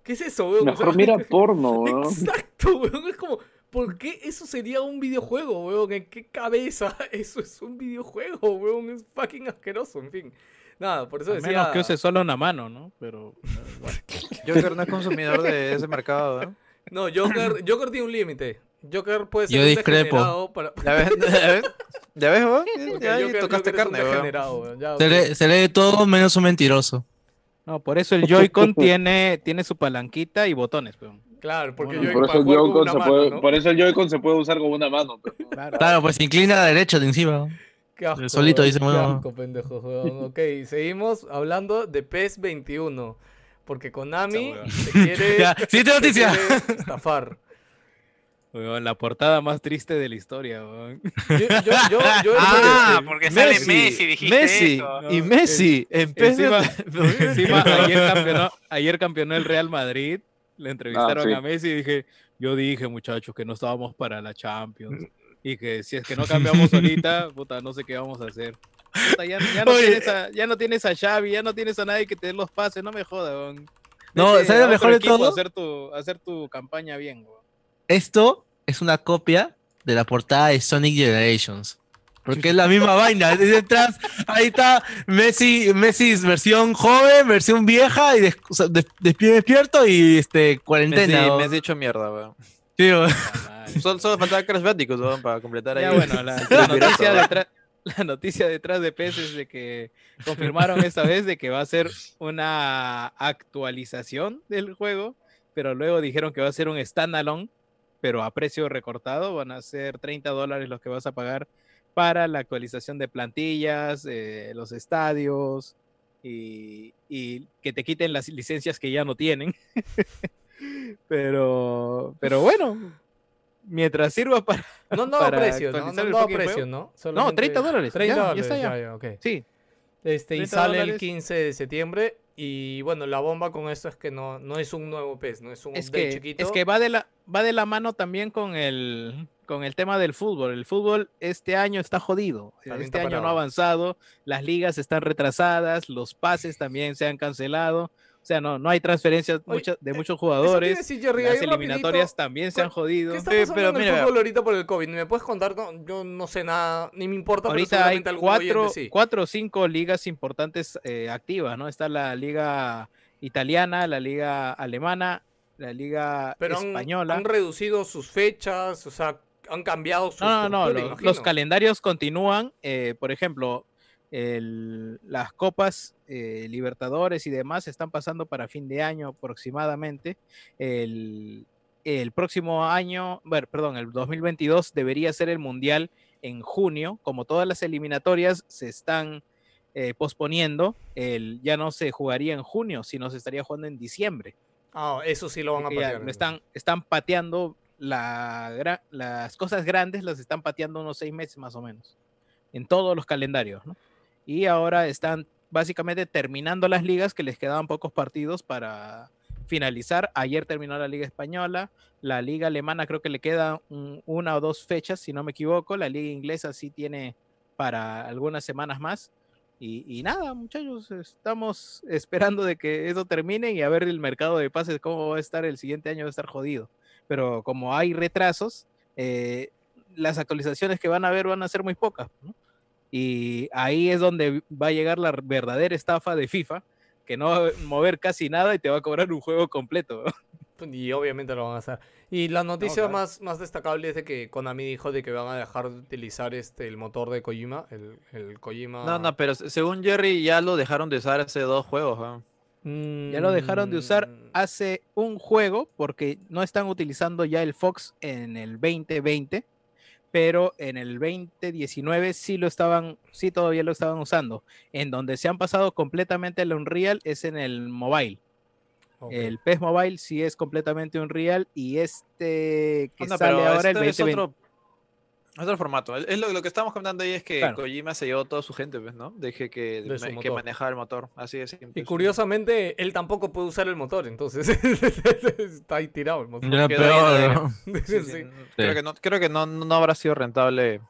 ¿qué es eso, weón? O Mejor sea, mira porno, weón. Exacto, weón, es como, ¿por qué eso sería un videojuego, weón? ¿En qué cabeza eso es un videojuego, weón? Es fucking asqueroso, en fin. Nada, por eso A decía... menos que use solo una mano, ¿no? Pero. Joker no es consumidor de ese mercado, ¿no? No, Joker, Joker tiene un límite. Joker puede ser Yo un discrepo. para... ¿Ya ves? ¿Ya ves? ¿Ya ves, Ya Joker- tocaste Joker carne, weón. ya, Se lee, se lee todo menos un mentiroso. No, por eso el Joy-Con tiene, tiene su palanquita y botones, weón. Claro, porque Bueno, Por eso, el Joy-Con se mano, puede, ¿no? por eso el Joy-Con se puede usar con una mano. pero- Claro. Claro, pues se inclina a la derecha de encima. Qué asco, solito dice, qué bueno. asco, pendejo, weón. Ok, seguimos hablando de PES 21. Porque Konami se quiere, Ya, siguiente se noticia. quiere estafar. Weón, la portada más triste de la historia, weón. Yo, yo, yo, yo Ah, porque sale Messi, dijiste Messi eso. y Messi en PES Encima, de- encima ayer, campeonó, ayer campeonó el Real Madrid. Le entrevistaron sí. a Messi y dije, yo dije, muchachos, que no estábamos para la Champions. Y que si es que no cambiamos ahorita, puta, no sé qué vamos a hacer. Puta, ya, ya no tienes a, ya no tienes a Xavi, ya no tienes a nadie que te dé los pases, no me jodas, weón. No, ¿sabes lo mejor de todo? Hacer tu, hacer tu campaña bien. Esto es una copia de la portada de Sonic Generations. Porque es la misma vaina. es Detrás, ahí está Messi, Messi versión joven, versión vieja y des- despierto y este Messi, cuarentena. ¿no? me has dicho mierda, weón. Sí. Solo, solo faltaba Crash Bandicoot, weón, para completar ahí. Ya bueno, la, noticia detrás, la noticia detrás de PES es de que confirmaron esta vez de que va a ser una actualización del juego, pero luego dijeron que va a ser un standalone, pero a precio recortado, van a ser 30 dólares los que vas a pagar para la actualización de plantillas, eh, los estadios y, y que te quiten las licencias que ya no tienen. pero, pero bueno, mientras sirva para No dado para precio, ¿no? No precio. ¿no? No, Solamente 30 dólares. 30 ya, ya dólares, está ya. ya, ya, ok. Sí, Este, y 30 sale el dólares. 15 de septiembre. Y bueno, la bomba con esto es que no, no es un nuevo PES, no es un es que, chiquito. es que va de la va de la mano también con el con el tema del fútbol. El fútbol este año está jodido. También este está año no ha avanzado, las ligas están retrasadas, los pases también se han cancelado. O sea, no, no hay transferencias Oye, muchas- de eh, muchos jugadores. decir, Jerry, Las rapidito, eliminatorias también se han ¿cuál- jodido. ¿Qué está Eh, pero en el mira, fútbol ahorita por el COVID? ¿Me puedes contar? No, yo no sé nada, ni me importa, pero Ahorita hay cuatro, oyente sí. cuatro o cinco ligas importantes eh, activas, ¿no? Está la liga italiana, la liga alemana, la liga Pero española. han reducido sus fechas, o sea, han cambiado su No, no, no, estructura, lo- imagino. los calendarios continúan. eh, por ejemplo, el- las copas eh, Libertadores y demás están pasando para fin de año aproximadamente. El, el próximo año, bueno, perdón, el 2022 debería ser el Mundial en junio. Como todas las eliminatorias se están eh, posponiendo, el, ya no se jugaría en junio, sino se estaría jugando en diciembre. Ah, eso sí lo van a patear. están, están pateando la las cosas grandes las están pateando unos seis meses más o menos, en todos los calendarios, ¿no? Y ahora están básicamente terminando las ligas que les quedaban pocos partidos para finalizar. Ayer terminó la Liga Española, la Liga Alemana creo que le queda un- una o dos fechas, si no me equivoco, la Liga Inglesa sí tiene para algunas semanas más. Y, nada, muchachos, estamos esperando de que eso termine y a ver el mercado de pases cómo va a estar el siguiente año, va a estar jodido. Pero como hay retrasos, eh, las actualizaciones que van a ver van a ser muy pocas. Y ahí es donde va a llegar la verdadera estafa de FIFA, que no va a mover casi nada y te va a cobrar un juego completo. Y obviamente lo van a hacer. Y la noticia claro. más, más destacable es de que Konami dijo de que van a dejar de utilizar este el motor de Kojima, el, el Kojima. No, no, pero se- según Jerry ya lo dejaron de usar hace dos juegos. weón. Ya lo dejaron de usar Mm, hace un juego porque no están utilizando ya el Fox en el 2020, pero en el 2019 sí lo estaban, sí todavía lo estaban usando. En donde se han pasado completamente al Unreal es en el mobile. El PES Mobile sí es completamente Unreal y este que sale pero ahora el este es 2020. otro, otro formato. Es lo, lo que estamos comentando ahí es que Claro. Kojima se llevó toda su gente, pues, ¿no? Deje que, De que manejaba el motor. Así de simple. Y curiosamente, él tampoco puede usar el motor, entonces está ahí tirado el motor. Peor. Sí, sí, Sí. Creo que, no, creo que no, no habrá sido rentable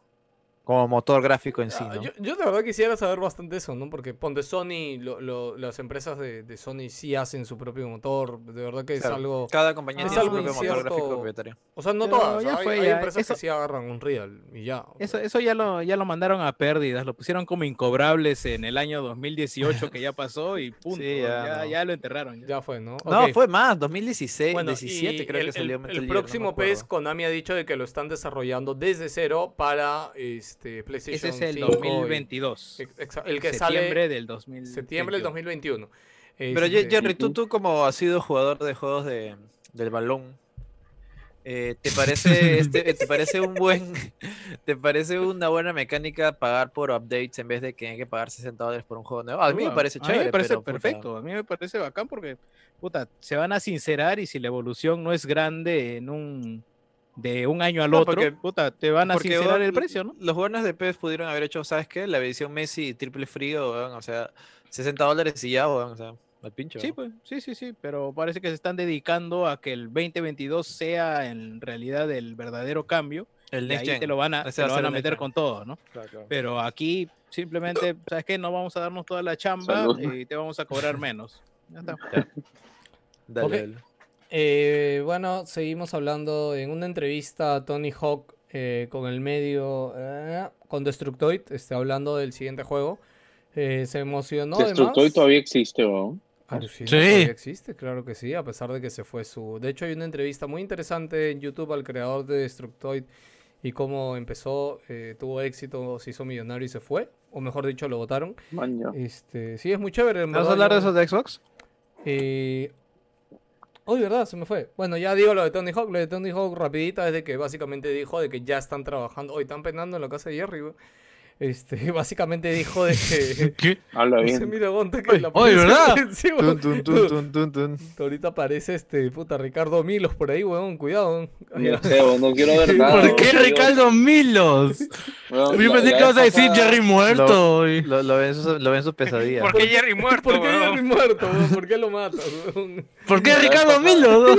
como motor gráfico en sí, Ah, ¿no? yo, yo de verdad quisiera saber bastante eso, ¿no? Porque ponte Sony, lo- lo- las empresas de, de Sony sí hacen su propio motor. De verdad que es algo. Cada compañía tiene su propio motor gráfico propietario. O sea, no Pero todas. ya hay, fue, hay ya, empresas eso- que sí agarran un real y ya. Eso, eso ya lo, ya lo mandaron a pérdidas, lo pusieron como incobrables en el año 2018 que ya pasó y punto. Sí, ya, ya lo enterraron. ya. Ya fue, ¿no? No, fue más, 2016, Bueno, 17 y creo el, que salió el- Metal el Gear, no próximo PES. Konami ha dicho de que lo están desarrollando desde cero para este, Ese PlayStation es el 5 y- 2022. ex- exa- el que septiembre sale del 2000. septiembre del 2021. Pero Este, Jerry, tú, tú como has sido jugador de juegos de, del balón, eh, ¿te parece este, te parece un buen, te parece una buena mecánica pagar por updates en vez de que hay que pagar 60 dólares por un juego nuevo? A mí me parece a mí chévere, me parece pero, puta, perfecto, a mí me parece bacán porque puta, se van a sincerar y si la evolución no es grande en un de un año al No, otro, porque- puta, te van a sincerar el precio, ¿no? Los buenos de PES pudieron haber hecho, ¿sabes qué? La edición Messi triple frío, weón, o sea, 60 dólares y ya, weón, o sea, al pincho. Sí, pues, sí, sí, sí, pero parece que se están dedicando a que el 2022 sea en realidad el verdadero cambio. El Y Next ahí Gen. te lo van a, te lo van a meter con todo, ¿no? Claro, claro. Pero aquí simplemente, ¿sabes qué? No vamos a darnos toda la chamba Salud. y te vamos a cobrar menos. Ya está. Dale, Ok. dale. Eh, bueno, seguimos hablando en una entrevista a Tony Hawk eh, con el medio, eh, con Destructoid, este, hablando del siguiente juego. Eh, se emocionó Destructoid además. todavía existe, weón. Alucina, Sí. todavía existe, claro que sí, a pesar de que se fue su... De hecho, hay una entrevista muy interesante en YouTube al creador de Destructoid y cómo empezó, eh, tuvo éxito, se hizo millonario y se fue, o mejor dicho, lo votaron. Este, sí, es muy chévere. ¿Vamos a hablar de esos de Xbox? eh... Uy, verdad, se me fue. Bueno, ya digo lo de Tony Hawk. Lo de Tony Hawk rapidita es de que básicamente dijo de que ya están trabajando. Hoy están penando en la casa de Jerry, güey. Este, básicamente dijo de que... ¿Qué? Habla bien. mira, Gonta, que la oye, ¿verdad? Tun, tun, tun, tun, tun, tun. Ahorita aparece este puta Ricardo Milos por ahí, weón. Cuidado. No sé, weón, no quiero ver nada. ¿Por qué weón. Ricardo Milos? Weón, Yo la- pensé la que ibas a decir Jerry muerto. y- Lo, lo ven en sus, lo ven en sus pesadillas. ¿Por qué Jerry muerto? ¿Por qué? Jerry muerto, weón? ¿Por qué lo matas, weón? ¿Por qué Ricardo Milos?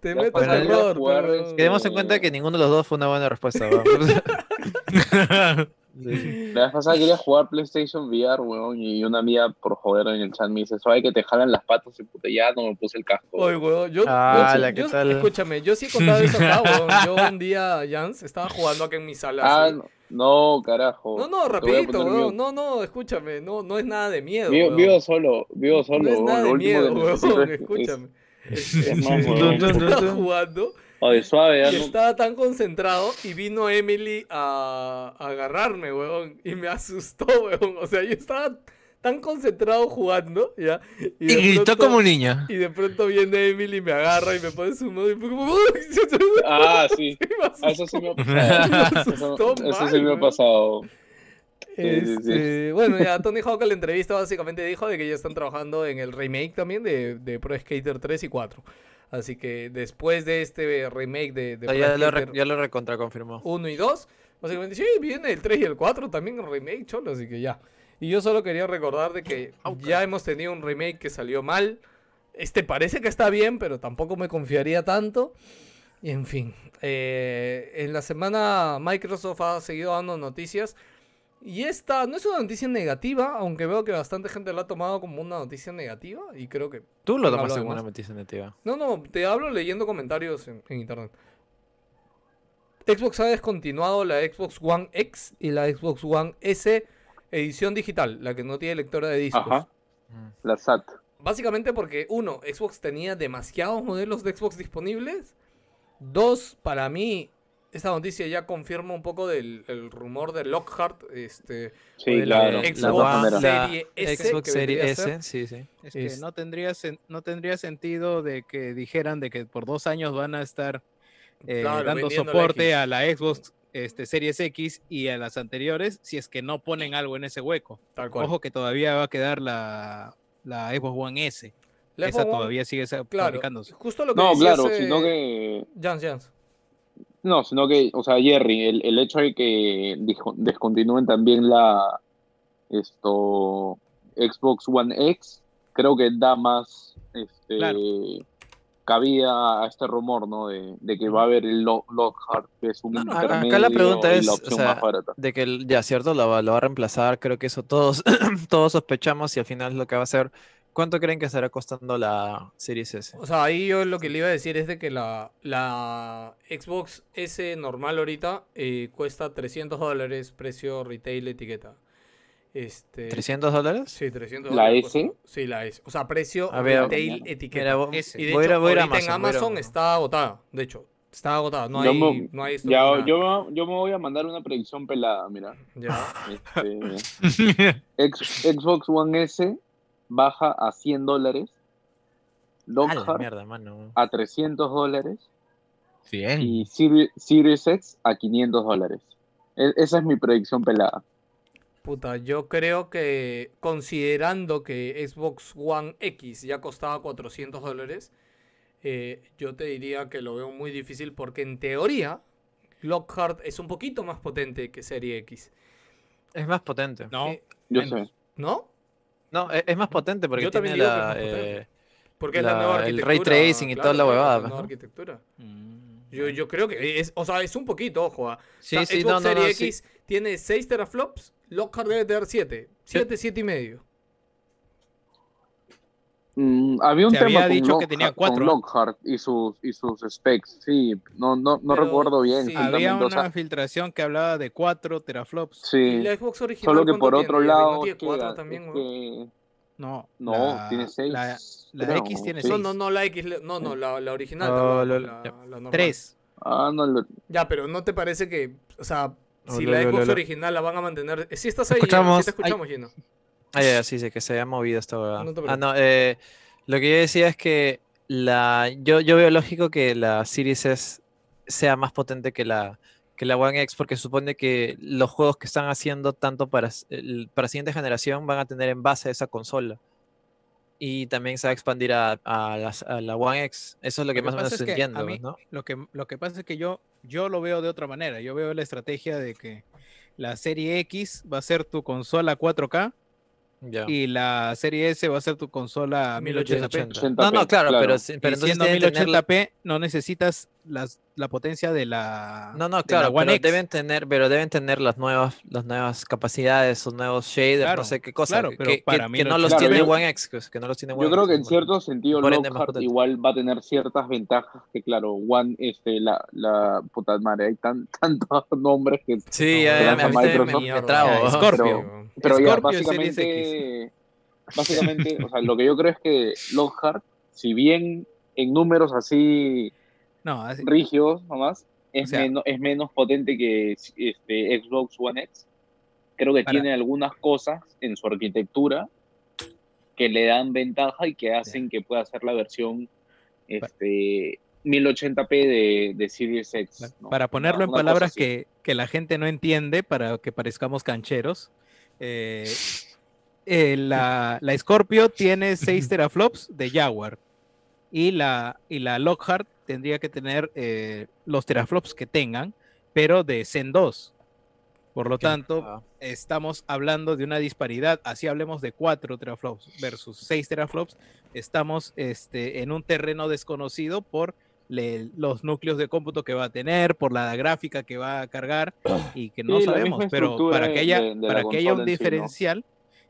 Te La pasada en error, jugar, weón. Quedemos en cuenta que ninguno de los dos fue una buena respuesta. weón. Sí. La vez pasada quería jugar PlayStation VR, weón, y una amiga por joder en el chat me dice, ¿sabes que te jalan las patas? Y puta, ya no me puse el casco. Oye, weón, yo, Ah, yo- la, ¿qué yo- tal? escúchame, yo sí he contado eso acá, weón. Yo un día, Jans, estaba jugando acá en mi sala. Ah, así. no, no, carajo. No, no, rapidito, weón. No, no, escúchame, no, no es nada de miedo, Vivo, solo, vivo solo. no es weón, nada lo de miedo, que weón, es- escúchame. es- estaba jugando Oye, suave, y no- estaba tan concentrado y vino Emily a, a agarrarme, weón, y me asustó, weón. O sea, yo estaba tan concentrado jugando, ¿ya? Y de gritó pronto- como niña. Y de pronto viene Emily y me agarra y me pone su mano y fue como... Ah, sí. me Ah, Eso sí me ha pasado. Eso, sí me ha pasado. Sí, sí, sí. Este, Bueno, ya Tony Hawk en la entrevista básicamente dijo de que ya están trabajando en el remake también de, de Pro Skater 3 y 4. Así que después de este remake de, de Ah, ya, lo, Black re- ya lo recontra confirmó. 1 y 2. Básicamente, sí, viene el 3 y el 4 también en remake, cholo, así que ya. Y yo solo quería recordar de que ya hemos tenido un remake que salió mal. Este parece que está bien, pero tampoco me confiaría tanto. Y en fin, eh, en la semana Microsoft ha seguido dando noticias. Y esta no es una noticia negativa, aunque veo que bastante gente la ha tomado como una noticia negativa. Y creo que Tú lo ¿Quién tomaste como una noticia negativa. no, no, te hablo leyendo comentarios en, en internet. Xbox ha descontinuado la Xbox One X y la Xbox One S edición digital, la que no tiene lectora de discos. Ajá. La SAT. Básicamente porque, uno, Xbox tenía demasiados modelos de Xbox disponibles. Dos, para mí, esta noticia ya confirma un poco del el rumor de Lockhart, este, Sí, de la claro. Xbox La Serie S, Xbox que Series vendría a ser. S, sí, sí. Es que Es- no tendría, no tendría sentido de que dijeran de que por dos años van a estar eh, Claro, dando la soporte a la Xbox este, Series X y a las anteriores si es que no ponen algo en ese hueco. Tal cual. Ojo que todavía va a quedar la, la Xbox One S. La Esa Xbox One- todavía sigue Claro, fabricándose. justo lo que No, claro, sino que. Jans, Jans. No, sino que, o sea, Jerry, el, el hecho de que descontinúen también la esto Xbox One X, creo que da más este Claro. cabida a este rumor, ¿no? De, de que va a haber el Lo- Lockhart, que es un No, no, acá- la pregunta es, la o sea, de que el- ya cierto lo va, lo va a reemplazar, creo que eso todos, todos sospechamos y al final lo que va a hacer, ¿cuánto creen que estará costando la Series S? O sea, ahí yo lo que le iba a decir es de que la, la Xbox S normal ahorita eh, cuesta 300 dólares, precio retail etiqueta. Este, ¿300 dólares? Sí, 300 ¿La dólares. S? cuesta. Sí, la S. O sea, precio A ver, retail mañana. etiqueta. Mira, S. y de voy a ir hecho, a- voy a ir a ahorita en Amazon, voy Amazon Amazon. está agotada. De hecho, está agotada. No Yo hay, me- no hay Ya, yo, yo me voy a mandar una predicción pelada, mira. Ya. Este, Xbox One S baja a 100 dólares, Lockhart mierda, a 300 dólares y Siri- Series X a 500 dólares. E- esa es mi predicción pelada. Puta, yo creo que considerando que Xbox One X ya costaba 400 dólares, eh, yo te diría que lo veo muy difícil porque en teoría Lockhart es un poquito más potente que Serie X, Es más potente. No, Eh, Yo Menos. sé. ¿no? No, e- es más potente porque Yo tiene también digo que es la, eh, Porque es la nueva la- el arquitectura. ray tracing y toda la claro, huevada, la nueva ¿no? arquitectura. Mm. Yo, yo creo que es, o sea, es un poquito, ojo. ah. Sí, O sea, sí, Xbox no, no, no, Series sí. X tiene 6 teraflops, Lockhart debe tener 7. 7, 7 y medio. Mm, había un Se tema había con, dicho que Lockhart- tenía con cuatro. Lockhart y sus, y sus specs. Sí, no, no, no Pero recuerdo bien. sí. Había o sea, una filtración que hablaba de 4 teraflops. Y sí, la Xbox original. solo que ¿cuánto por tiene, otro Jerry? lado. ¿No tiene que 4 la- también, weón? que- No, no, la- tiene 6. La, la X tiene No, 6. no, no, la X, no, no, la, la original. No, lo- la. 3. Ah, no, lo- Ya, pero ¿no te parece que, o sea, si la lo- lo- Xbox lo- original la van a mantener... Si estás ahí, Escuchamos. sí te escuchamos, Gino. Ah, ya, sí, sí, que se haya movido esta. No te Ah, no, eh, lo que yo decía es que la, yo, yo veo lógico que la Series S sea más potente que la, que la One X, porque supone que los juegos que están haciendo tanto para, para siguiente generación van a tener en base a esa consola. Y también se va a expandir a, a las- a la One X. Eso es lo que Lo que más o menos es que entiendo, mí- ¿no? Lo que, lo que pasa es que yo, yo lo veo de otra manera. Yo veo la estrategia de que la serie X va a ser tu consola 4K Y la serie S va a ser tu consola 1080p. 1080p, No, no, claro, claro. pero, sí- pero entonces siendo deben tener la- 1080p no necesitas las, la potencia de la No, no, claro, pero X. deben tener, pero deben tener las nuevas, las nuevas capacidades, sus nuevos shaders, no sé qué cosa, claro, que, pero que- para que mí no lo- los Claro, tiene yo- One X, que, que no los tiene One Yo creo X, que en ¿no? cierto sentido Lockhart igual va a tener ciertas ventajas que claro, One, este, la, la puta madre, hay tan, tantos nombres que Sí, ya, ya, me, me, me ¿no? Scorpio. Pero ya, Scorpio y Series básicamente, básicamente, o sea, lo que yo creo es que Lockhart, si bien en números así No, así- rígidos nomás, es, O sea- es menos potente que este, Xbox One X. Creo que Para- tiene algunas cosas en su arquitectura que le dan ventaja y que hacen que pueda ser la versión este, 1080p de, de Series X. ¿no? Para ponerlo Una- en palabras que, que la gente no entiende, para que parezcamos cancheros, eh, eh, la, la Scorpio tiene 6 teraflops de Jaguar y la, y la Lockhart tendría que tener eh, los teraflops que tengan, pero de Zen 2. Por lo tanto, Ah. estamos hablando de una disparidad. Así hablemos de 4 teraflops versus 6 teraflops. Estamos este, en un terreno desconocido por le- los núcleos de cómputo que va a tener, por la gráfica que va a cargar y que no Sí, sabemos. Pero para que haya, de- de la para que haya un diferencial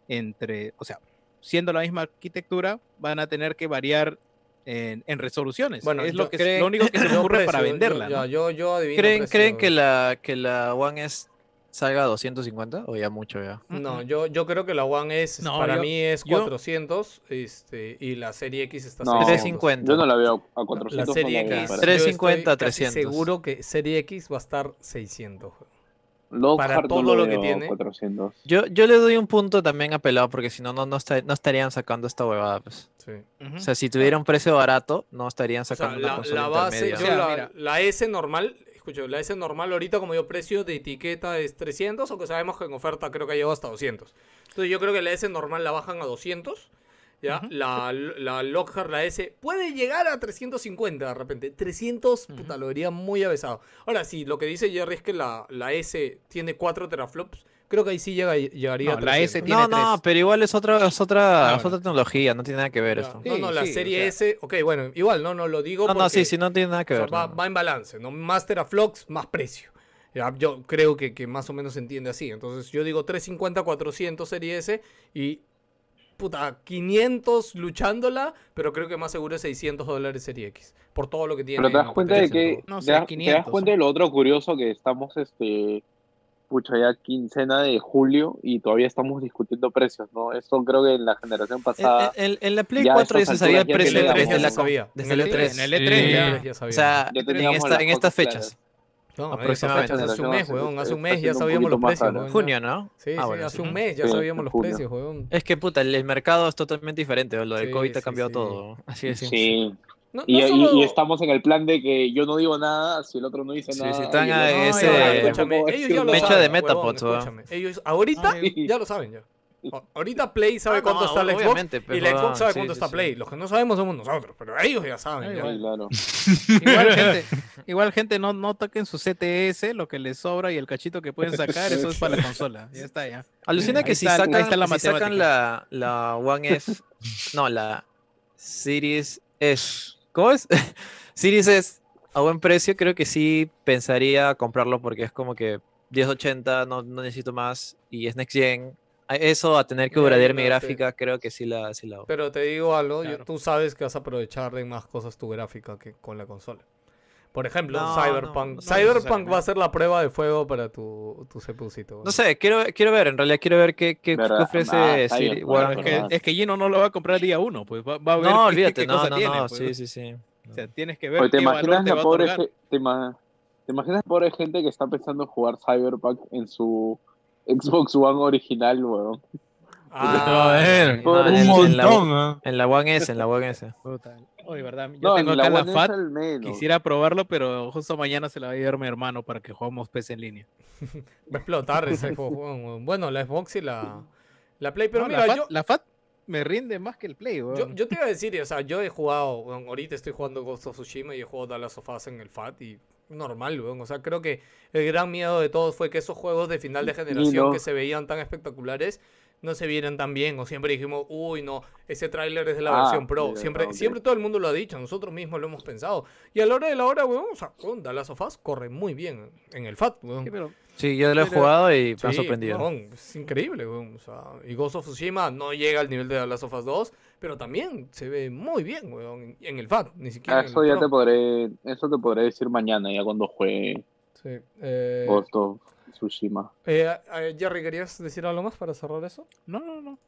entre, o sea, siendo la misma arquitectura, van a tener que variar en, en resoluciones. Bueno, es lo, que, lo único que se me ocurre para venderla. Yo, ¿no? yo, yo adivino ¿Creen. ¿Creen que la, que la One S salga a 250 o ya mucho ya? No, yo, yo creo que la One S No, para yo- mí es yo- 400 este, y la serie X está No, 600. 350. Yo no la veo a La 400. serie no la veo X, yo 350, estoy casi 300. seguro que serie X va a estar 600. Lockhart para no todo lo que tiene. 400. Yo, yo le doy un punto también a pelado porque si no, no, no, esta- no estarían sacando esta huevada. Pues. Sí. O sea, si tuviera un precio barato, no estarían O sea, sacando una la, consola la base, intermedia. yo O sea, la, mira. la S normal, escucho, la S normal ahorita como yo precio de etiqueta es 300, aunque sabemos que en oferta creo que ha llegado hasta 200. Entonces yo creo que la S normal la bajan a 200. ¿ya? La, la Lockhart, la S, puede llegar a 350 de repente. 300, puta, lo vería muy avesado. Ahora, sí, lo que dice Jerry es que la, la S tiene 4 teraflops. Creo que ahí sí llega, llegaría No, a la 300. S tiene No, no, pero igual es otra, es otra, Ah, es bueno. otra tecnología, no tiene nada que ver Ya. esto. No, no, la Sí, serie o sea- S, ok, bueno, igual, no, no, lo digo No, no, porque- sí, sí, no tiene nada que o sea, ver. va, no. va en balance, ¿no? Más teraflops, más precio. Ya, yo creo que, que más o menos se entiende así. Entonces yo digo 350, 400 serie S y puta, 500 luchándola, pero creo que más seguro es 600 dólares serie X. Por todo lo que tiene. Pero te das en cuenta de que. No te, sé, das, te das 500, cuenta de lo otro curioso que estamos, este. Pucha, ya quincena de julio y todavía estamos discutiendo precios, ¿no? Eso creo que en la generación En, pasada. en- en la Play Ya a 4 ya se sabía el el precio que E3 desde la sabía. desde el el E3. En el E3 En el ya. E3 ya O sabíamos. sea, Ya en, estas fechas. claras. No, esa aproximadamente. fecha, hace un mes, weón. Hace un mes ya sabíamos los precios, weón. Junio, ¿no? Sí, Ah, sí, bueno, hace sí. un mes ya sabíamos los junio. precios, weón. Es que puta, el, el mercado es totalmente diferente. Lo del Sí, COVID ha cambiado sí. todo. Así es. Sí. No, Y, no y- solo- y estamos en el plan de que yo no digo nada si el otro no dice Sí, nada. sí, están el a ese- No, escúchame, tampoco ellos ya lo de Metapods. Ellos ahorita Ay. ya lo saben ya. Ahorita Play sabe Ah, cuánto no, está el Xbox y la Xbox sabe sí, cuánto sí, está sí. Play. Los que no sabemos somos nosotros, pero ellos ya saben. Ay, ya. Claro. Igual gente, igual gente no, no toquen su CTS, lo que les sobra y el cachito que pueden sacar, eso es para la consola. Ya está ya. Alucina que si está- sacan, está la si sacan la, la One S, no, la Series S, ¿cómo es? Series S a buen precio, creo que sí pensaría comprarlo porque es como que 1080, no, no necesito más y es Next Gen. Eso, a tener que mi no, te- gráfica, creo que sí la, sí la hago. Pero te digo algo, yo- tú sabes que vas a aprovechar de más cosas tu gráfica que con la consola. Por ejemplo, No, Cyberpunk. no, no Cyberpunk va a ser la prueba de fuego para tu, tu CPUcito. No sé, quiero, quiero ver, en realidad quiero ver qué, qué, ofrece nah, Siri- Bueno, es, que, es que Gino no lo va a comprar día uno, pues va, va a ver No, qué- olvídate, qué no, cosa no, tiene, no, pues. sí, sí, sí. O sea, tienes que ver Oye, ¿te qué valor imaginas te la va a pobre otorgar. ge- te, ima- ¿Te imaginas gente que está pensando en jugar Cyberpunk en su Xbox One original, weón? Ah, a ver, un en- en la- montón. En la One S, en la One S. Puta, Oye, verdad, yo No, tengo la acá la FAT, quisiera probarlo, pero justo mañana se la va a llevar mi hermano para que juguemos PC en línea. Va a explotar ese juego. Bueno, la Xbox y la, la Play. Pero No, mira, la, yo, FAT, la FAT me rinde más que el Play, Yo, yo te iba a decir, o sea, yo he jugado, ahorita estoy jugando Ghost of Tsushima y he jugado Dallas of Us en el FAT y normal, weón. O sea, creo que el gran miedo de todos fue que esos juegos de final de generación no. que se veían tan espectaculares no se vieran tan bien. O siempre dijimos, uy, no, ese tráiler es de la Ah, versión Pro. Siempre, siempre todo el mundo lo ha dicho, nosotros mismos lo hemos pensado. Y a la hora de la hora, weón, o sea, weón, Dallas of Us corre muy bien en el FAT, weón. Sí, pero Sí, yo lo he jugado y me ha sorprendido. weón, es increíble, weón. O sea, y Ghost of Tsushima no llega al nivel de The Last of Us 2, pero también se ve muy bien, weón, en, el FAT, ni siquiera Ah, en Eso el ya Pro. te podré, eso te podré decir mañana, ya cuando juegue Sí, eh, Ghost of Tsushima. eh, eh, Jerry, ¿querías decir algo más para cerrar eso? no, no, no.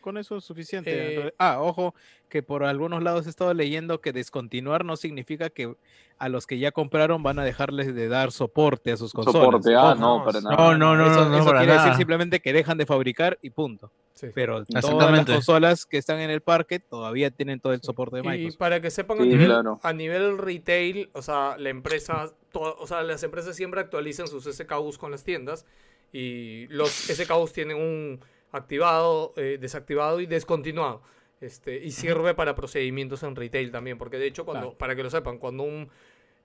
Con, eso es suficiente. Eh, ah, ojo, que por algunos lados he estado leyendo que descontinuar no significa que a los que ya compraron van a dejarles de dar soporte a sus consolas. Soporte, ah, no, para no, nada. No, no, no, eso no, no, eso para quiere decir simplemente que dejan de fabricar y punto. Sí. Pero todas las consolas que están en el parque todavía tienen todo el soporte de Y Microsoft. para que sepan, a, Sí, nivel, claro. a nivel retail, o sea, la empresa, o sea, las empresas siempre actualizan sus SKUs con las tiendas y los SKUs tienen un activado, eh, desactivado y descontinuado. Este, y sirve para procedimientos en retail también, porque de hecho, cuando, Claro. para que lo sepan, cuando un...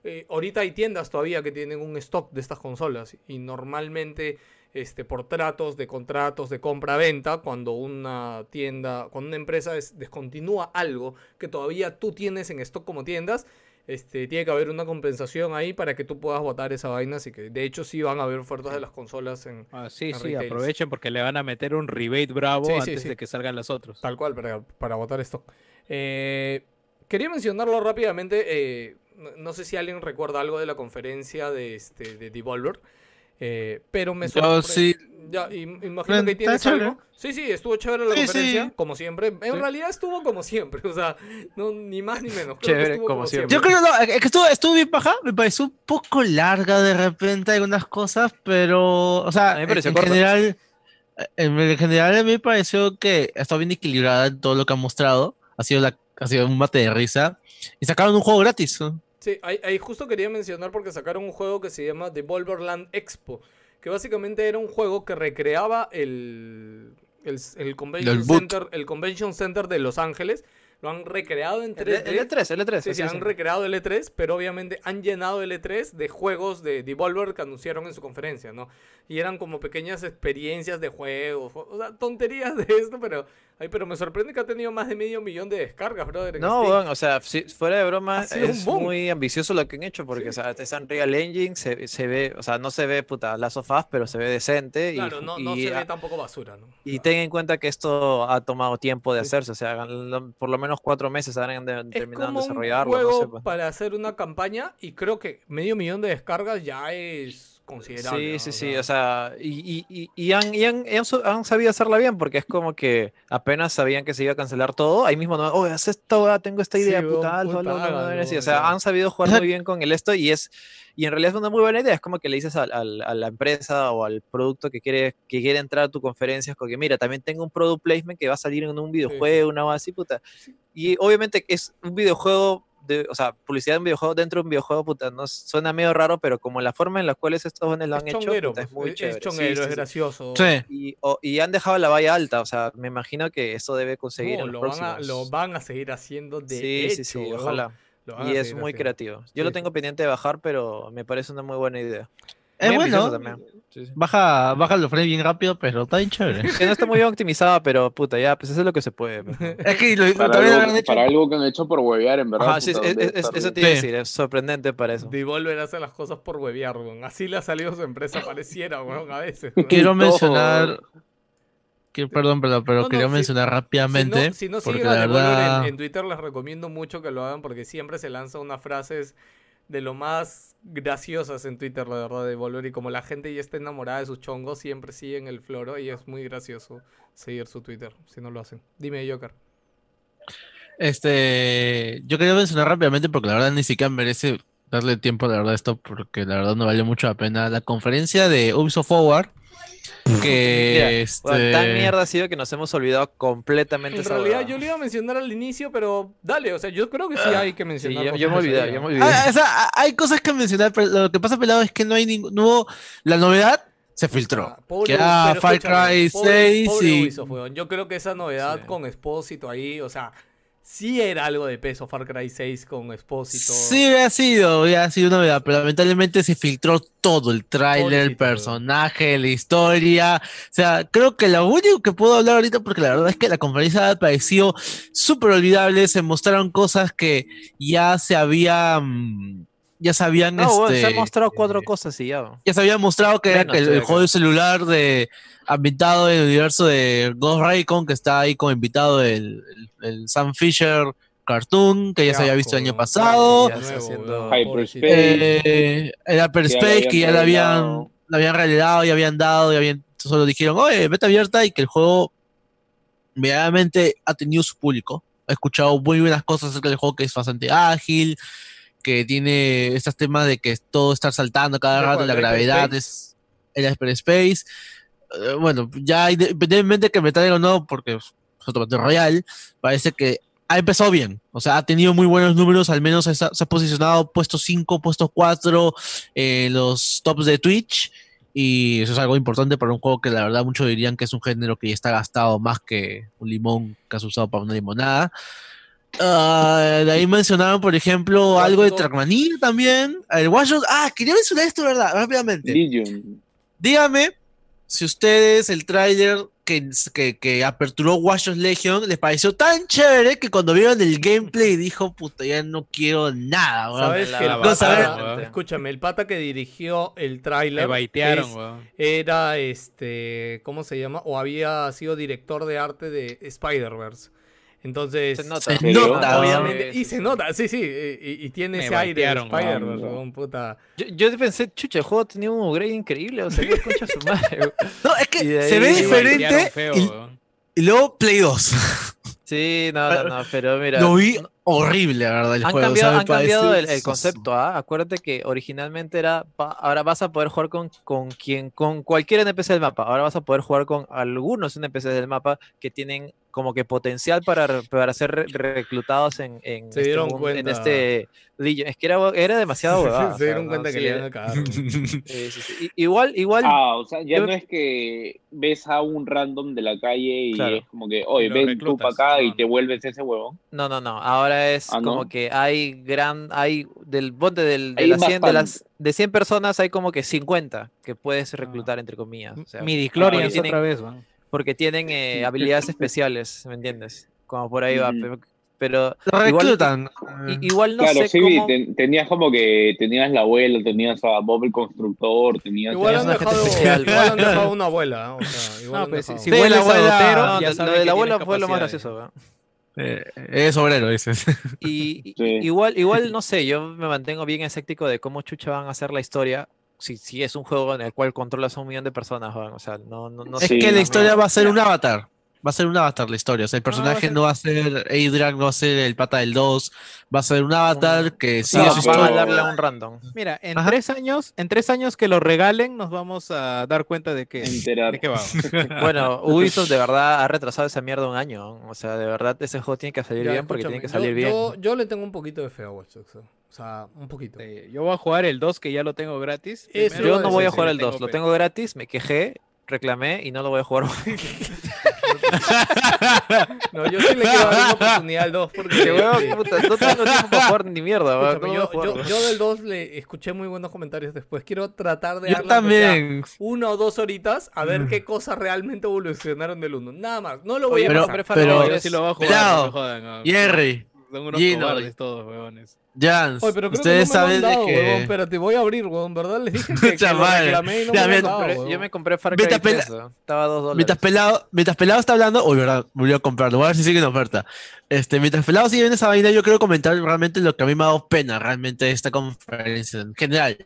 eh, ahorita hay tiendas todavía que tienen un stock de estas consolas y normalmente este, por tratos de contratos de compra-venta, cuando una tienda, cuando una empresa des- descontinúa algo que todavía tú tienes en stock como tiendas, este, tiene que haber una compensación ahí para que tú puedas botar esa vaina, así que de hecho sí van a haber ofertas de las consolas en, Ah, sí, en sí, retails. aprovechen porque le van a meter un rebate bravo Sí, antes sí. de que salgan los otros. Tal cual, para, para votar esto. Eh, quería mencionarlo rápidamente. eh, no, no sé si alguien recuerda algo de la conferencia de, este, de Devolver. Eh, pero me Yo sorpre- sí. Ya, im- imagino que tienes chévere. algo. Sí, sí, estuvo chévere la Sí, conferencia, sí. como siempre. En Sí. realidad estuvo como siempre, o sea, no, ni más ni menos. Creo Chévere, como siempre. Yo creo no, es que estuvo, estuvo bien paja, me pareció un poco larga de repente algunas cosas, pero, o sea, A mí me en, corta. general, en, en general a mí me pareció que está bien equilibrada en todo lo que ha mostrado, ha sido, la, ha sido un mate de risa, y sacaron un juego gratis. ¿no? Sí, ahí, ahí justo quería mencionar porque sacaron un juego que se llama Devolverland Expo, que básicamente era un juego que recreaba el, el, el Convention, El. Center, el Convention Center de Los Ángeles. Lo han recreado en El, 3D. el E3, el E3. Sí, así sí, es. han recreado el E3, pero obviamente han llenado el E3 de juegos de Devolver que anunciaron en su conferencia, ¿no? Y eran como pequeñas experiencias de juegos, o sea, tonterías de esto, pero, ay, pero me sorprende que ha tenido más de medio millón de descargas, brother. No, weón, o sea, si fuera de broma, es muy ambicioso lo que han hecho, porque, o sea, es Unreal Engine, se, se ve, o sea, no se ve, puta, Last of Us, pero se ve decente. y Claro, fu- no, no y, se ve tampoco basura, ¿no? Y ten en cuenta que esto ha tomado tiempo de Sí. hacerse, o sea, por lo menos cuatro meses es terminado de como un desarrollarlo, juego no sé. pues. para hacer una campaña y creo que medio millón de descargas ya es considerable. Sí, sí, sí, o sea, y, y, y, han, y han, han han sabido hacerla bien, porque es como que apenas sabían que se iba a cancelar todo, ahí mismo, no, oye, haz esto, weá, tengo esta Sí, idea, weón, puta, hazlo, puta, hazlo", háganlo, así, o o sea, han sabido jugar muy bien con el esto y es, y en realidad es una muy buena idea, es como que le dices al- al- a, la empresa o al producto que quiere, que quiere entrar a tu conferencia, es como que mira, también tengo un product placement que va a salir en un videojuego, una cosa así, puta, y obviamente es un videojuego, de, o sea, publicidad de un videojuego dentro de un videojuego, puta, no suena medio raro, pero como la forma en la cual estos jóvenes lo Es han hecho, chonguero, puta, es pues, muy es- chévere. es chonguero, sí, es sí. gracioso. Sí. Y, o- y han dejado la valla alta, o sea, me imagino que eso debe conseguir No, en los lo, van a, próximos. lo van a seguir haciendo de sí, hecho, sí, sí, ojalá. Y es muy haciendo. creativo. Yo Sí, lo tengo pendiente de bajar, pero me parece una muy buena idea. Es bueno, también. Sí, sí. baja, baja los frames bien rápido, pero está bien chévere. Que no está muy bien optimizada, pero puta, ya, pues eso es lo que se puede. es que lo, Para también lo algo, habrán hecho- para algo que han hecho por huevear, en verdad. Ajá, sí, puta, es- debe es- estar eso te iba a Sí. decir, es sorprendente para eso. Devolver hace las cosas por huevear, weón. Así le ha salido su empresa, pareciera, weón, a veces. weón. Quiero mencionar, que, perdón, perdón, pero No, no, quería mencionar rápidamente, Si no, si no porque siguen a Devolver en- verdad... en, Twitter, les recomiendo mucho que lo hagan porque siempre se lanzan unas frases de lo más graciosas en Twitter, la verdad, de Devolver. Y como la gente ya está enamorada de sus chongos, siempre siguen el floro y es muy gracioso seguir su Twitter si no lo hacen. Dime, Joker. Este, yo quería mencionar rápidamente porque la verdad ni siquiera merece darle tiempo, la verdad, esto, porque la verdad no valió mucho la pena. La conferencia de Ubisoft Forward, que Mira, este, tan mierda ha sido que nos hemos olvidado completamente En realidad yo le iba a mencionar al inicio, pero dale, o sea, yo creo que sí hay que Sí, mencionar. yo, cosas yo me olvidé, yo me olvidé. Ah, o sea, hay cosas que mencionar, pero lo que pasa, pelado, es que no hay ningún, no hubo- la novedad se filtró. Ah, pobre que era Far Cry pobre- 6 pobre y... Ubisoft, weón. Yo creo que esa novedad Sí. con Expósito ahí, o sea, sí era algo de peso Far Cry 6 con Expósito. Sí, hubiera sido, hubiera sido una novedad, pero lamentablemente se filtró todo, el tráiler, el personaje, la historia. O sea, creo que lo único que puedo hablar ahorita, porque la verdad es que la conferencia me pareció súper olvidable, se mostraron cosas que ya se habían, ya se habían, No, weón, se este, han mostrado cuatro cosas y ya. ya se había mostrado que era Menos el, el juego de celular de ambientado en el universo de Ghost Recon, que está ahí como invitado el, el, el Sam Fisher cartoon, que ya se había visto el año pasado. Hyperspace. Eh, el Hyperspace, que ya lo habían, lo habían revelado, ya habían dado, ya habían, solo dijeron, oye, beta abierta y que el juego verdaderamente ha tenido su público. He escuchado muy buenas cosas acerca del juego que es bastante ágil, que tiene estos temas de que todo está saltando cada ¿De rato, la ¿De gravedad es el Hyperspace. Eh, bueno, ya independientemente que me traiga o no, porque es otro Battle Royale, parece que ha empezado bien. O sea, ha tenido muy buenos números, al menos se ha posicionado puesto 5, puesto 4 en los tops de Twitch. Y eso es algo importante para un juego que la verdad muchos dirían que es un género que ya está gastado más que un limón que has usado para una limonada. Ah, de ahí mencionaron, por ejemplo, algo de Trackmania también. El Watch Dogs- Ah, quería mencionar esto, ¿verdad? Rápidamente. Legion. Dígame si ustedes el tráiler que, que, que aperturó Watch Dogs Legion les pareció tan chévere que cuando vieron el gameplay dijo, puta, ya no quiero nada, weón". Sabes la escúchame, el pata que dirigió el Me tráiler baitearon, es- weón. era este, ¿cómo se llama? O había sido director de arte de Spider-Verse. Entonces, Se nota. Se nota, obviamente, Sí, y se sí. nota, sí, sí, y, y tiene Me ese aire de No. weón, puta. Yo, yo pensé, chucha, el juego tenía un upgrade increíble, o sea, qué concha su madre. No, es que se ve diferente feo, y, luego Play 2. Sí, no, no, no, pero mira. Lo vi horrible, la verdad, el Han juego. cambiado, han cambiado el, concepto, ¿ah? Acuérdate que originalmente era, pa- ahora vas a poder jugar con, con quien, con cualquier NPC del mapa. Ahora vas a poder jugar con algunos NPCs del mapa que tienen como que potencial para, para ser re- reclutados en, en Se este dieron cuenta. en este. Es que era, era demasiado huevada, se dieron sea, cuenta ¿no? que Sí, le iban a cagar. weón. sí, sí, sí. I- Igual, igual, Ah, o sea, ya Yo- no es que ves a un random de la calle y Claro. es como que, oye, lo ven tú para reclutas. acá y No, te vuelves ese huevón. No, no, no. Ahora es Ah, como que hay gran, hay del bote del, de las 100, de las de 100 personas hay como que 50 que puedes reclutar entre comillas. O sea, Midi otra vez, weón. Porque tienen eh, habilidades especiales, ¿me entiendes? Como por ahí va. Ujú. Pero, pero Lo igual, reclutan. i- igual no claro, sé sí, cómo. ten- tenías como que tenías la abuela, tenías a Bob el constructor, tenías Igual Tenías han, dejado, especial, igual han ¿no? dejado una abuela, ¿eh? o sea, igual No, pues si, dejado. si abuela- No, ya lo- sabes lo que de la abuela fue lo más gracioso. ¿verdad? Eh, es obrero, dices. Y y- Sí. igual, igual, no sé, yo me mantengo bien escéptico de cómo chucha van a hacer la historia. Si, si es un juego en el cual controlas a un millón de personas, weón, o sea, no, no, no es Sí, que la no, historia va a ser un avatar. Va a ser un avatar la historia. O sea, el va a personaje no va a ser Adrian, no va a ser el pata del 2. Va a ser un avatar que Sí, sigue No, su a darle a un random. Mira, en Ajá. tres años, en tres años que lo regalen, nos vamos a dar cuenta de que, enterar. de qué va. weón. Bueno, Ubisoft de verdad ha retrasado esa mierda un año. O sea, de verdad ese juego tiene que salir Ya, bien porque tiene que salir yo, bien. Yo, yo le tengo un poquito de feo a Watch Dogs, ¿eh? O sea, un poquito. Eh, Yo voy a jugar el 2 que ya lo tengo gratis. Primero, Yo no voy a jugar el 2, lo fe. tengo gratis, me quejé, reclamé y no lo voy a jugar. No, yo sí le quiero dar una oportunidad al 2 porque... Que, weón, eh, puta, no tengo tiempo para jugar ni mierda, escúchame, no yo, yo- yo del 2 le escuché muy buenos comentarios después. Quiero tratar de Yo también. una o dos horitas a ver qué cosas realmente evolucionaron del 1. Nada más, no lo voy Oye, a pero- pasar. pero- Cry Yo 3. sí lo voy a jugar, Pelado, no weón. Jerry, Son unos Gino, cobardes todos, weones. Jans, Oye, pero creo ustedes que no me saben lo han dado, huevón. que... Espérate, voy a abrir, weón, ¿verdad? Les dije que, que lo reclamé y no Ya, me lo han dado, huevón. yo me compré Far Cry Vete a 3, pela- estaba a 2 dólares. Mientras pelado, mientras pelado está hablando, uy, verdad, volvió a comprarlo. Voy a ver si sigue en oferta. Este, mientras pelado sigue viendo esa vaina, yo quiero comentar realmente lo que a mí me ha dado pena realmente de esta conferencia en general.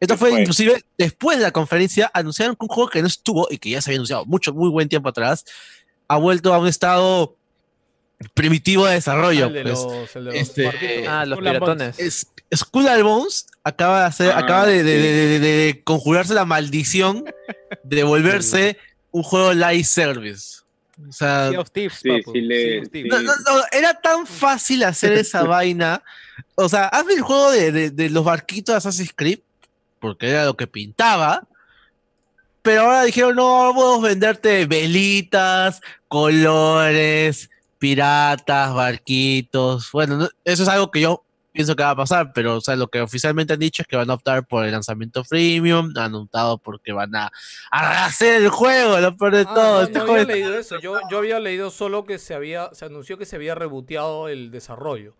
Esto ¿Qué fue fue? inclusive después de la conferencia, anunciaron que un juego que no estuvo y que ya se había anunciado mucho, muy buen tiempo atrás, ha vuelto a un estado primitivo de Ah, desarrollo. el de pues. los, el de los este. Ah, los piratones. Es- Skull and Bones acaba de hacer, Ah, acaba de, de- sí. de- de- de conjurarse la maldición de volverse un juego live service. O sea, Sea of Thieves, Sí, papu, sí le- Sea of Thieves. no, no, no, era tan fácil hacer esa vaina. O sea, hazme el juego de, de- de los barquitos de Assassin's Creed, porque era lo que pintaba. Pero ahora dijeron, no, podemos venderte velitas, colores, piratas, barquitos. Bueno, no- eso es algo que yo pienso que va a pasar, pero o sea, lo que oficialmente han dicho es que van a optar por el lanzamiento freemium, han optado porque van a arrasar el juego, lo peor de Ah, todo. no, Este no había leído eso. Yo, yo había leído solo que se había, se anunció que se había reboteado el desarrollo.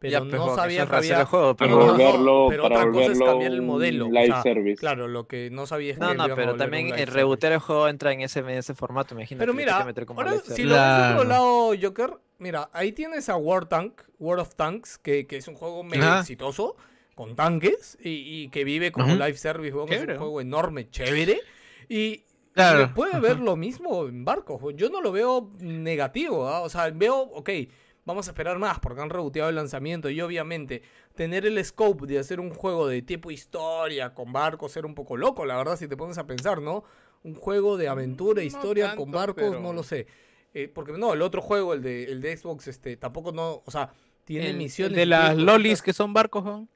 Pero Ya, pues, no sabía que había. el juego, Para no, no, volverlo, pero para otra cosa es volverlo cambiar el modelo. o live sea, service. Claro, lo que no sabía es que No, no, pero también el rebotear el juego entra en ese, en ese formato, me imagino. Pero mira, que meter como ahora si lo ves por otro Claro. lado, Joker, mira, ahí tienes a War Tank, World of Tanks, que, que es un juego mega Ajá. exitoso, con tanques, y, y que vive como Ujú. live service, es un juego enorme, chévere, y Claro. se puede ver lo mismo en barcos, yo no lo veo negativo, ¿ah? o sea, veo, ok, vamos a esperar más porque han reboteado el lanzamiento y obviamente tener el scope de hacer un juego de tipo historia con barcos era un poco loco, la verdad, si te pones a pensar, ¿no? Un juego de aventura, No historia con barcos, pero- no lo sé. Eh, porque no, el otro juego, el de, el de Xbox, este, tampoco no, o sea, tiene El- el misiones. de las lolis que son barcos.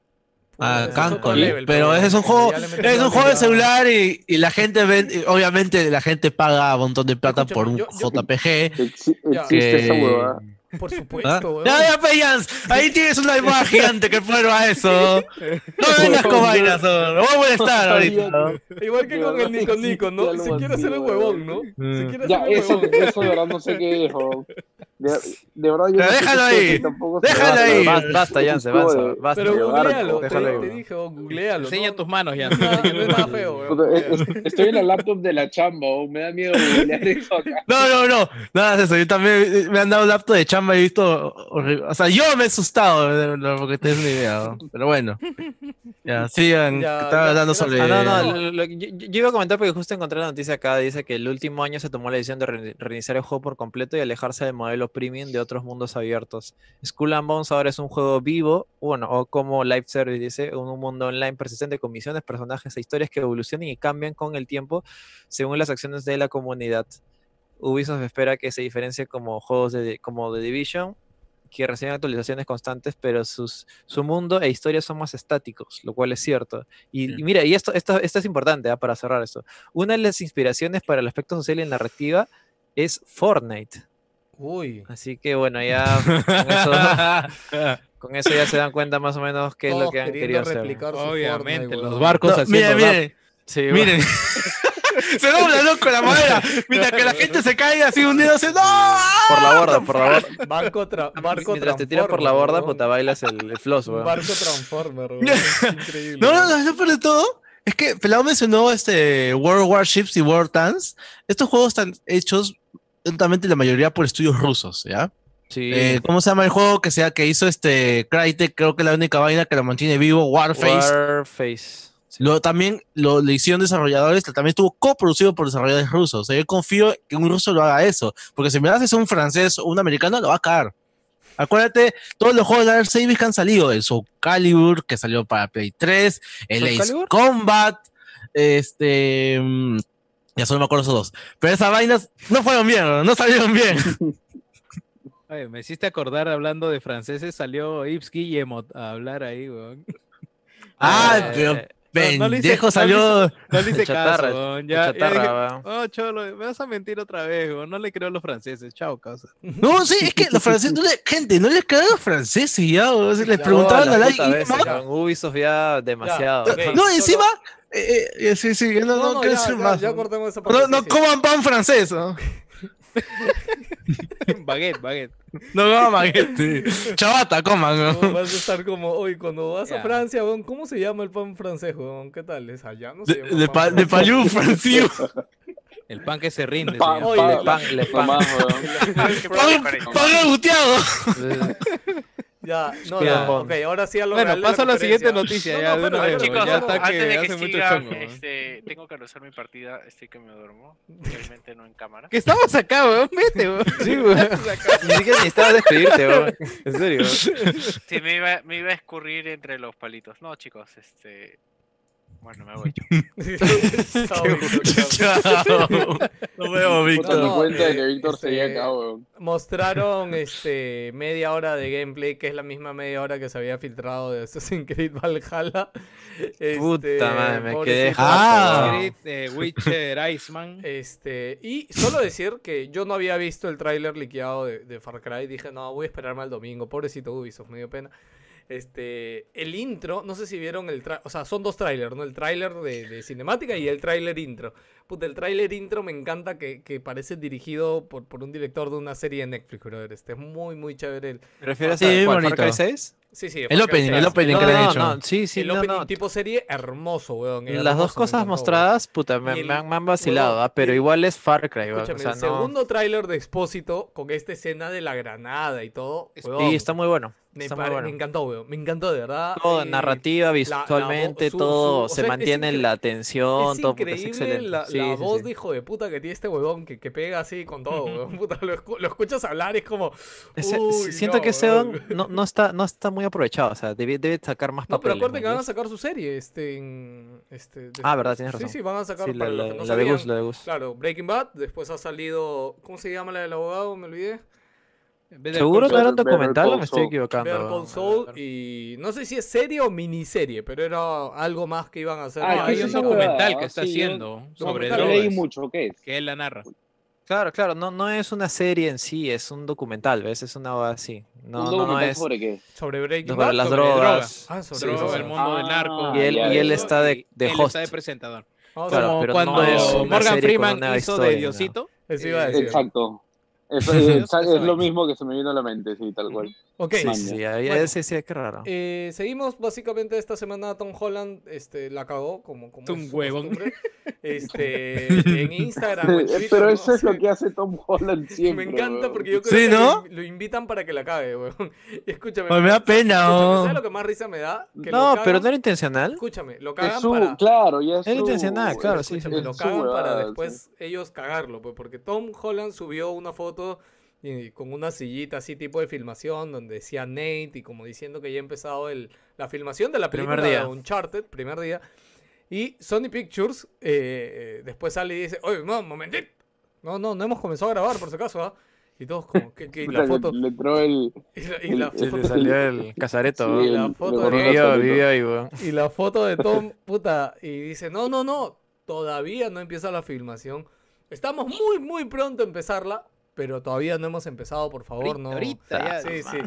Ah, ese es otro Cancol, level, pero ese es un juego, es un juego de celular y, y la gente ve, obviamente la gente paga un montón de plata por un Escúchame, yo- yo- JPG. Existe esa que- huevada. Por ¿Ah? supuesto, weón. Ya, ya, Peyans, ahí tienes una imagen gigante que prueba eso. No vengas con vainas, no, no voy a molestar ahorita. Igual que con el Nico Nico, ¿no? Ya lo Se quiere hacer el huevón, ¿no? Mm. Se quiere Ya, eso, huevón. eso de verdad no sé qué es, jo. De, de verdad yo Pero no déjalo ahí, déjalo ahí. Basta, basta, Juego basta. Pero googlealo, te, te dije, oh, googlealo. Enseña ¿no? tus manos, ya. No, no es nada feo, weón. Es- Estoy en la laptop de la chamba, oh, me da miedo googlear eso acá. No, no, no, nada de eso. Yo también eh, me han dado un laptop de chamba y he visto horrible. O sea, yo me he asustado, porque te una idea. ¿no? Pero bueno, ya, sigan. Ya, estaba hablando sobre. Ah, no, no, No. lo- lo- yo, yo iba a comentar porque justo encontré la noticia acá, dice que el último año se tomó la decisión de re- reiniciar el juego por completo y alejarse del modelo premium de otros mundos abiertos. Skull and Bones ahora es un juego vivo, bueno, o como live service dice, un mundo online persistente con misiones, personajes e historias que evolucionan y cambian con el tiempo según las acciones de la comunidad. Ubisoft espera que se diferencie como juegos de, como The Division, que reciben actualizaciones constantes, pero sus, su mundo e historia son más estáticos, lo cual es cierto. Y, y mira, y esto, esto, esto es importante ¿ah? para cerrar esto. Una de las inspiraciones para el aspecto social y narrativa es Fortnite. Uy. Así que bueno, ya con eso, con eso ya se dan cuenta más o menos qué es lo que han querido hacer. Obviamente, Fortnite, los barcos No, haciendo miren, Sí, miren. se dobla loco la madera. Mientras que la gente se caiga así hundiéndose. ¡No! por la borda, por la borda. Barco, tra- barco Mientras te tiras por la borda, puta, bailas el, el floss, weón. Barco Transformer, weón. Increíble. No, no, no, lo peor de todo es que Pelado mencionó este World Warships y World Tanks. Estos juegos están hechos totalmente la mayoría por estudios rusos, ¿ya? Sí. Eh, ¿Cómo se llama el juego que sea que hizo este Crytek? Creo que es la única vaina que lo mantiene vivo, Warface. Warface. Lo, también lo, lo hicieron desarrolladores, que también estuvo coproducido por desarrolladores rusos. O sea, yo confío que un ruso lo haga eso, porque si me haces un francés o un americano, lo va a cagar. Acuérdate, todos los juegos de Dark Service que han salido, el Soul Calibur, que salió para Play 3, el ¿Soul Ace Calibur? Combat, este... mm, Ya solo me acuerdo esos dos. Pero esas vainas no fueron bien, no no salieron bien. Oye, me hiciste acordar hablando de franceses, salió Yves Guillemot a hablar ahí, weón. ah, Eh, pero hice- pendejo no le salió... No le hice Chatarra, caso. Ya, ya chatarra, dije, oh, cholo, me vas a mentir otra vez, weón. No le creo a los franceses. Chao, causa. No, sí, es que los franceses, no le- gente, no les cagan a los franceses ya, o sea, les Ya, preguntaban a la weón. Ubisoft ya demasiado. ok. No, solo- encima, eh, eh, sí, sí, no, no, No, no, quiero ya, decir ya, más. ya cortemos esa parte. No, no sí. coman pan francés, ¿no? baguette, baguette. No coman baguette. Chabata, coman, No, ¿no? Vas a estar como, hoy cuando vas a. Francia, weón, ¿cómo se llama el pan francés, weón? ¿Qué tal? ¿Es allá? No De, llama de, pan pa, de francés. Payú, francío. El pan que se rinde. Pa- se llama. Oye, pa- Le pan, le pan. nomás, weón. ¿Qué problema con Pan, ello? pan aguteado. Ya, no, ya, ok, ahora sí a lo Bueno, paso a la siguiente noticia No, ya de una vez, Chicos, ya está que hace mucho chongo, este, tengo que usar mi partida, estoy que me duermo, realmente no en cámara. Que estamos acá, weón. Vete, weón. Sí, weón. Ni siquiera necesitabas despedirte, weón. En serio. weón. Sí, me iba, me iba a escurrir entre los palitos. No, chicos, este... Bueno, me voy. Chao, Víctor, chao. Nos vemos, Víctor. no, cuenta de que Víctor este, acá, weón. Mostraron este media hora de gameplay, que es la misma media hora que se había filtrado de Assassin's Creed Valhalla. Este, Puta madre, me quedé Ah. Creed, eh, Witcher, Iceman. Este, y solo decir que yo no había visto el tráiler liqueado de, de Far Cry. Dije, no, voy a esperarme al domingo. Pobrecito Ubisoft, me dio pena. Este, el intro, no sé si vieron el tra- o sea, son dos trailers, ¿no? El tráiler de, de cinemática y el tráiler intro. Puta, el tráiler intro me encanta que, que parece dirigido por, por un director de una serie de Netflix, brother. Este es muy, muy chévere. El, ¿Te refieres Sí, a cuál, bonito. Far Cry 6? sí, sí. El opening, el 6. opening No, que le han no, hecho. no, sí, sí, el no, opening no. tipo serie hermoso, weón. Las hermoso, dos me cosas weón. mostradas, puta, me, Y el- me han, me han vacilado, ah, pero igual es Far Cry, weón, o sea, el no- segundo tráiler de Expósito con esta escena de la granada y todo. Sí, huevón, Sí, está muy bueno. Me, pare- encantó, weón. Me encantó, de verdad. Todo, eh, narrativa, la- la visualmente, su- todo, su- se sea, mantiene incre- la tensión, Es todo, puta, es increíble excelente. la, Sí, la sí, voz sí. de hijo de puta que tiene este huevón que, que pega así con todo, weón. Puta, lo, escu- lo escuchas hablar y es como. Ese- uy, siento no, que ese no, no, está, no está muy aprovechado, o sea, debe, debe sacar más No, pero papeles. acuérdate que ¿me van a sacar su serie. Este, en, este, Ah, verdad, tienes razón. Sí, sí, van a sacar la, para los la- que no la de Gus, la de Gus. Claro, Breaking Bad. Después ha salido. ¿Cómo se llama la del abogado? Me olvidé. ¿Seguro no era un documental o me estoy equivocando? Better Call Saul y no sé si es serie o miniserie, pero era algo más que iban a hacer. Ah, No, ¿qué hay un documental que está Sí, yo- haciendo sobre documental No leí drogas, mucho, ¿qué es? que él la narra. Claro, claro, no, no es una serie en sí, es un documental, ¿ves? Es una cosa así. No, ¿Un no, no documental es. sobre qué? Sobre Breaking Sobre las sobre drogas. drogas. Ah, sobre Sí, Droga, drogas. el mundo del Ah, narco. Y él, y él está de, de él host. está de presentador. Vamos Claro, a Como pero cuando no Morgan Freeman hizo historia, de ¿no? Diosito. Eso iba a decir. Exacto. Eso, exa- eso es lo es. mismo que se me vino a la mente, sí, tal cual. Ok. Sí, sí, ahí Bueno. sí, sí, qué raro. Eh, seguimos básicamente esta semana Tom Holland este, la cagó como, como Es un es huevón. Este, en Instagram en Twitter, Pero no eso es lo que hace Tom Holland Me siempre. encanta weón. porque yo creo Sí, que ¿no? lo, invitan para que la cague, weón. Y escúchame. Pues me da pena, escúchame. ¿Sabes lo que más risa me da? Que No, pero cagan- no era intencional. Escúchame, lo Es cagan su, para... claro, ya es Era su- intencional, claro, sí, lo es su cagan para después ellos cagarlo, pues, porque Tom Holland subió una foto y, con una sillita así tipo de filmación donde decía Nate y como diciendo que ya ha empezado el, la filmación de la Primer película de día. Uncharted, primer día. Y Sony Pictures eh, eh, después sale y dice, oye, no, un momentito. No, no, no hemos comenzado a grabar por si acaso, ¿ah? Y todos como, que, que- y la le- foto... Le, entró el. Y la, y la foto- le salió el casareto. Sí, y la foto de- ahí. Y la foto de Tom, puta, y dice, no, no, no, todavía no empieza la filmación. Estamos muy, muy pronto a empezarla, pero todavía no hemos empezado, por favor, no. Ahorita ya. Sí, sí.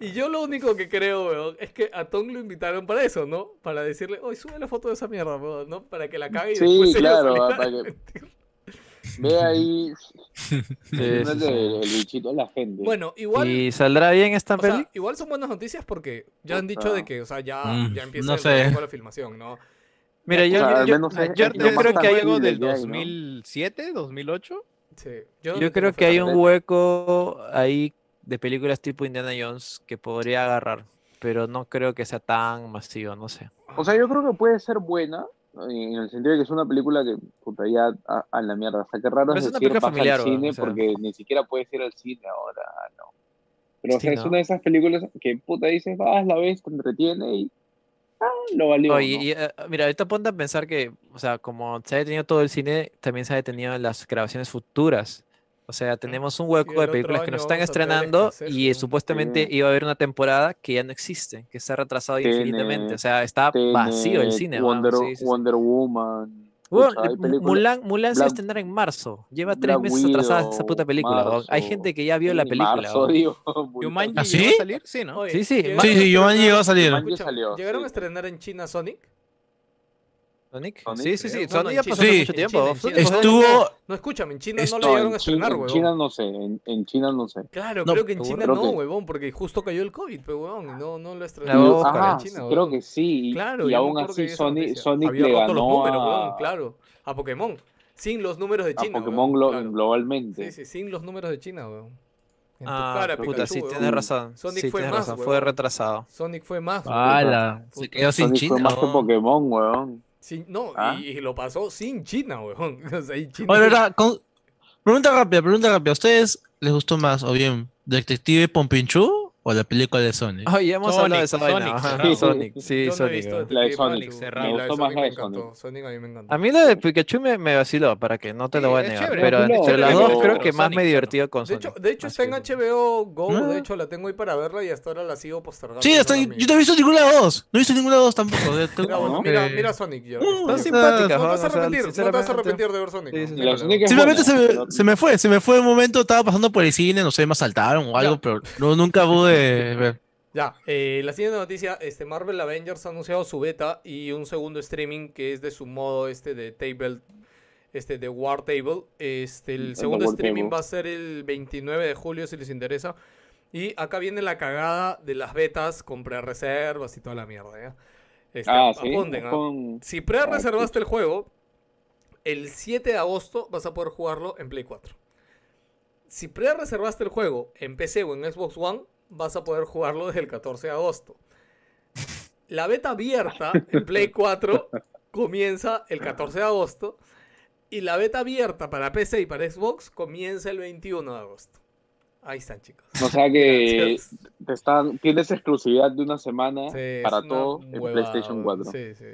Y yo lo único que creo, weón, es que a Tom lo invitaron para eso, ¿no? Para decirle, oye, sube la foto de esa mierda, weón, ¿no? Para que la cague y Sí, después claro, ah, para a que-. Ve ahí. Sí, sí, el, sí. el bichito de la gente. Bueno, igual... ¿Y saldrá bien esta sea, peli? igual son buenas noticias porque ya han dicho de que, o sea, ya, Mm, ya empieza no sé. la filmación, ¿no? Mira, yo, O sea, yo- yo- yo- creo que hay, tangible del que hay, ¿no? 2007, 2008. Sí. yo creo que hay un hueco ahí de películas tipo Indiana Jones que podría agarrar, pero no creo que sea tan masivo, no sé. O sea, yo creo que puede ser buena, en el sentido de que es una película que, puta, ya a, a la mierda. O sea, qué raro Pero es es una decir pasa familiar, al cine o sea. porque ni siquiera puedes ir al cine ahora, no. Pero o sea, es una de esas películas que, puta, dices, vas, la ves, te entretiene y ah, lo valió, y- ¿no? y, eh, mira, ahorita ponte a pensar que, o sea, como se ha detenido todo el cine, también se ha detenido las grabaciones futuras. O sea, tenemos un hueco el de películas que nos están estrenando y supuestamente Sí. iba a haber una temporada que ya no existe, que se ha retrasado Tenet, infinitamente. O sea, está vacío el cine. Wonder, sí, sí, sí. Wonder Woman. Películas- Mulan, Mulan se va a Black- estrenar en marzo. Lleva tres Black meses atrasada esa puta película. weón. Hay marzo, gente que ya vio la película. marzo, digo, ¿Ah, llegó sí? a salir, sí, ¿no? Oye, Sí, sí, Sí, sí, Yumanji llegó a salir. ¿Llegaron sí. a estrenar en China Sonic? ¿Sonic? Sonic, Sí, sí, sí. Sonic ya en pasó sí, mucho en tiempo. China, en Estuvo. No, escúchame, en China no lo llegaron a en estrenar, en weón. China no sé, en, en China no sé. Claro, No, creo que en. China no, que- huevón, porque justo cayó el COVID, pero weón, y no, no lo estrenaron a en China, creo weón. que sí. y- Claro, y aún así Sonic. Sonic Había le ganó los números, a, weón, claro, a Pokémon, sin los números de a China, Pokémon weón, glo- claro. globalmente. Sí, sí, sin los números de China, weón. En tu Ah, cara, puta, Pikachu, sí, weón. tienes razón. Sonic sí, fue tienes más, razón. Fue weón. retrasado. Sonic fue más, weón. ¡Hala! Se quedó sin Sonic China. fue más que weón. Pokémon, weón. Sin- no, ¿Ah? y, y lo pasó sin China, weón. O sea, China- Oye, verdad, con- Pregunta rápida, pregunta rápida. ¿A ustedes les gustó más o bien Detective Pompinchu o la película de Sonic? Oye, ya hemos Sonic, hablado de esa vaina. Sonic, cerrado. Sonic, sí, Yo no he Sonic. visto weón. Detective La de Sonic, cerrado. Me de gustó más Sonic la me de encantó. Sonic. Sonic a mí me encantó. A mí la de Pikachu me, me vaciló, para que no te lo Sí, voy a es negar. chévere, Pero entre las dos creo que más Sonic, me divertido con De Sonic. hecho, de hecho está en HBO Go, Ah. de hecho la tengo ahí para verla y hasta ahora la sigo postergando. Sí, yo no he visto ninguna de dos. No he visto ninguna de dos tampoco. de- Mira, mira, Sonic, ya. Mm, Está Son bien. simpáticas, No te vas a arrepentir, no te vas a arrepentir de ver Sonic. Sí, sí, sí. Sonic Simplemente se me, se me fue, se me fue un momento, estaba pasando por el cine, no sé, me asaltaron o algo, pero no, nunca pude ver. Ya, eh, la siguiente noticia, este Marvel Avengers ha anunciado su beta y un segundo streaming que es de su modo este de table, este de War Table. Este, el El segundo streaming Table. va a ser el 29 de julio si les interesa. Y acá viene la cagada de las betas con pre-reservas y toda la mierda, ¿ya? Este, Ah, sí. apunten, ¿ah? Con- Si pre-reservaste Ah, el juego, el 7 de agosto vas a poder jugarlo en Play 4. Si pre-reservaste el juego en PC o en Xbox One, vas a poder jugarlo desde el 14 de agosto. La beta abierta en Play 4 comienza el 14 de agosto y la beta abierta para PC y para Xbox comienza el 21 de agosto. Ahí están, chicos. O sea que te están, tienes exclusividad de una semana Sí, para una todo en PlayStation weón. 4. Sí, sí.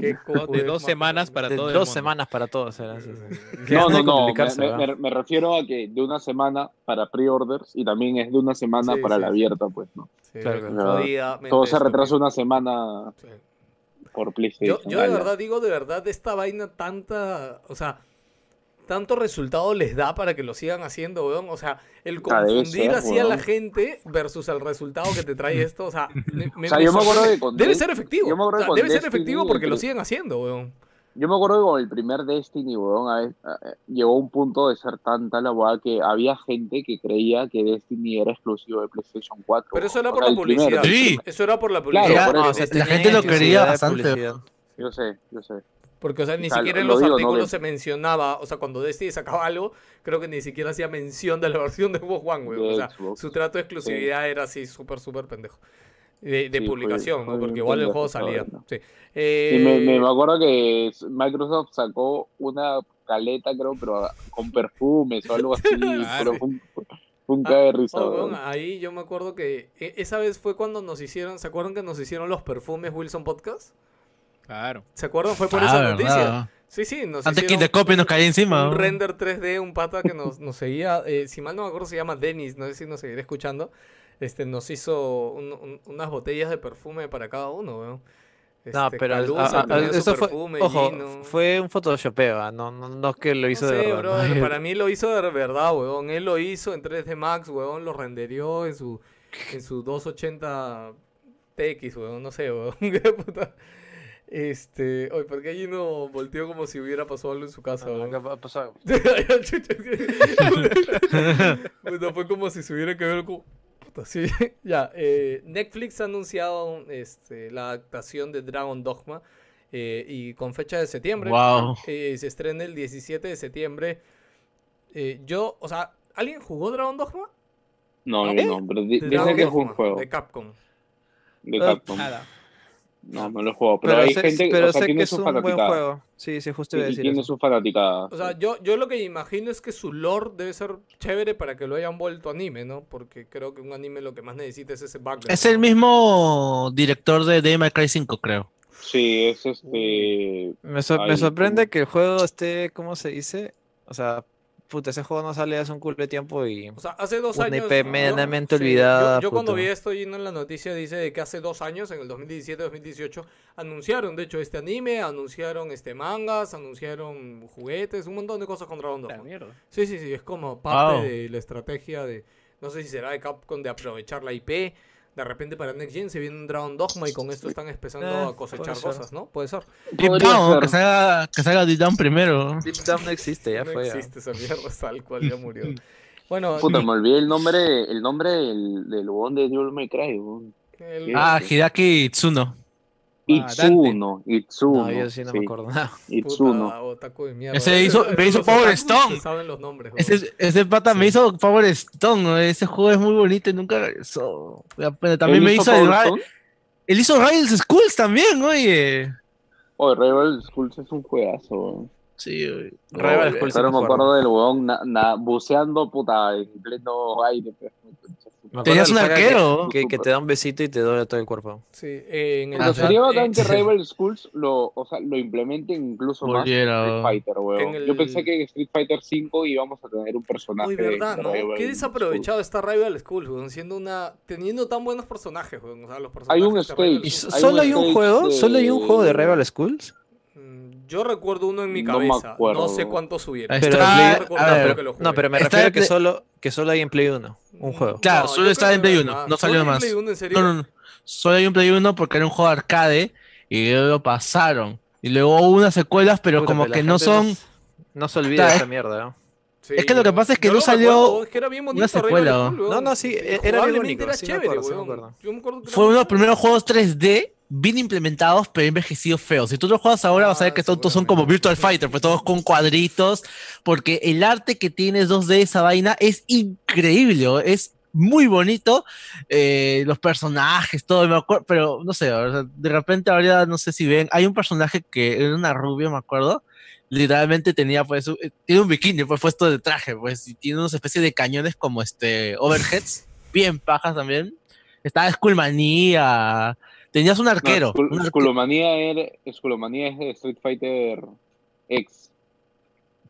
Qué No, de dos semanas para De todo dos mundo. semanas para todos. Sí. No, no, de no. Me, refiero a que de una semana para pre-orders y también es de una semana Sí, para sí, la abierta, pues, ¿no? Sí, Claro, claro. Todo se retrasa una semana Sí. por Yo, PlayStation. yo de ala. verdad digo, de verdad, esta vaina tanta, o sea, tanto resultado les da para que lo sigan haciendo, weón. O sea, el Ah, confundir ser, así a la weón. gente versus el resultado que te trae esto, o sea, me, O sea, me yo me acuerdo de con Debe ser efectivo. yo me acuerdo o sea, con debe ser Destiny, efectivo porque lo siguen haciendo, weón. Yo me acuerdo que con el primer Destiny, weón, a a- a- llegó a un punto de ser tanta la weá que había gente que creía que Destiny era exclusivo de PlayStation 4. Pero eso era O por sea, la primero. publicidad. Sí. Eso era por la Claro, publicidad. por Ya, eso. No, o sea, la gente lo quería bastante. Yo sé, yo sé. Porque, o sea, ni O sea, siquiera en lo los artículos se mencionaba, o sea, cuando Destiny sacaba algo, creo que ni siquiera hacía mención de la versión de Xbox One. De O sea, Xbox. su trato de exclusividad era así súper, súper pendejo. De, de Sí, fue- publicación, fue ¿no? Porque igual el juego salía. Sí. Eh, me, me- me acuerdo que Microsoft sacó una caleta, creo, pero con perfumes o algo así. Ah, pero fue un, fue un Ah, de risa. oh, ahí yo me acuerdo que e- esa vez fue cuando nos hicieron, ¿se acuerdan que nos hicieron los perfumes Wilson Podcast? Claro. ¿Se acuerdan? Fue por Ah, esa ¿verdad? noticia. Sí, sí, nos Antes que copie nos caía encima. un ¿no? render 3D, un pata que nos, nos seguía, eh, si mal no me acuerdo se llama Dennis, no sé si nos seguirá escuchando, este, nos hizo un- un- unas botellas de perfume para cada uno, weón. No, Este, pero Calusa a- a- su eso fue, perfume, ojo, Gino. fue un photoshopeo, ah, no, no, no es que lo hizo No de sé, verdad. brother, ¿no? para mí lo hizo de verdad, weón. Él lo hizo en 3D Max, weón, lo renderió en su, en su 280 TX, weón, no sé, weón. Este, oye, ¿por qué allí no volteó como si hubiera pasado algo en su casa, Ah? ¿qué que- Puta, fue como si se hubiera que ver como... Puta, sí. ya, eh, Netflix ha anunciado este, la adaptación de Dragon Dogma eh, y con fecha de septiembre. Wow. Eh, se estrena el 17 de septiembre. Eh, yo, o sea, ¿alguien jugó Dragon Dogma? No, ¿Eh? yo no, pero di- Dragon dicen que es un juego De Capcom. de Capcom. Nada. No, no lo he jugado, pero, Pero, hay sé, gente pero o sea, sé tiene que es un buen juego. Sí, sí, justo iba a Y decir tiene eso. sus fanaticadas. O sea, yo, yo lo que imagino es que su lore debe ser chévere para que lo hayan vuelto anime, ¿no? Porque creo que un anime lo que más necesita es ese background. Es el mismo director de Devil May Cry 5, creo. Sí, es este. Me, sorprende como- que el juego esté, ¿cómo se dice? O sea, puta, ese juego no sale hace un culo de tiempo y... O sea, hace dos Una años. IP yo- medianamente sí, olvidada, Yo, yo cuando vi esto yendo en la noticia dice de que hace dos años, en el 2017-2018, anunciaron, de hecho, este anime, anunciaron este mangas, anunciaron juguetes, un montón de cosas con Dragon La Dogma. mierda. Sí, sí, sí, es como parte Wow. de la estrategia de, no sé si será de Capcom de aprovechar la IP. De repente para Next Gen se viene un Dragon Dogma y con esto están empezando Eh, a cosechar cosas, ¿no? Puede ser. Deep Down, ser. que salga, que salga Deep Down primero. Deep Down no existe, ya no fue. existe esa mierda, tal cual ya murió. Bueno, Puta, me olvidé el nombre, el nombre del, del de Devil May Cry, el- Ah, Hidaki Tsuno. Itsuno, Itsuno. No, yo sí no sí, me acuerdo nada. Itsuno. Puta, otaku de mierda. Ese hizo- me hizo Power Stone. saben los nombres. Ese, weón. ese pata me hizo Power Stone. Ese juego es muy bonito y nunca regresó. Pero también ¿Él me hizo. el Ra- Stone? él hizo Rival's Schools también, oye. Oye, Rebel Schools es un juegazo, weón. Sí, oye. Schools sí Pero me acuerdo. del na- buceando, puta, en pleno aire. pues. Tenías un saga que- arquero. Que, que te da un besito y te duele todo el cuerpo. Sí, eh, en el Pero Ajá. sería bacán que Rival Schools lo, o sea, lo implementen incluso más en Volviera. Street Fighter, weón. El- Yo pensé que en Street Fighter 5 íbamos a tener un personaje Uy, verdad, de ¿no? Rival Qué desaprovechado está Rival Schools, weón, siendo una... Teniendo tan buenos personajes, weón. O sea, los Hay un personajes de Rival stage. ¿Y Schools. Hay solo un hay un stage juego? de- ¿Solo hay un juego de Rival Schools? Mm, Yo recuerdo uno en mi No me cabeza. No, sé cuántos subieron. Ahí Pero está, Play- no a ver, pero. No, me Está refiero en que Play- solo, que solo hay en Play 1. Un juego. Claro, solo está en Play que 1, más. no ¿Solo salió más. Play 1, en serio? No, no, no. Solo hay un Play 1 porque era un juego arcade y luego lo pasaron. Y luego hubo unas secuelas, pero Puta, como que no son. No se olvida de esa mierda, ¿no? Sí, Es que lo que pasa es que no salió es que era bien bonito una secuela, No, no, sí, era bien bonito, era sí me chévere, acuerdo, sí me weón. acuerdo. Yo me acuerdo que era Fue uno de los primeros juegos 3D bien implementados, pero envejecidos feos. Si tú lo juegas ahora, vas a ver Ah, que todos son como. Virtual Fighter, pues todos con cuadritos, porque el arte que tiene 2D esa vaina es increíble, ¿o? es muy bonito. eh, los personajes, todo, me acuerdo, pero no sé, o sea, de repente ahora no sé si ven, hay un personaje que era una rubia, me acuerdo. literalmente tenía pues un- tiene un bikini pues puesto de traje pues y tiene unas especies de cañones como este overheads bien pajas también estaba Skullmanía tenías un arquero, No, un era- es de Street Fighter X.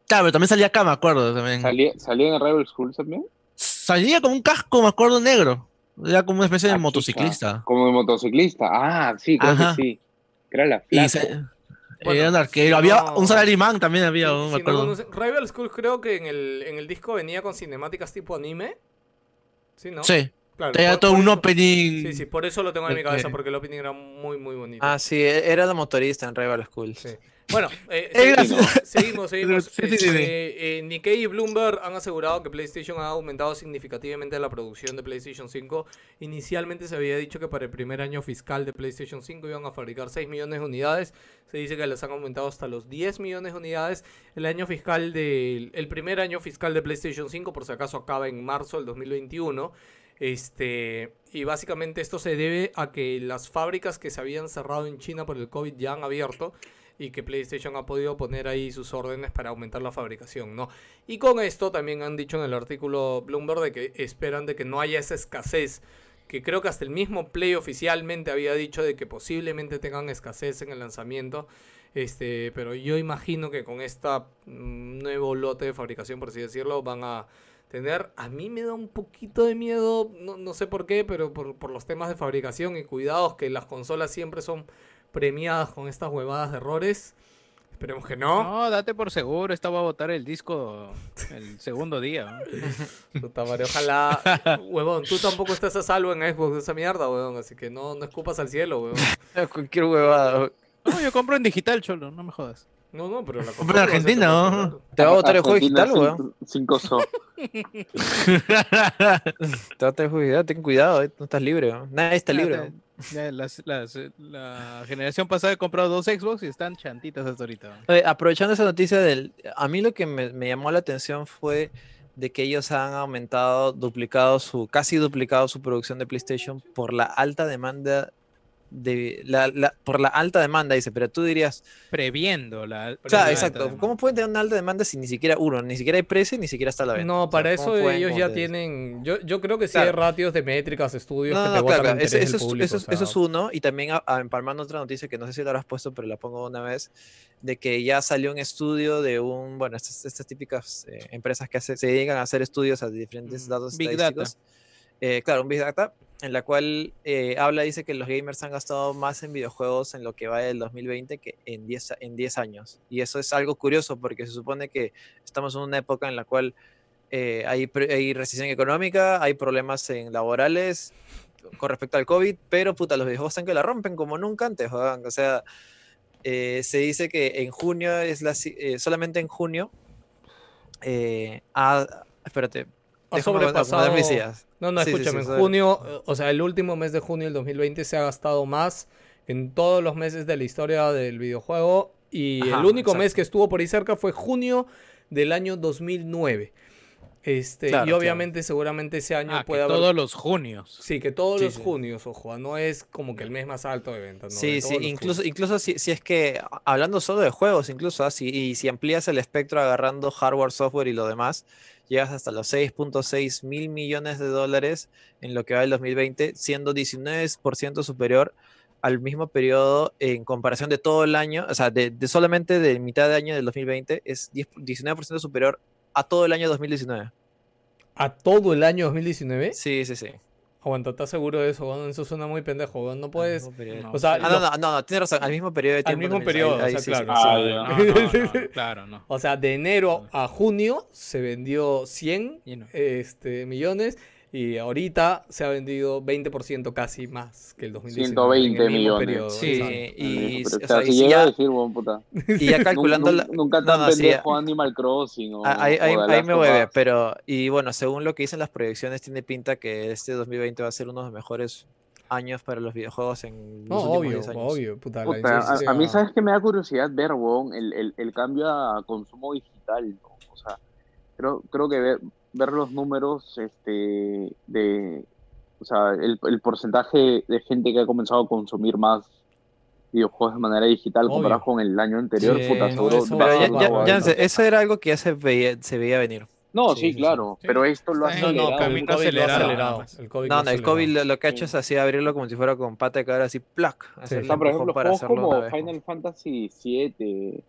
claro pero también salía acá me acuerdo también ¿Salía, salía en Rival School también? salía con un casco me acuerdo negro era como una especie de Ah, motociclista Como de motociclista. Ah, sí, creo Ajá. que sí. Era la flaca. Bueno, era un arquero había un salaryman también había un, me no acuerdo Rival School creo que en el, en el disco venía con cinemáticas tipo anime. Sí, ¿no? sí Claro, tenía por- todo por un eso- opening Sí, sí, por eso lo tengo en mi cabeza, porque el opening era muy, muy bonito. Ah, sí, e- era la motorista en Rival School. Sí. Bueno, eh, Eh, seguimos, seguimos, seguimos. Sí, sí, sí, sí. Este, eh, Nikkei y Bloomberg han asegurado que PlayStation ha aumentado significativamente la producción de PlayStation 5. Inicialmente se había dicho que para el primer año fiscal de PlayStation 5 iban a fabricar 6 millones de unidades. Se dice que les han aumentado hasta los 10 millones de unidades. El año fiscal del el primer año fiscal de PlayStation 5, por si acaso, acaba en marzo del 2021. Este, y básicamente esto se debe a que las fábricas que se habían cerrado en China por el COVID ya han abierto y que PlayStation ha podido poner ahí sus órdenes para aumentar la fabricación, ¿no? Y con esto también han dicho en el artículo Bloomberg de que esperan de que no haya esa escasez, que creo que hasta el mismo Play oficialmente había dicho de que posiblemente tengan escasez en el lanzamiento, este, pero yo imagino que con esta mm, nuevo lote de fabricación, por así decirlo, van a tener, a mí me da un poquito de miedo, no, no sé por qué, pero por, por los temas de fabricación y cuidados, que las consolas siempre son premiadas con estas huevadas de errores. Esperemos que no. No, date por seguro, esta va a botar el disco el segundo día. ¿no? Puta madre, ojalá, huevón, tú tampoco estás a salvo en Xbox de esa mierda, huevón, así que no, no escupas al cielo, huevón. Cualquier huevada. No, yo compro en digital, cholo, no me jodas. No, no, pero la Pero en consola va a ser Argentina, ¿no? Te va a botar el juego digital, weón. 5 so. Te va a botar el juego digital. Ten cuidado, eh, no estás libre. weón. Nadie está Ya, libre. ya, weón. ya, las- las, eh, la generación pasada he comprado dos Xbox y están chantitas hasta ahorita. Oye, aprovechando esa noticia del. A mí lo que me, me llamó la atención fue de que ellos han aumentado, duplicado su, casi duplicado su producción de PlayStation por la alta demanda de la, la- por la alta demanda, dice, pero tú dirías, Previendo la. claro, la exacto, alta. ¿cómo pueden tener una alta demanda si ni siquiera uno, ni siquiera hay precio, ni siquiera está a la venta? No, O sea, para ¿cómo eso ellos ya tienen. Yo, yo creo que sí Claro. hay ratios de métricas, estudios No, que te claro, el eso, es, público. eso, o es- eso sea, es uno, y también a- a- empalmando otra noticia que no sé si lo habrás puesto, pero la pongo una vez, de que ya salió un estudio de un, bueno, estas, estas típicas eh, empresas que hace- se dedican a hacer estudios a diferentes Mm, datos Big Data. Eh, claro, un Big Data, en la cual eh, habla, dice que los gamers han gastado más en videojuegos en lo que va del 2020 que en 10, a- en 10 años. Y eso es algo curioso porque se supone que estamos en una época en la cual eh, hay, hay recesión económica, hay problemas en laborales con respecto al COVID, pero puta, los videojuegos están que la rompen como nunca antes, weón. O sea, eh, se dice que en junio es la, solamente en junio, ha- espérate, ha sobrepasado. No, no, Sí, escúchame, sí, junio, o sea, el último mes de junio del 2020 se ha gastado más en todos los meses de la historia del videojuego y Ajá, el único exacto. mes que estuvo por ahí cerca fue junio del año 2009. Este, Claro, y claro. obviamente, seguramente ese año Ah, que puede haber. todos los junios. Sí, que todos Sí, los sí. junios, ojo, no es como que el mes más alto de ventas. no, Sí, sí, incluso, junios. incluso si, si es que, hablando solo de juegos, incluso, ah, si- y si amplías el espectro agarrando hardware, software y lo demás, llegas hasta los 6.6 mil millones de dólares en lo que va del 2020, siendo 19% superior al mismo periodo en comparación de todo el año, o sea, de, de solamente de mitad de año del 2020, es 10 19% superior a todo el año 2019. ¿A todo el año 2019? Sí, sí, sí. Aguanta, ¿estás seguro de eso? Eso suena muy pendejo. No Al puedes. mismo. No, O sea, Ah, no, no, no, no, tienes razón, al mismo periodo de Al tiempo. mismo también, periodo, ahí- o sea, claro. sí. Ah, No, ya. no, no, no, claro, no. O sea, de enero a junio se vendió 100 Y no. este, millones y ahorita se ha vendido 20% casi más que el 2019. 120 en el millones. periodo, Sí, y, ya, a decir, bueno, puta. y ya calculando la, nun- Nunca no, tan no, sí, pendejo Animal Crossing o, Ah, Ahí, ahí- o ahí Last me Us. pero y bueno, según lo que dicen las proyecciones, tiene pinta que este 2020 va a ser uno de los mejores años para los videojuegos en No, los últimos obvio, 10 años. obvio. Puta, la Puta, a, a mí, ¿sabes que Me da curiosidad ver, weón, el, el, el cambio a consumo digital, ¿no? O sea, creo, creo que ver, los números, este, de, o sea, el, el porcentaje de gente que ha comenzado a consumir más videojuegos de manera digital Obvio. comparado con el año anterior, Sí, puta, no, seguro a Pero ya, ya, ya eso era algo que ya se veía, se veía venir. No, Sí, sí, sí, sí. claro, Sí. pero esto lo ha Sí, No, no, acelerado. el COVID acelerado, acelerado. El COVID No, no, el COVID acelerado. lo, lo que ha hecho Sí. es así abrirlo como si fuera con pata de cabra, así, plac. O sea, por ejemplo, para juegos hacerlo como ¿no? Final Fantasy VII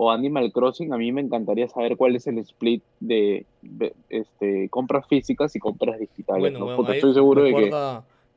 o Animal Crossing, a mí me encantaría saber cuál es el split de, de, este, compras físicas y compras digitales. Bueno, ¿no? ahí estoy seguro de que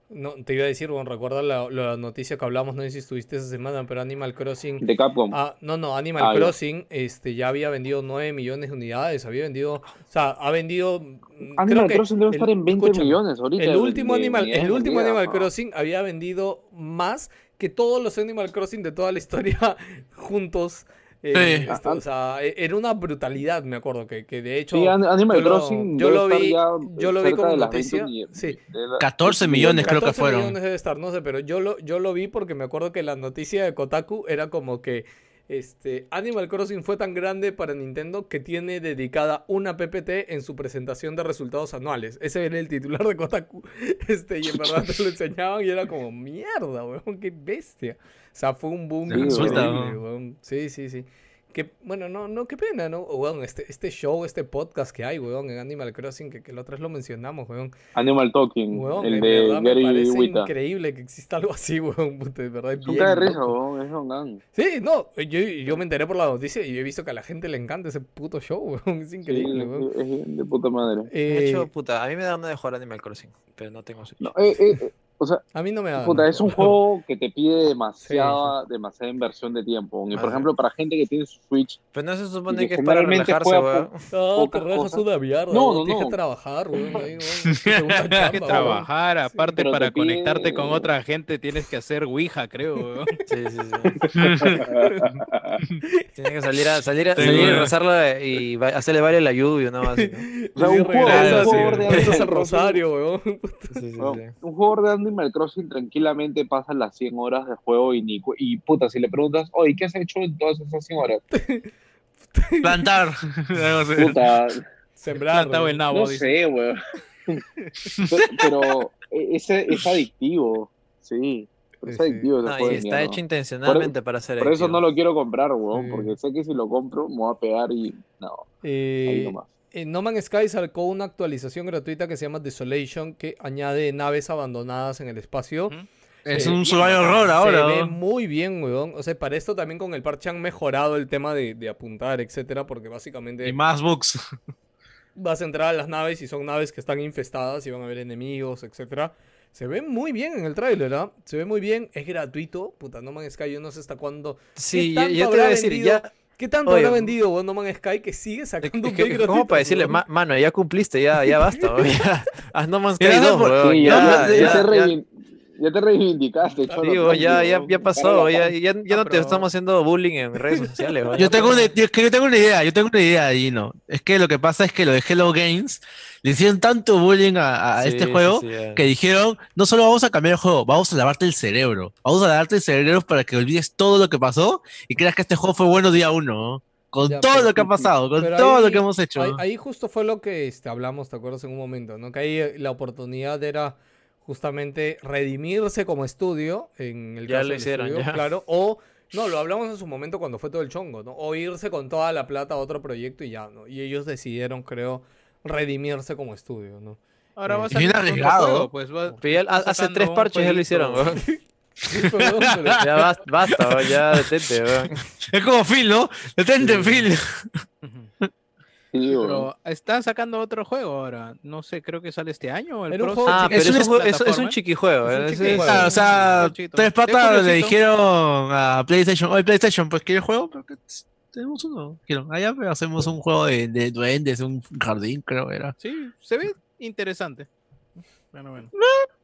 No, te iba a decir, bueno, recuerda la, la noticia que hablamos, no sé si estuviste esa semana, pero Animal Crossing. de Capcom. Ah, no, no, Animal Ah, ya. Crossing este, ya había vendido 9 millones de unidades, había vendido, o sea, ha vendido... mm, creo Animal que Crossing debe el- estar en 20 escúchame, millones ahorita. El último, de Animal, el último Animal ¿no? Crossing había vendido más que todos los Animal Crossing de toda la historia juntos. Eh, Sí. este, o sea, e- era una brutalidad, me acuerdo, que, que de hecho... Sí, An- Animal yo lo- Crossing yo debe lo vi- yo lo vi como de las 20 noticia, millones- sí. la- 14 millones creo que 14 fueron. millones debe estar, no sé, pero yo lo, yo lo vi porque me acuerdo que la noticia de Kotaku era como que este, Animal Crossing fue tan grande para Nintendo que tiene dedicada una PPT en su presentación de resultados anuales. Ese era el titular de Kotaku. Este, y en verdad te lo enseñaban y era como, mierda, weón, qué bestia. O sea, fue un boom ¿no? weón. Sí, sí, sí. Que, bueno, no, no, qué pena, ¿no? Weón, este, este show, este podcast que hay, weón, en Animal Crossing, que, que la otra vez lo mencionamos, weón. Animal Talking, Weón, el de verdad me Gary parece Wita. increíble que exista algo así, weón. Puta, de verdad es un de risa, weón, es Gang. Sí, no, yo, yo me enteré por la noticia y he visto que a la gente le encanta ese puto show, weón. Es increíble, Sí, weón. es, es de puta madre. De hecho, Eh, puta, a mí me da una de jugar Animal Crossing, pero no tengo. No, eh, eh, eh, o sea, a mí no me da. puta, es un juego que te pide demasiada, demasiada inversión de tiempo. Y por Ah, ejemplo, para gente que tiene su Switch, Pero no se supone que que es para relajarse, weón. No, te relajas una mierda, No, no, Tienes que trabajar, weón. Es Tienes que trabajar, aparte para pide- conectarte con otra gente tienes que hacer Ouija, creo. weón. Sí, sí, sí. Tiene que salir a, salir a, salir a rezarla y hacerle baile la lluvia, ¿no? Así, ¿no? O sea, Sí, un juego de rezas Animal el rosario, weón. Sí, sí, Bueno, sí. un jugador de Animal Crossing tranquilamente pasa las 100 horas de juego y, ni, y puta, si le preguntas, oye, ¿qué has hecho en todas esas 100 horas? Plantar. Puta, Sembrar. Plantado el nabo, no dice. sé, weón. pero, pero ese es adictivo, sí. Es Sí, sí. adictivo No, y está hecho intencionalmente para hacer Por eso no lo quiero comprar, weón, Sí. porque sé que si lo compro me voy a pegar y no, ahí Eh, nomás. Eh, No Man's Sky sacó una actualización gratuita que se llama Desolation que añade naves abandonadas en el espacio. Ujú. Es Eh, un survival horror ahora. Se ve muy bien, weón. O sea, para esto también con el parche han mejorado el tema de, de apuntar, etcétera, porque básicamente Y más bugs. vas a entrar a las naves y son naves que están infestadas y van a haber enemigos, etcétera. Se ve muy bien en el tráiler, ¿ah? Se ve muy bien, es gratuito. Puta, No Man's Sky, yo no sé hasta cuándo. Sí, ¿Qué yo, te voy a decir, vendido? ya. ¿Qué tanto Oye, habrá vendido, No Man's Sky que sigue es sacando que- un ¿Cómo gratuito, para decirle, weón? "Ma- mano, ya cumpliste, ya, ya basta, weón, ya, haz No Man's Sky Ya, 2, por- weón, Sí, ya, ya, ya, ya, te reivindicaste, Ah, cholo, digo, ya, ya, ya pasó, ya, ya, ya no te estamos haciendo bullying en redes sociales, Yo tengo, una, yo, es que yo tengo una idea, yo tengo una idea, Gino. Es que lo que pasa es que lo de Hello Games le hicieron tanto bullying a, a Sí, este sí, juego sí, ya. que dijeron, no solo vamos a cambiar el juego, vamos a lavarte el cerebro. Vamos a lavarte el cerebro para que olvides todo lo que pasó y creas que este juego fue bueno día uno, ¿no? Con Ya, todo pero- lo que ha pasado, con todo lo que hemos hecho. Ahí, justo fue lo que este, hablamos, ¿te acuerdas? En un momento, ¿no? Que ahí eh, la oportunidad era justamente redimirse como estudio, en el Ya caso lo hicieron, estudio, ya. claro, o, no, lo hablamos en su momento cuando fue todo el chongo, ¿no? O irse con toda la plata a otro proyecto y ya, ¿no? Y ellos decidieron, creo, redimirse como estudio, ¿no? Ahora va a Es salir bien arriesgado. juego, pues hace tres parches ya lo hicieron, jueguito. weón. Sí, perdón, pero- Ya basta, basta, ya detente. Es como Phil, ¿no? Detente, Phil. Sí. Pero están sacando otro juego ahora. No sé, creo que sale este año o el próximo. juego Ah, pero Es es, un es, es un chiquijuego, Es un ese chiquijuego. es- Ah, o sea, tres Es patas le dijeron a PlayStation, oye PlayStation, pues ¿quieres juego? Porque tenemos uno. Quiero. Allá pero hacemos un juego de, de duendes, un jardín, creo que era. Sí, se ve interesante. Bueno, bueno.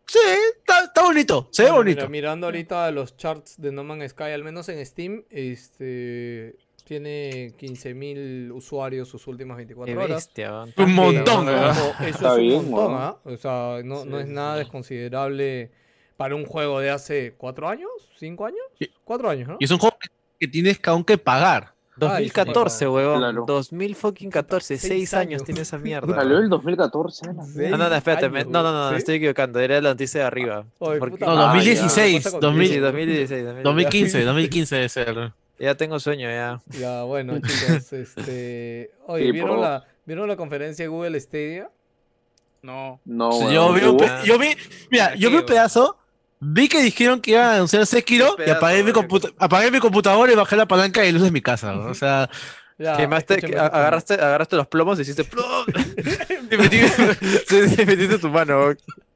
Sí, está, está bonito, se ve Bueno, mira, bonito. mirando ahorita los charts de No Man's Sky, al menos en Steam, este tiene 15.000 usuarios sus últimas 24 Qué horas. bestia. Un montón, ¿verdad? Eso Está es un bien, montón, ¿no? ¿ah? O sea, no, no Sí, es sí, nada sí. desconsiderable para un juego de hace cuatro años, cinco años, Sí. cuatro años, ¿no? Y es un juego que, tienes que aún que pagar. 2014, huevón. Claro. 2014, Seis 6 años años. tiene esa mierda. Salió el 2014. a la Ah, no, no, espérate, años, no, no, no, ¿sí? me estoy equivocando, era la noticia de arriba. Porque- No, madre, 2016, ya, cosa 2000. Sí, contigo. 2016, 2016. 2015, 2015 debe ser. Ya tengo sueño, ya. Ya, bueno, chicos, este... Oye, Sí, ¿vieron la, ¿vieron la conferencia de Google Stadia? No. No, weón, yo, vi un pe- yo vi, mira, yo vi un pedazo, vi que dijeron que iban a anunciar Sekiro ¿Qué y apagué mi, computa- apagué mi computadora y bajé la palanca de luz de mi casa. ¿no? O sea, Ya, Quemaste, que- agarraste, agarraste los plomos y hiciste plom. y metiste, sí, sí, metiste tu mano.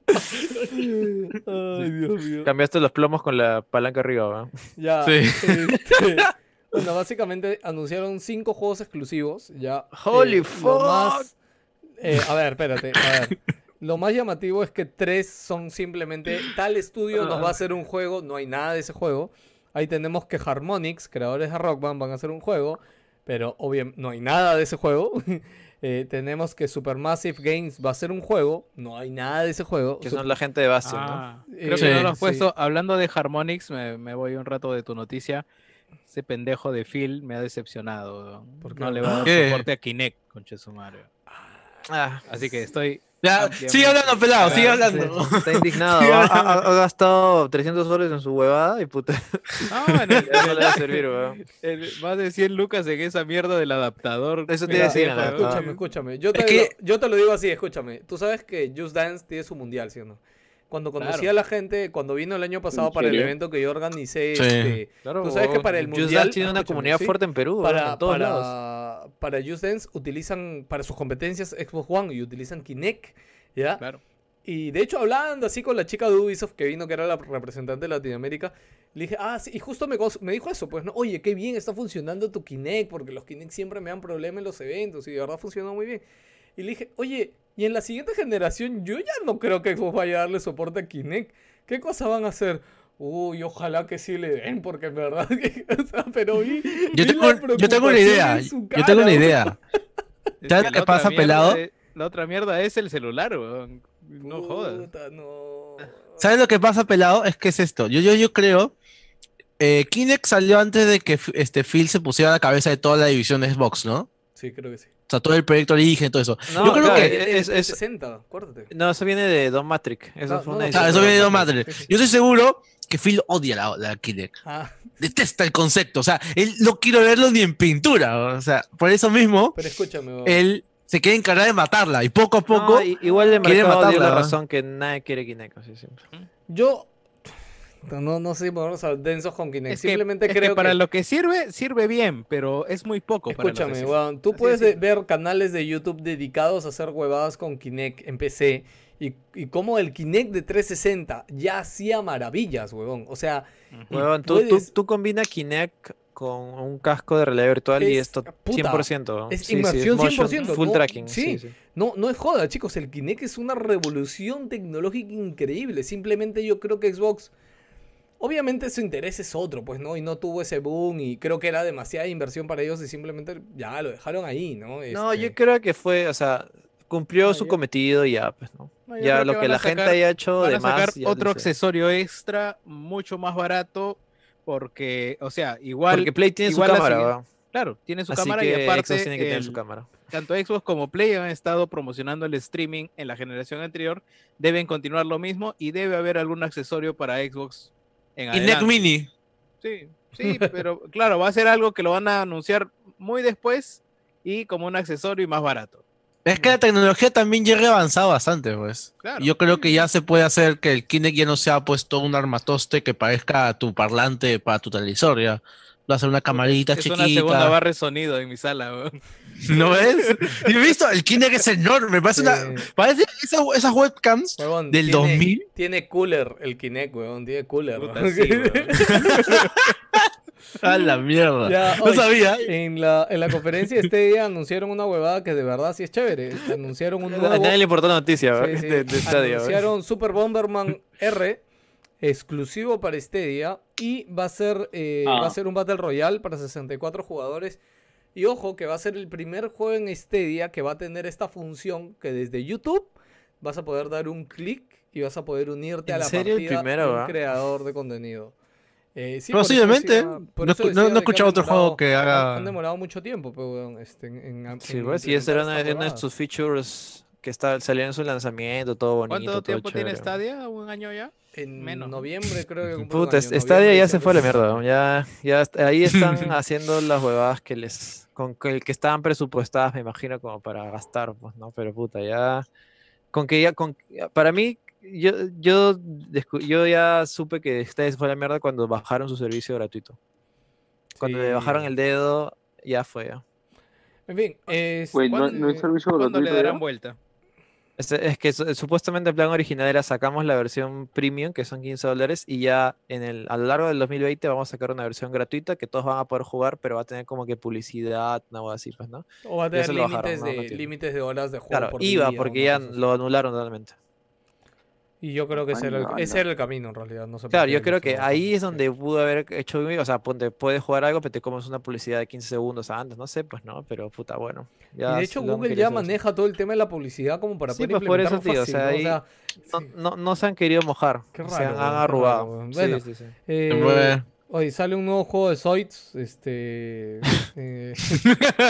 Ay, Dios mío. Cambiaste los plomos con la palanca arriba. ¿va? Ya, Sí. este, bueno, básicamente anunciaron cinco juegos exclusivos. Ya. Holy lo fuck. más- eh, a ver, espérate, a ver. Lo más llamativo es que tres son simplemente tal estudio nos va a hacer un juego, no hay nada de ese juego. Ahí tenemos que Harmonix, creadores de Rock Band, van a hacer un juego, pero obviamente no hay nada de ese juego. Eh, tenemos que Supermassive Games va a hacer un juego, no hay nada de ese juego. Que son la gente de Bastion, ¿no? Ah, Eh, creo Sí, que no lo has sí. puesto. Hablando de Harmonix, me, me voy un rato de tu noticia. Ese pendejo de Phil me ha decepcionado. weón. ¿Por qué? No le va a dar ¿Qué? soporte a Kinect, conche su madre. Ah, Así que estoy. Ya, sigue hablando, pelado, sigue hablando. sí, está indignado. Ha, hablando. ha- ha gastado 300 soles en su huevada y puta. Ah, bueno, Ya no le va a servir, weón. más de 100 lucas en esa mierda del adaptador. Eso te decir. Escúchame, escúchame. Yo te, Es que- lo, yo te lo digo así, escúchame. Tú sabes que Just Dance tiene su mundial, ¿sí o no? Cuando conocí Claro. a la gente, cuando vino el año pasado ¿En para el evento que yo organicé, Sí. este, Claro, Tú sabes que para el Just mundial- Dance tiene una comunidad sí. fuerte en Perú, para, en todos lados. para, para Just Dance utilizan para sus competencias Xbox One y utilizan Kinect, ¿ya? Claro. Y de hecho, hablando así con la chica de Ubisoft que vino, que era la representante de Latinoamérica, le dije, ah, sí, y justo me, me dijo eso, pues, ¿no? Oye, qué bien está funcionando tu Kinect, porque los Kinect siempre me dan problemas en los eventos, y de verdad funcionó muy bien. Y le dije, oye, y en la siguiente generación yo ya no creo que Xbox vaya a darle soporte a Kinect. ¿Qué cosa van a hacer? Uy, ojalá que sí le den, porque en verdad, que- o sea, pero vi, Yo vi tengo, la yo tengo una idea, yo tengo una idea. Es ¿Sabes que lo que pasa, pelado? es- la otra mierda es el celular, weón. No jodas. No. ¿Sabes lo que pasa, pelado? Es que es esto. Yo, yo, yo creo. Eh, Kinect salió antes de que este, Phil se pusiera a la cabeza de toda la división de Xbox, ¿no? Sí, creo que sí. Sea, todo el proyecto origen, todo eso. No, yo creo claro, que. es- es- 60, acuérdate. No, eso viene de Don Matrix. Eso No, fue no, una no, Claro, decisión eso viene de Don Matrix. Yo estoy seguro que Phil odia la, la Kinect. Ah, Detesta el concepto. O sea, él no quiere verlo ni en pintura. O sea, por eso mismo, pero escúchame, weón. él se quiere encargar de matarla. Y poco a poco. No, igual el quiere la matarla, ¿no? razón que nadie quiere Kinect, así. Yo. No, no sé si ponernos a densos con Kinect. Es que, Simplemente es que creo para que. lo que sirve, sirve bien, pero es muy poco para lo que Escúchame, weón. Tú Así puedes ver canales de YouTube dedicados a hacer huevadas con Kinect en PC. Y, y como el Kinect de 360 ya hacía maravillas, huevón. O sea. Huevón, tú, tú, puedes- tú combinas Kinect con un casco de realidad virtual y Es- esto puta, 100%. es Sí, sí, inmersión motion, 100%, Full no, tracking. sí. Sí, sí. No, no es joda, chicos. El Kinect es una revolución tecnológica increíble. Simplemente yo creo que Xbox. Obviamente su interés es otro, pues, ¿no? Y no tuvo ese boom y creo que era demasiada inversión para ellos y simplemente ya lo dejaron ahí, ¿no? No, yo Este, creo que fue, o sea, cumplió No, su yo- cometido y ya, pues, ¿no? No, yo ya lo que la gente haya hecho Van de a sacar más. otro accesorio extra, mucho más barato, porque, o sea, igual, Porque Play tiene su cámara, claro, tiene su Así cámara que y aparte Xbox tiene que tener su cámara. tanto Xbox como Play han estado promocionando el streaming en la generación anterior, deben continuar lo mismo y debe haber algún accesorio para Xbox en Kinect adelante. Mini. Sí, sí, pero claro, va a ser algo que lo van a anunciar muy después y como un accesorio y más barato. Es que la tecnología también ya ha avanzado bastante, pues. Claro. Yo creo que ya se puede hacer que el Kinect ya no sea puesto un armatoste que parezca tu parlante para tu televisor, ya. Va a ser una camarita es chiquita. una segunda barra de sonido en mi sala. weón. ¿No ves? Y he visto, el Kinect es enorme, parece una... Parece esas, esas webcams del tiene- 2000. Tiene cooler el Kinect, weón. Tiene cooler. Puta, weón. sí, weón. A la mierda. Ya, no oye, sabía. En la, en la conferencia de este día anunciaron una huevada que de verdad sí es chévere. Este, Anunciaron un A nuevo. nadie le importó la noticia, Sí, sí. de, de Stadia, weón. Anunciaron Super Bomberman R exclusivo para Stadia y va a ser eh, Ah. va a ser un Battle Royale para 64 jugadores. Y ojo que va a ser el primer juego en Stadia que va a tener esta función que desde YouTube vas a poder dar un clic y vas a poder unirte a ¿En la serio partida primero, de un va? creador de contenido. Eh, sí, por eso Posiblemente. decía- por No no- no he escuchado otro juego que haga- Han demorado mucho tiempo, pero, weón, este, en, en, Sí, en pues, y era una, una de sus features que está, salía en su lanzamiento, todo bonito. ¿Cuánto todo tiempo tiene. Stadia? ¿Un año ya? En Menos, ¿no? noviembre creo que Puta, Stadia ya se fue a la mierda. Ya, ya ahí están haciendo las huevadas que les. con que, que estaban presupuestadas, me imagino, como para gastar, pues, ¿no? Pero puta, ya. Con que ya. Con, para mí, yo, yo, descu- yo ya supe que Stadia se fue a la mierda cuando bajaron su servicio gratuito. Cuando le bajaron el dedo, ya fue. ya. En fin, es, Güey, no, ¿Cuándo- no hay servicio ¿Cuándo le darán ya? vuelta? Es, es que su- supuestamente el plan original era sacamos la versión premium, que son 15 dólares, y ya en el, a lo largo del 2020 vamos a sacar una versión gratuita que todos van a poder jugar, pero va a tener como que publicidad, algo así, pues, ¿no? o va a tener bajaron, límites, ¿no? No de, límites de horas de juego Claro, por iba día, porque ya lo anularon totalmente. Y yo creo que ese era, el, no, ese no. era el camino en realidad. No sé Claro, yo creo que ahí es donde pudo haber hecho, o sea, ponte, puedes jugar algo, pero te comes una publicidad de 15 segundos antes, no sé, pues no, pero puta, bueno. Y ya de hecho han Google ya maneja todo el tema de la publicidad como para Sí, poder pues, por eso, tío, o fácil, sea, ¿no? ahí sea, No, sí. no, no se han querido mojar, Qué se raro, han, weón, han raro, arrugado. weón. Sí, Bueno, sí, sí. Eh, Hoy sale un nuevo juego de Zoids. Este. eh,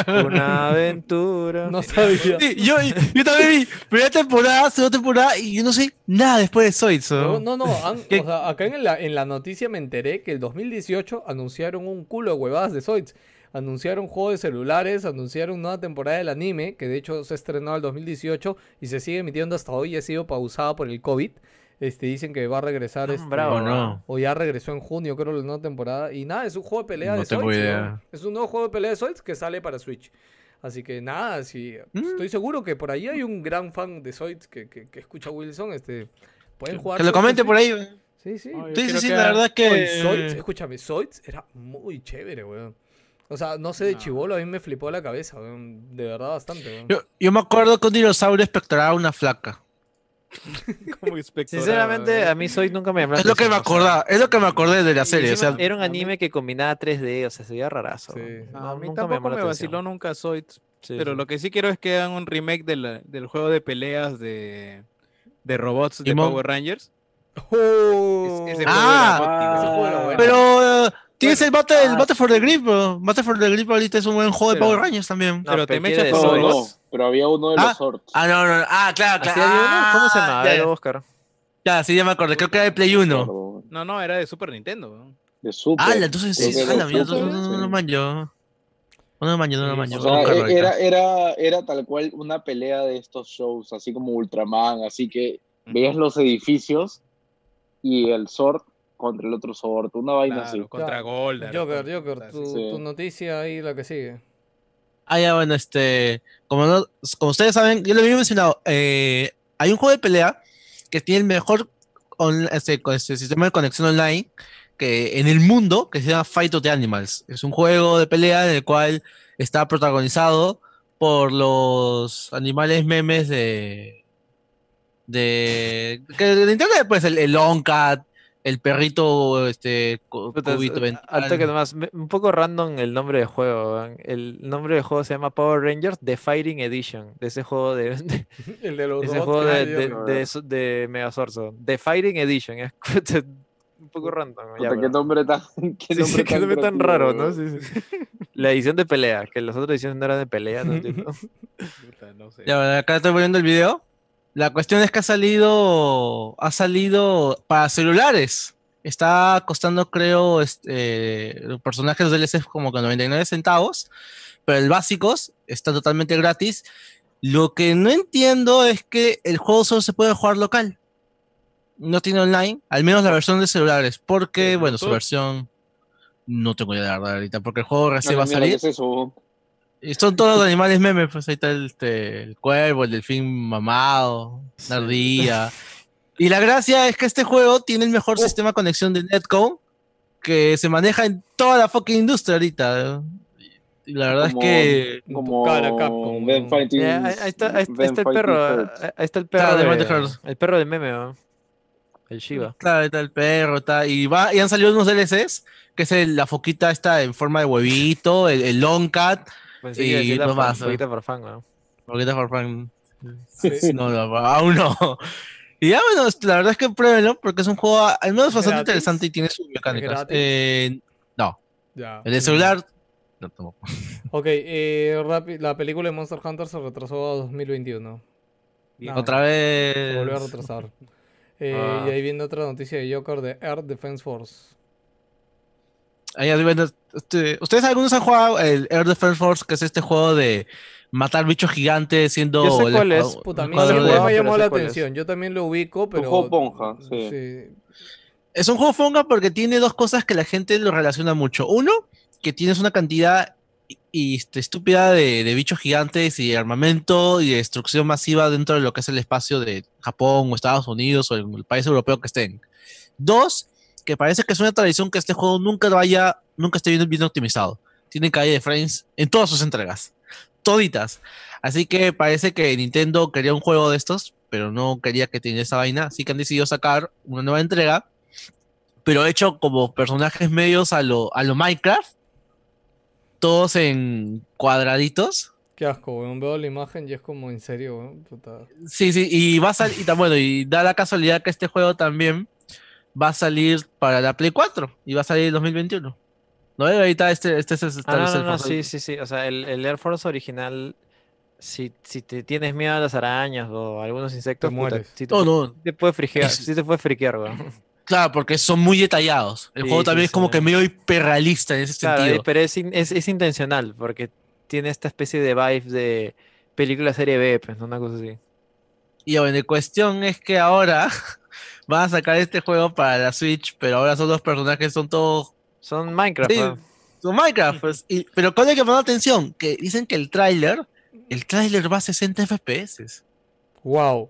Una aventura. no sabía. Sí, yo, yo también vi primera temporada, segunda temporada y yo no sé nada después de Zoids. No, ¿no? no, o sea, acá en la, en la noticia me enteré que el 2018 anunciaron un culo de huevadas de Zoids. Anunciaron juego de celulares, anunciaron nueva temporada del anime, que de hecho se estrenó el 2018 y se sigue emitiendo hasta hoy y ha sido pausada por el COVID. Este, dicen que va a regresar Ah, este, bravo, ¿O no? o ya regresó en junio, creo, la nueva temporada. Y nada, es un juego de pelea No de tengo idea. Es un nuevo juego de pelea de Zoids que sale para Switch. Así que nada, sí, Mm. estoy seguro que por ahí hay un gran fan de Zoids que, que, que escucha a Wilson. Este, pueden jugar. Que lo comente por ahí. Sí, sí. Ay, Sí, sí, quiero sí, que la verdad que. Zoids, escúchame, Zoids era muy chévere, weón. O sea, no sé, de No. chivolo a mí me flipó la cabeza, weón. De verdad, bastante, weón. Yo, yo me acuerdo que un dinosaurio espectoraba una flaca. Como inspectorado, Sinceramente, ¿no? a mí Soy nunca me llamó Es lo que me acordaba, es lo que me acordé de la serie. O encima sea, era un anime que combinaba 3D, o sea, se veía rarazo. Sí. No, A mí nunca tampoco me vaciló nunca. Sí, Pero sí. lo que sí quiero es que hagan un remake de la- del juego de peleas de, de robots de. Power Rangers. Oh. Es- ese Ah, pero eh, tienes Bueno, el Battle, el ah, Battle for the Grip, bro. Battle for the Grip ahorita es un buen juego de Power Rangers también. No, pero te me echas todos pero había uno de Ah, los sorts. Ah, no, no, ah, claro, ¿Así claro. había uno? ¿Cómo se Ah, llamaba? ya, Debo buscar. Ya, sí, ya me acordé. Creo que era de Play 1. Perdón, No, no, era de Super Nintendo. ¿no? De Super. Ah, entonces sí, ah, la mía, no, no, no, no manjo. No manjo, no manjo. O sea, era, era, era tal cual una pelea de estos shows, así como Ultraman, así que veías los edificios y el Sword contra el otro Sword, una vaina Claro, así. contra. Golden. Joker, Joker, tu, Sí. tu noticia ahí, la que sigue. Ah, ya, bueno, este. Como, no- como ustedes saben, yo lo había mencionado. eh, hay un juego de pelea que tiene el mejor este, este sistema de conexión online que en el mundo que se llama Fight of the Animals. Es un juego de pelea en el cual está protagonizado por los animales memes de. de. que de internet, pues el, el Long Cat, el perrito, este. cubito eh, ventral. al toque nomás, un poco random el nombre del juego. weón. El nombre del juego se llama Power Rangers The Fighting Edition. De ese juego de, de- El de los ese juego que de, de, de, de Megazord. The Fighting Edition. Es un poco random. ya, qué nombre tan, qué Sí, sí, nombre qué nombre tan raro, ¿no? Sí, sí. La edición de pelea, que las otras ediciones no eran de pelea, no no sé. Ya, bueno, acá estoy poniendo el video. La cuestión es que ha salido, ha salido para celulares. Está costando, creo, este, los personajes de DLC como que 99 centavos, pero el básicos está totalmente gratis. Lo que no entiendo es que el juego solo se puede jugar local. No tiene online, al menos la versión de celulares, porque, ¿De bueno, su versión no tengo idea de la verdad ahorita, porque el juego recién No, va a salir. ¿qué es eso? Y son todos los animales memes, pues ahí está el, este, el cuervo, el delfín mamado, la ardilla. Y la gracia es que este juego tiene el mejor Oh. sistema de conexión de Netcode que se maneja en toda la fucking industria ahorita. Y la verdad Como- es que... Como cara, Capcom, Ben weón. Fighting. Ya, ahí, ahí está, ahí, ahí Ben está el Fighting perro. Hearts. Ahí ahí está el perro. Claro, de de- el perro del meme, ¿no? El Shiva. Claro, está el perro, está, y, va, y han salido unos DLCs, que es el- la foquita esta en forma de huevito, el, el long cat, Pensé que Y la no foguita por fan, ¿no? foquita for fan. Sí. No, no, aún no. Y ya, bueno, la verdad es que pruébenlo porque es un juego, al menos bastante gratis? interesante y tiene sus mecánicas. Eh, no, Ya. el de celular. No, tampoco. Ok, eh, la película de Monster Hunter se retrasó a 2021. Nada, Otra Se volvió a vez. retrasar. Eh, Ah. Y ahí viene otra noticia de Joker de Air Defense Force. Este, ¿Ustedes algunos han jugado el Air Defense Force, que es este juego de matar bichos gigantes siendo. Yo sé el cuál es. Puta, de- me llamó la es. atención. Yo también lo ubico, pero. juego ponja, sí. Es un juego fonga porque tiene dos cosas que la gente lo relaciona mucho. Uno, que tienes una cantidad y- y, este, estúpida de, de bichos gigantes y de armamento y de destrucción masiva dentro de lo que es el espacio de Japón o Estados Unidos o el, el país europeo que estén. Dos, que parece que es una tradición que este juego nunca vaya, nunca esté bien, bien optimizado. Tiene caída de frames en todas sus entregas. Toditas. Así que parece que Nintendo quería un juego de estos, pero no quería que tenga esa vaina. Así que han decidido sacar una nueva entrega pero hecho como personajes medios a lo, a lo Minecraft, todos en cuadraditos. Qué asco, weón. Veo la imagen y es como en serio, weón. Puta. Sí, sí, y va a salir, y, bueno, y da la casualidad que este juego también va a salir para la Play 4 y va a salir en 2021. ¿No? Ahorita este, este es Ah, no, no, el no, sí, sí, sí. O sea, el, el Air Force original, si, si te tienes miedo a las arañas o a algunos insectos, mueres. sí te, No, pu- no, te puede friquear, Es- sí te puede friquear, weón. claro, porque son muy detallados. El Sí, juego sí, también es como sí. que medio hiperrealista en ese Claro, sentido. pero es, in- es, es intencional, porque tiene esta especie de vibe de película serie B, pues, ¿no? una cosa así. Y bueno, la cuestión es que ahora van a sacar este juego para la Switch, pero ahora son los personajes, son todos Son Minecraft, Sí, son Minecraft. pues, y- pero con hay que poner atención, que dicen que el tráiler, el tráiler va a 60 FPS. Wow.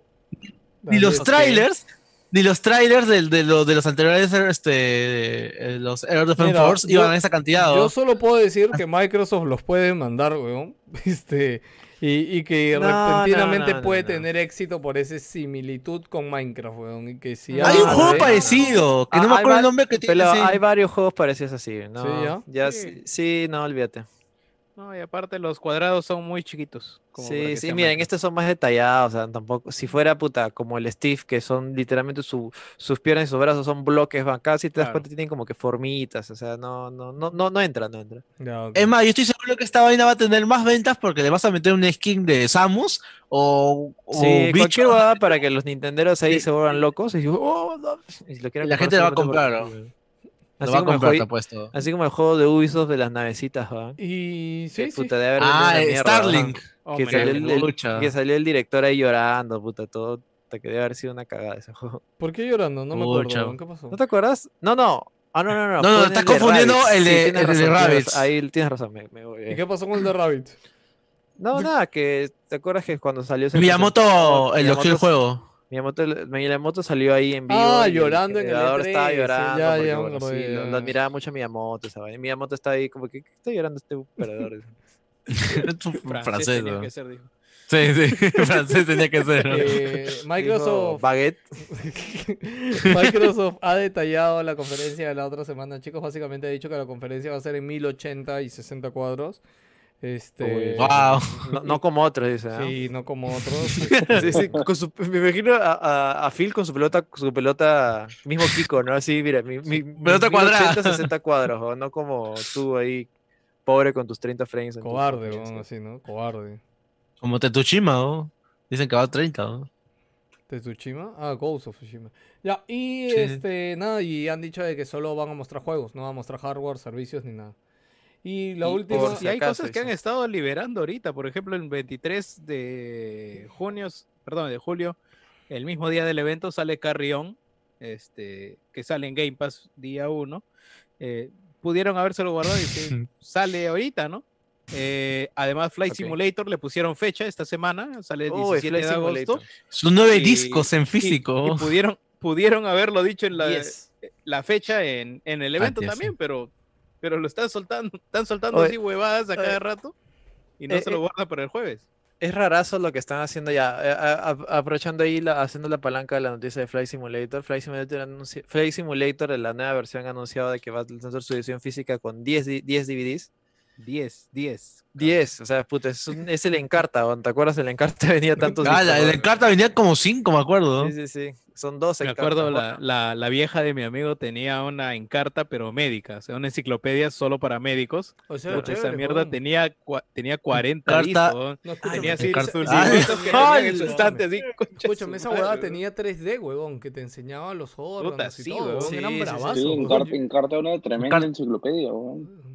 Ni los trailers, ni los trailers de, lo- de los anteriores, este, eh, los Air Defense Force yo- iban a esa cantidad. Yo ¿no? solo puedo decir que Microsoft los puede mandar, weón. Este, y, y que No, repentinamente no, no, puede tener éxito por esa similitud con Minecraft, weón. Y que si Hay un juego de- parecido, que no Ah, me acuerdo el nombre que tiene. Pero sí. hay varios juegos parecidos así, ¿no? ya? sí, sí, no, olvídate. No, y aparte los cuadrados son muy chiquitos. como Sí, sí, miren, estos son más detallados, o sea, tampoco, si fuera puta como el Steve, que son literalmente su, sus piernas y sus brazos son bloques, acá si te das Claro. cuenta tienen como que formitas, o sea, no, no, no, no, no entra, no entra. Es más, yo estoy seguro que esta vaina va a tener más ventas porque le vas a meter un skin de Samus o, o Sí, cualquier para que los nintenderos ahí Sí. se vuelvan locos y, oh, no, y lo La comprar gente lo va a comprar, ¿no? Así Lo va a como el comprar, juego- apuesto. Así como el juego de Ubisoft de las navecitas, ¿va? Y sí, Que, sí. puta, debe haber Ah, eh. Starlink. Que Hombre, salió, el, el- Pucha. que salió el director ahí llorando, puta, todo, que debe haber sido una cagada ese juego. ¿Por qué llorando? No me acuerdo. ¿Qué pasó? ¿No te acuerdas? No, no. Ah, no, no, no. No, no, en estás el confundiendo el Sí, de- el de razón, tienes Rabbids. razón. Ahí tienes razón, me, me voy. ¿Y qué pasó con el de Rabbit? No, nada, que te acuerdas que cuando salió ese Miyamoto elogió el Miyamoto- juego. Miyamoto, Miyamoto salió ahí en vivo. Ah, llorando en el generador E3, estaba sí, llorando. ya, porque, ya me bueno, acordé, sí, lo, admiraba mucho a Miyamoto, vaina. Miyamoto está ahí como que, ¿qué está llorando este perdedor? Francés francés, tenía ¿no? que ser, dijo. Sí, sí, francés tenía que ser. ¿no? Eh, Dijo, Microsoft, Baguette. Microsoft ha detallado la conferencia de la otra semana. Chicos, básicamente ha dicho que la conferencia va a ser en 1080 y 60 cuadros. Este, Wow. No, no como otros, dice. ¿ah? Sí, no como otros. Sí, sí, con su- me imagino a, a- a Phil con su pelota, su pelota, mismo Kiko, ¿no? Así, mira, mi, mi, pelota 1080, cuadrada. 60 cuadros, o no como tú ahí, pobre con tus 30 frames. tu Cobarde, Xbox. así, ¿no? Cobarde. Como Tetushima, ¿no? Dicen que va a 30, ¿no? ¿De Tsushima? Ah, Ghost of Tsushima. Ya, y Sí. este, nada, y han dicho de que solo van a mostrar juegos, no van a mostrar hardware, servicios ni nada. Y la Y última. por Y hay acaso, cosas que han estado liberando ahorita. Por ejemplo, el 23 de junio, perdón, de julio, el mismo día del evento sale Carrion, este, que sale en Game Pass día 1. pudieron habérselo guardado y que sale ahorita, ¿no? Eh, además, Flight. Simulator le pusieron fecha esta semana, sale el Uy, 17 Flight de agosto. Son nueve discos en y- físico. Y, pudieron, pudieron haberlo dicho en la, Yes. la fecha en, en el evento Antes, también, sí. pero, pero lo están soltando, están soltando Oye, así huevadas a cada rato y no eh, se lo eh, guardan para el jueves. Es rarazo lo que están haciendo ya. eh, a- a- aprovechando ahí, la- haciendo la palanca de la noticia de Flight Simulator. Flight Simulator, Flight Simulator, en la nueva versión, ha anunciado de que va a lanzar su edición física con 10, di- 10 DVDs. 10, 10. 10, o sea, puta, es, un- es el Encarta, ¿o ¿te acuerdas? El Encarta venía tantos Ah, la, discos, el. Encarta venía como 5, me acuerdo. Sí, sí, sí. Son dos Me Encarta. acuerdo, la, la, la vieja de mi amigo tenía una encarta, pero médica, o sea, una enciclopedia solo para médicos. O sea, Puta, esa chévere, mierda weón. tenía, cua- tenía 40 Encarta- discos. No, Tenía así Encarta- sus tenían en su estante, así. Escúchame, esa huevada tenía 3D, huevón, que te enseñaba los órganos y sí, todo, huevón. huevón, Sí, eran bravazos, Sí, huevón. Encarta, Encarta era una tremenda Encarta- enciclopedia, weón.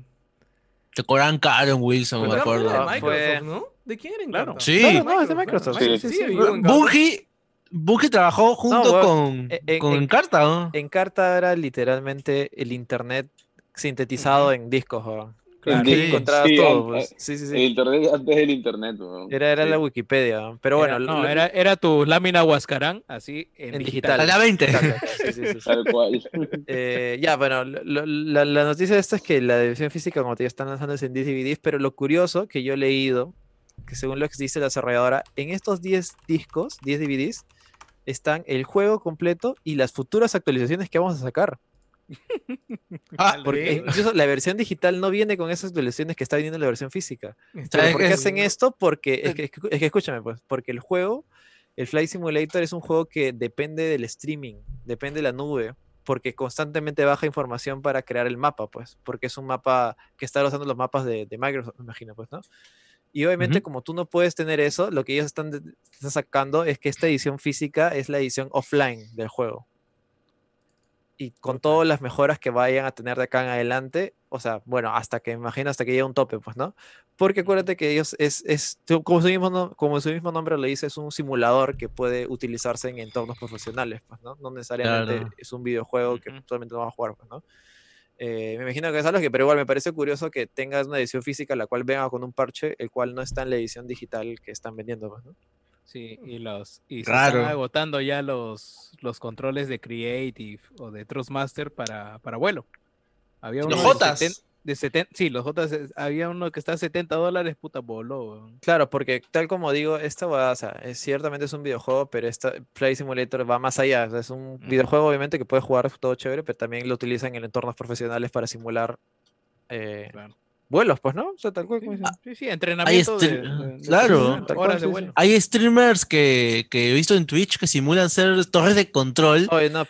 Te cobran caro en Wilson, Pero me acuerdo. de Ah, Microsoft, fue- ¿no? ¿De quién era Claro. Sí. No, no, no, es de Microsoft. Sí, sí, sí. Bungie, Bungie trabajó junto weón, con, en- con en- Encarta, ¿no? Encarta era literalmente el internet sintetizado en discos, weón. Claro. Aquí Sí, encontrabas sí, todo, an- pues. Sí, sí, El sí. internet antes del internet. Era, era Sí. la Wikipedia, pero bueno, Era- no, lo- era, era tu lámina Huascarán, así en, en digital. digital. A la 20. Exacto, exacto, sí, sí, sí, sí. Tal cual. Eh, ya, bueno, lo- la, la noticia de esta es que la edición física, como te digo, están lanzándose en 10 DVDs, pero lo curioso que yo he leído, que según lo que dice la desarrolladora, en estos 10 discos, 10 DVDs, están el juego completo y las futuras actualizaciones que vamos a sacar. Ah, Porque incluso la versión digital no viene con esas actualizaciones que está viniendo en la versión física. ¿Pero por qué hacen esto? Porque, es que, es que escúchame, pues, porque el juego, el Flight Simulator es un juego que depende del streaming, depende de la nube, porque constantemente baja información para crear el mapa, pues, porque es un mapa que está usando los mapas de, de Microsoft, me imagino, pues, ¿no? Y obviamente, Ujú. como tú no puedes tener eso, lo que ellos están, están sacando es que esta edición física es la edición offline del juego. Y con todas las mejoras que vayan a tener de acá en adelante, o sea, bueno, hasta que, imagino, hasta que llegue un tope, pues, ¿no? Porque acuérdate que ellos es, es como, su mismo, no- como su mismo nombre lo dice, es un simulador que puede utilizarse en entornos profesionales, pues, ¿no? No necesariamente Claro. es un videojuego que solamente lo vas a jugar, pues, ¿no? Eh, me imagino que es algo que, pero igual me parece curioso que tengas una edición física la cual venga con un parche, el cual no está en la edición digital que están vendiendo, pues, ¿no? Sí, y los y se Raro. están agotando ya los, los controles de Creative o de Trustmaster para, para vuelo. Había Los uno Jotas. De, seten- de seten- sí, los Jotas, eh, había uno que está a 70 dólares, puta, weón. Claro, porque tal como digo, esta va, o sea, es- ciertamente es un videojuego, pero esta Play Simulator va más allá. o sea, es un videojuego, obviamente, que puedes jugar todo chévere, pero también lo utilizan en entornos profesionales para simular eh, Claro. Vuelos, pues, ¿no? O sea, tal cual Sí, sí, sí, entrenamiento stre- de- de- claro. de horas de vuelo. Hay streamers que, que he visto en Twitch que simulan ser torres de control. Oye, no,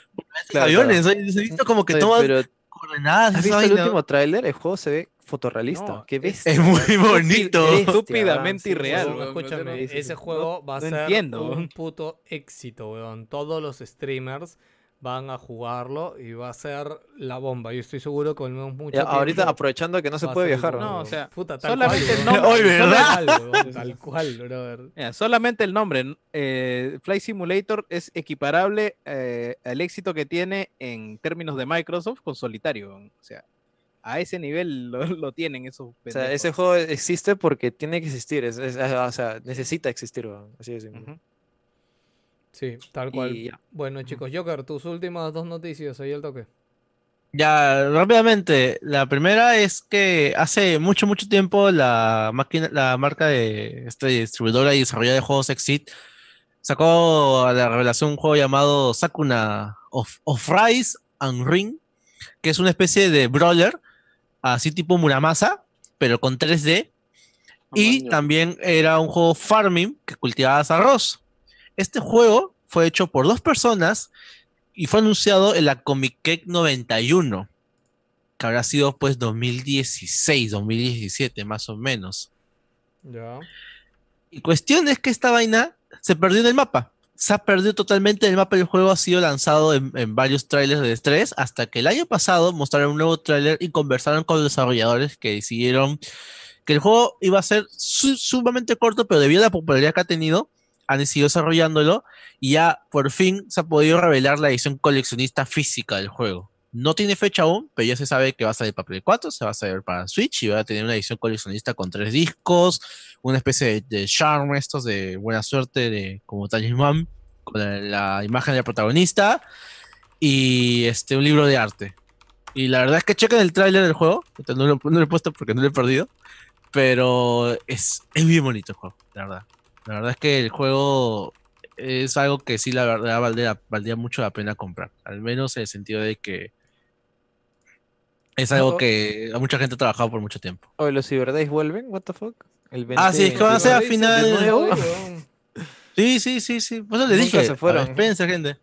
claro, aviones. oye, se he visto como que Oye, toman pero coordenadas. ¿has visto el vaina. último tráiler? El juego se ve fotorrealista. No, Qué es- bestia. Es muy bonito. Bestia, Estúpidamente irreal, escúchame, no no- ese no- juego va a no ser entiendo, un puto éxito, weón. Todos los streamers van a jugarlo y va a ser la bomba. Yo estoy seguro que con mucho Ya, ahorita tiempo aprovechando que no se puede viajar. No, o sea, Puta, tal solamente cual, el nombre. Tal cual, Tal cual, brother. Mira, solamente el nombre, eh, Flight Simulator es equiparable eh, al éxito que tiene en términos de Microsoft con Solitario. O sea, a ese nivel lo, lo tienen esos O sea, ese juego existe porque tiene que existir. es- es- o sea, necesita existir. Así de simple. Sí, tal cual. Y. Bueno, chicos, Joker, tus últimas dos noticias ahí al toque. Ya, rápidamente. La primera es que hace mucho, mucho tiempo la máquina, la marca de esta distribuidora y desarrolladora de juegos Exit sacó a la revelación un juego llamado Sakuna of, of Rise and Ring, que es una especie de brawler, así tipo Muramasa, pero con 3D. Y también era un juego farming que cultivabas arroz. Este juego fue hecho por dos personas y fue anunciado en la Comic Con 91, que habrá sido pues 2016, 2017 más o menos. Ya. Y cuestión es que esta vaina se perdió en el mapa. Se ha perdido totalmente el mapa del juego, ha sido lanzado en, en varios trailers de estrés, hasta que el año pasado mostraron un nuevo trailer y conversaron con los desarrolladores que decidieron que el juego iba a ser su- sumamente corto, pero debido a la popularidad que ha tenido, han decidido desarrollándolo y ya por fin se ha podido revelar la edición coleccionista física del juego. No tiene fecha aún, pero ya se sabe que va a salir para Play 4, se va a salir para Switch y va a tener una edición coleccionista con tres discos, una especie de, charm estos de buena suerte, de como talismán, con la, la imagen del protagonista y este, un libro de arte. Y la verdad es que chequen el tráiler del juego, ahorita no lo, no lo he puesto porque no lo he perdido, pero es, es bien bonito el juego, la verdad. La verdad es que el juego es algo que sí, la verdad, valdría, valdría mucho la pena comprar. Al menos en el sentido de que Es algo que mucha gente ha trabajado por mucho tiempo. Oye, ¿los Cyber Days vuelven? ¿What the fuck? El Ah, sí, es que van a ser a 20, final-. Sí, sí, sí, sí. Por eso Nunca dije. se fueron. Espérense, gente.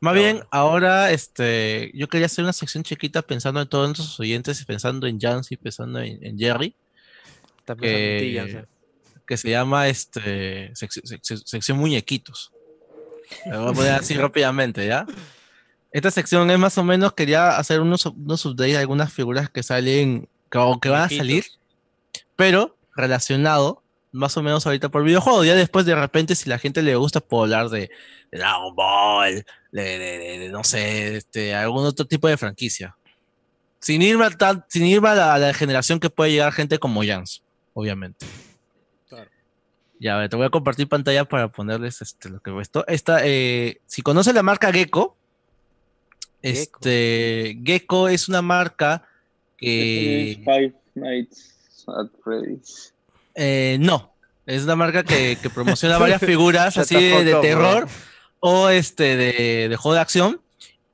Más bien, ahora este, yo quería hacer una sección chiquita pensando en todos nuestros oyentes, pensando en Jancy, pensando en, en Jerry, Está pensando en ti, que. Que se llama este, sec- sec- sec- sección muñequitos. Lo voy a poner así rápidamente, ¿ya? Esta sección es más o menos, quería hacer unos, unos updates de algunas figuras que salen, que, o que van a salir, pero relacionado más o menos ahorita por videojuego. Ya después de repente, si la gente le gusta, puedo hablar de, de Dragon Ball, de, de- de- de, no sé, este, algún otro tipo de franquicia. Sin irme, a tan- sin irme a, la, a la generación que puede llegar gente como Jans, obviamente. Ya, a ver, te voy a compartir pantalla para ponerles este, lo que he puesto. Esta, eh, si conoces la marca Gecko, este, Gecko es una marca que... Five Nights at Freddy's. Eh, no, es una marca que, que promociona varias figuras así de, terror o este de, de juego de acción.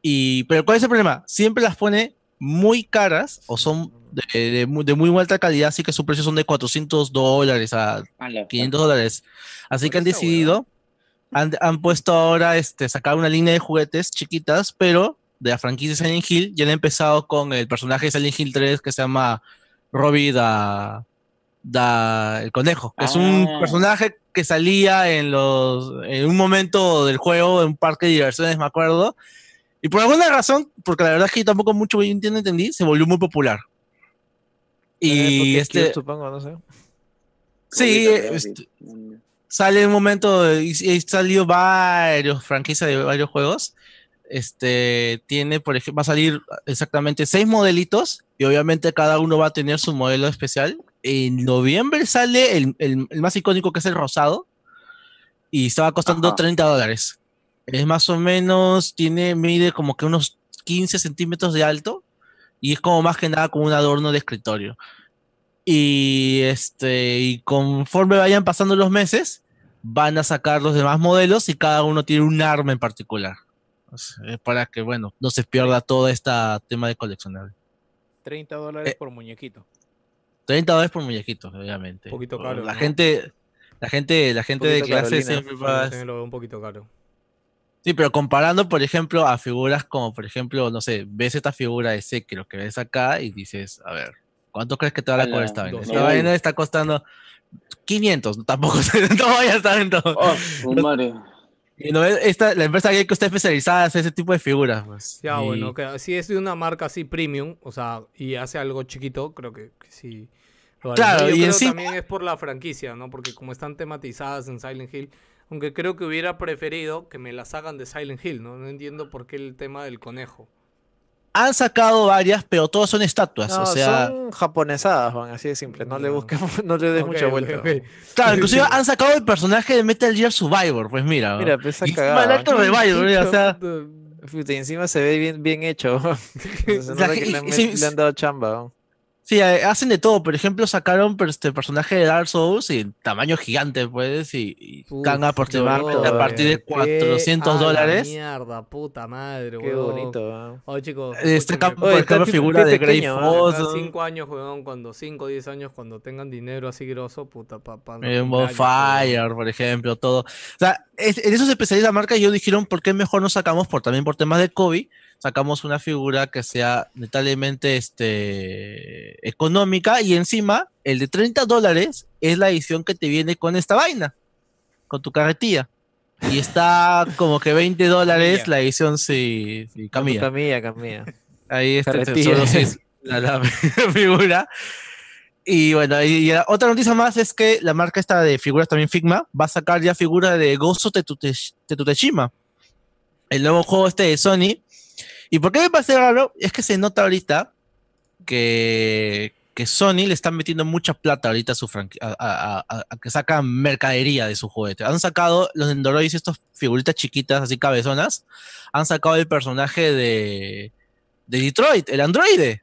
Y, pero ¿cuál es el problema? Siempre las pone muy caras o son de, de muy, de muy alta calidad, así que su precio son de 400 dólares a A la 500 dólares. Así que han decidido, han, han puesto ahora este, sacar una línea de juguetes chiquitas, pero de la franquicia Silent Hill. Ya han empezado con el personaje de Silent Hill 3 que se llama Robbie da, da el conejo. que Es un Ah. personaje que salía en los en un momento del juego en un parque de diversiones, me acuerdo. Y por alguna razón, porque la verdad es que yo tampoco mucho bien entendí, se volvió muy popular. Y este, cute, supongo, no sé. sí, este, sale un momento y, y salió varios franquicias de varios juegos. Este tiene, por ejemplo, va a salir exactamente seis modelitos y obviamente cada uno va a tener su modelo especial. En noviembre sale el, el- el más icónico que es el rosado y estaba costando Ajá. 30 dólares. Es más o menos, tiene, mide como que unos 15 centímetros de alto y es como más que nada como un adorno de escritorio. Y este, y conforme vayan pasando los meses, van a sacar los demás modelos y cada uno tiene un arma en particular. Para que, bueno, no se pierda todo este tema de coleccionable. 30 dólares Eh, por muñequito. 30 dólares por muñequitos, obviamente. Un poquito caro, La ¿no? gente, la gente, la gente de clase Carolina. siempre veo un poquito caro. Sí, pero comparando, por ejemplo, a figuras como, por ejemplo, no sé, ves esta figura de Sekiro que ves acá y dices, a ver, ¿cuánto crees que te va a cobrar esta vaina? Esta vaina está costando 500, tampoco, no vaya a estar en todo. Oh, su madre. Y no, esta, la empresa Gecko está especializada en hacer ese tipo de figuras. Pues. Ya, Y- bueno, que si es de una marca así premium, o sea, y hace algo chiquito, creo que, que sí. lo. Claro, yo y creo encima- también es por la franquicia, ¿no? Porque como están tematizadas en Silent Hill, aunque creo que hubiera preferido que me las hagan de Silent Hill, ¿no? No entiendo por qué el tema del conejo. Han sacado varias, pero todas son estatuas. No, o sea, son japonesadas, Juan, así de simple. No le Ya. busquemos, no le des mucha vuelta. claro, inclusive han sacado el personaje de Metal Gear Survivor. Pues mira, Mira, pues esa cagada. Survivor, mira, o sea, Puta, y encima se ve bien, bien hecho. Entonces, La que le han, y- le han dado chamba. ¿No? sí, eh, hacen de todo. Por ejemplo, sacaron pero, este personaje de Dark Souls y tamaño gigante, pues, y, y Uf, aproximadamente a partir de qué 400 a la dólares. Mierda, puta madre, Qué bonito. ¿no? Oye, chicos. Este campo, por Oye, ejemplo, figura de Grey. Cada cinco años, weón, cuando 5 o 10 años, cuando tengan dinero así grosso, puta, papá. Eh, Bonfire, por ejemplo, todo. O sea, en eso se especializa la marca y ellos dijeron, ¿por qué mejor no sacamos, por, también por temas de COVID, sacamos una figura que sea notablemente este, económica y encima el de 30 dólares es la edición que te viene con esta vaina, con tu carretilla. Y está como que 20 dólares la edición sí, sí, Camilla. Camilla, Camilla. Ahí está Carretilla. solo sí es la, la figura. Y bueno, y, otra noticia más es que la marca esta de figuras también Figma va a sacar ya figura de Tetute- Tetuteshima, el nuevo juego este de Sony. ¿Y por qué me parece raro? Es que se nota ahorita que, que Sony le están metiendo mucha plata ahorita a su franqui- a, a- a- a que sacan mercadería de su juguete. Han sacado los Endoroids, estas figuritas chiquitas, así cabezonas, han sacado el personaje de, de Detroit, el androide.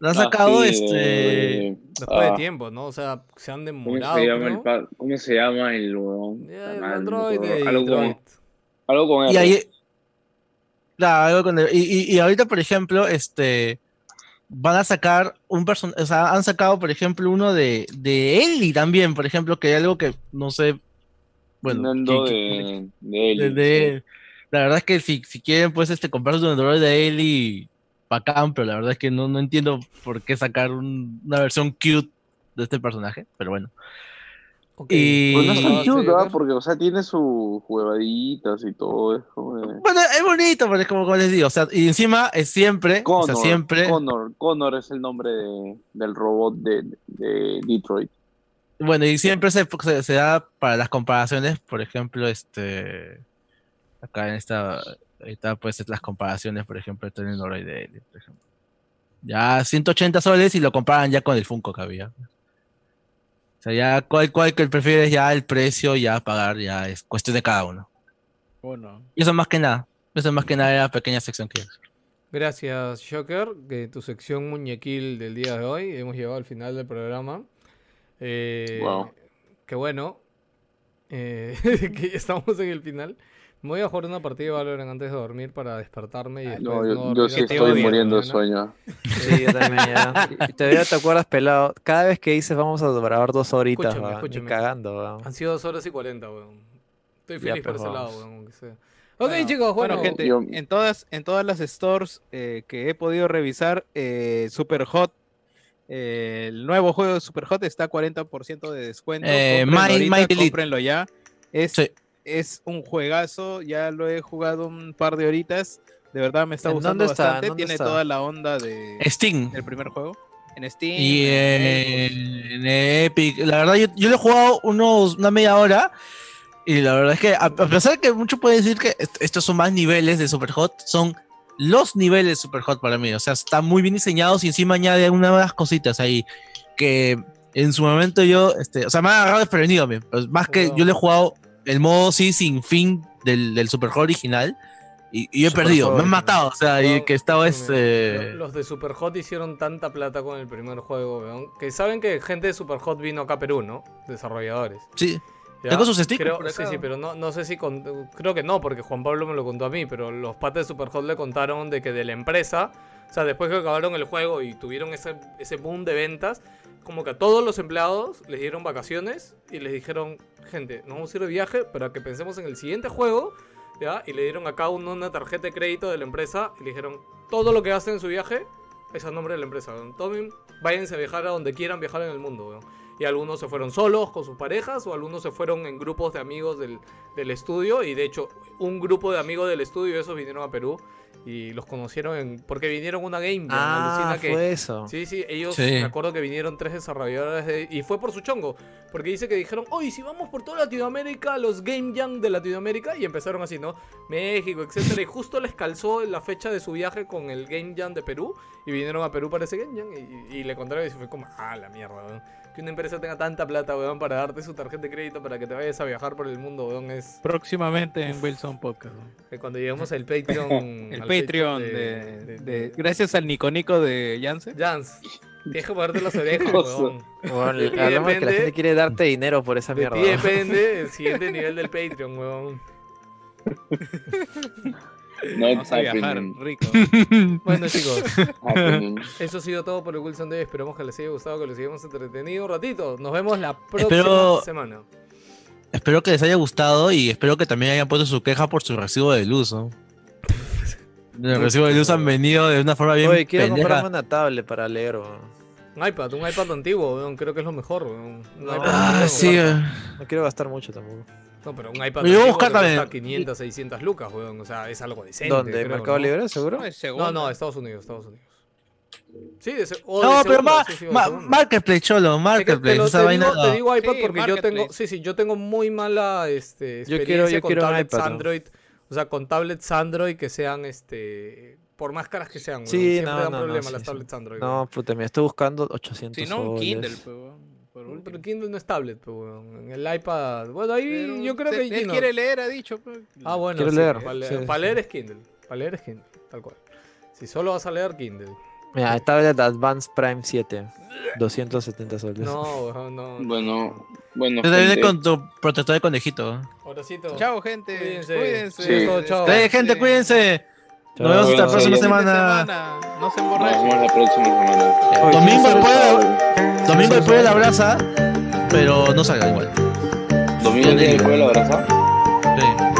Lo han Ah, sacado sí, este. eh, Después ah, de tiempo, ¿no? O sea, se han ¿Cómo demorado. se llama el ¿Cómo se llama el huevón? Ya, el Ah, no me Android acuerdo. de algo, con, algo con Y R. ahí. Claro, algo con el- y, y- y ahorita, por ejemplo, este. van a sacar un personaje, o sea, han sacado, por ejemplo, uno de, de Ellie también, por ejemplo, que hay algo que no sé, bueno, que- de, Ellie, de- la verdad es que si, si quieren, pues, este, comprarse un Android de Ellie, bacán, pero la verdad es que no, no entiendo por qué sacar un- una versión cute de este personaje, pero bueno. Ok. Y- Pues no es tan Sí, cute, ¿ah? Joker. Porque, o sea, tiene sus juegaditas y todo. Es como de- Bueno, es bonito, pero es como, como les digo, o sea, y encima es siempre, o Connor, sea, siempre, Connor, Connor es el nombre de- del robot de, de Detroit. bueno, y siempre se, se, se da para las comparaciones, por ejemplo, este, acá en esta, ahí está pues las comparaciones, por ejemplo, entre el Android de Ellie, por ejemplo. Ya 180 soles y lo comparan ya con el Funko que había. O sea, ya cuál, cuál que prefieres, ya el precio, ya pagar, ya es cuestión de cada uno. Bueno, Y eso más que nada, eso más que nada era la pequeña sección que Gracias, Joker, que tu sección muñequil del día de hoy. Hemos llegado al final del programa. Eh, Wow. Qué bueno. eh, que ya estamos en el final. Me voy a jugar una partida de Valorant antes de dormir para despertarme y después No, yo, no yo sí te estoy muriendo de sueño. Sí, yo también ya. Y todavía te acuerdas, pelado. Cada vez que dices vamos a grabar dos horitas, Escúchame, escúchame. cagando, weón. Han sido dos horas y 40, weón. Estoy Ya, feliz por pues, ese lado, weón. aunque sea. Ok, Bueno, chicos, bueno. bueno, gente, yo- en todas, en todas las stores eh, que he podido revisar, eh, Super Hot, eh, el nuevo juego de Super Hot está a 40% de descuento. Eh, Cómprenlo My- ahorita, My ya. Es, Sí. Es un juegazo, ya lo he jugado un par de horitas. De verdad me está ¿En gustando dónde está? bastante. ¿Dónde Tiene está? toda la onda de, Steam. del primer juego. En Steam. Y en Epic, la verdad, yo, yo lo he jugado unos, una media hora. Y la verdad es que, a, a pesar que muchos pueden decir que est- estos son más niveles de Super Hot, son los niveles de Super Hot para mí. O sea, están muy bien diseñados y encima añade unas cositas ahí que en su momento yo, este, o sea, me ha agarrado desprevenido. men, pues, más que yo le he jugado el modo sí sin fin del, del Super Hot original. Y, y he Super perdido, Hot me han matado. O sea, y que estaba este. lo- Los de Superhot hicieron tanta plata con el primer juego, weón. Que saben que gente de Superhot vino acá a Perú, ¿no? Desarrolladores. Sí, ¿ya? Tengo sus stickers Creo- sí, sí, pero no, no sé si. con- creo que no, porque Juan Pablo me lo contó a mí. Pero los patas de Superhot le contaron de que de la empresa, o sea, después que acabaron el juego y tuvieron ese, ese boom de ventas, como que a todos los empleados les dieron vacaciones y les dijeron, gente, nos vamos a ir de viaje para que pensemos en el siguiente juego. ¿ya? Y le dieron a cada uno una tarjeta de crédito de la empresa y le dijeron, todo lo que hacen en su viaje es a nombre de la empresa. Tomen, váyanse a viajar a donde quieran viajar en el mundo. weón. Y algunos se fueron solos con sus parejas o algunos se fueron en grupos de amigos del, del estudio. Y de hecho, un grupo de amigos del estudio, esos vinieron a Perú y los conocieron en, porque vinieron a una Game Jam. Ah, alucina que, fue eso. Sí, sí, ellos Sí. me acuerdo que vinieron tres desarrolladores de- y fue por su chongo, porque dice que dijeron, oye, si vamos por toda Latinoamérica, los Game Jam de Latinoamérica, y empezaron así, ¿no? México, etcétera, y justo les calzó la fecha de su viaje con el Game Jam de Perú, y vinieron a Perú para ese Game Jam, y, y le contaron y se fue como, ah, la mierda, weón. Que una empresa tenga tanta plata, weón, para darte su tarjeta de crédito para que te vayas a viajar por el mundo, weón, es... Próximamente en Wilson Podcast. ¿no? que Cuando lleguemos al Patreon... El Patreon de, de- Gracias al Nico Nico de Janssen. Jans, tienes que ponerte las orejas, weón. Weón, De ti hablamos de que la depende- gente quiere darte dinero por esa De mierda. ti weón. depende el siguiente nivel del Patreon, weón. No Vamos a viajar, rico. Bueno, chicos, eso ha sido todo por el Wilson Day. Esperamos que les haya gustado, que les hayamos entretenido un ratito. Nos vemos la próxima Espero- semana. Espero que les haya gustado y espero que también hayan puesto su queja por su recibo de luz, ¿no? El recibo de luz han venido de una forma bien Oye, quiero pendeja. comprarme una tablet para leer. Un iPad, un iPad antiguo. Creo que es lo mejor, weón. Un No. iPad Ah, antiguo, sí. weón. eh. No quiero gastar mucho tampoco. No, pero un iPad Yo voy a buscar te cuesta también. 500, 600 lucas, weón. O sea, es algo decente. ¿Dónde? creo, ¿Mercado ¿no? Libre, seguro? No, No, no, Estados Unidos, Estados Unidos. Sí, de o de No, pero segunda, ma- sí, sí, o de ma-. Marketplace, cholo, Es que Marketplace. te, lo- te vaina. digo, te digo iPad Sí, porque yo tengo, Marketplace. sí, sí, yo tengo muy mala este, Yo experiencia quiero- yo con quiero un tablets iPad, ¿no? Android, o sea, con tablets Android que sean, este, por más caras que sean, weón, Sí, siempre no, dan no, no, problemas sí, las sí. tablets Android. No, puta, me estoy buscando 800 Si no, un. Kindle, weón, por pero último. Kindle no es tablet, pues, weón. En el iPad, bueno, ahí Pero yo creo que él Gino- quiere leer, ha dicho. pues. Ah, bueno, Quiero sí, leer, Para leer, sí, para sí. leer es Kindle, para leer es Kindle, tal cual. Si solo vas a leer Kindle. Mira, tablet Advance Prime 7. 270 soles. No, weón, no. Bueno, bueno. Te viene gente, con tu protector de conejito. Ahoracito. Chao, gente. Cuídense. Cuídense. Sí. Todo, chao. Eh, gente, cuídense. Nos vemos hasta la próxima semana. No se Nos emborrachen. vemos la próxima semana. Domingo Chao, después, chao. domingo después de la brasa, pero no salga igual. Domingo digo. que la abrazar. Sí.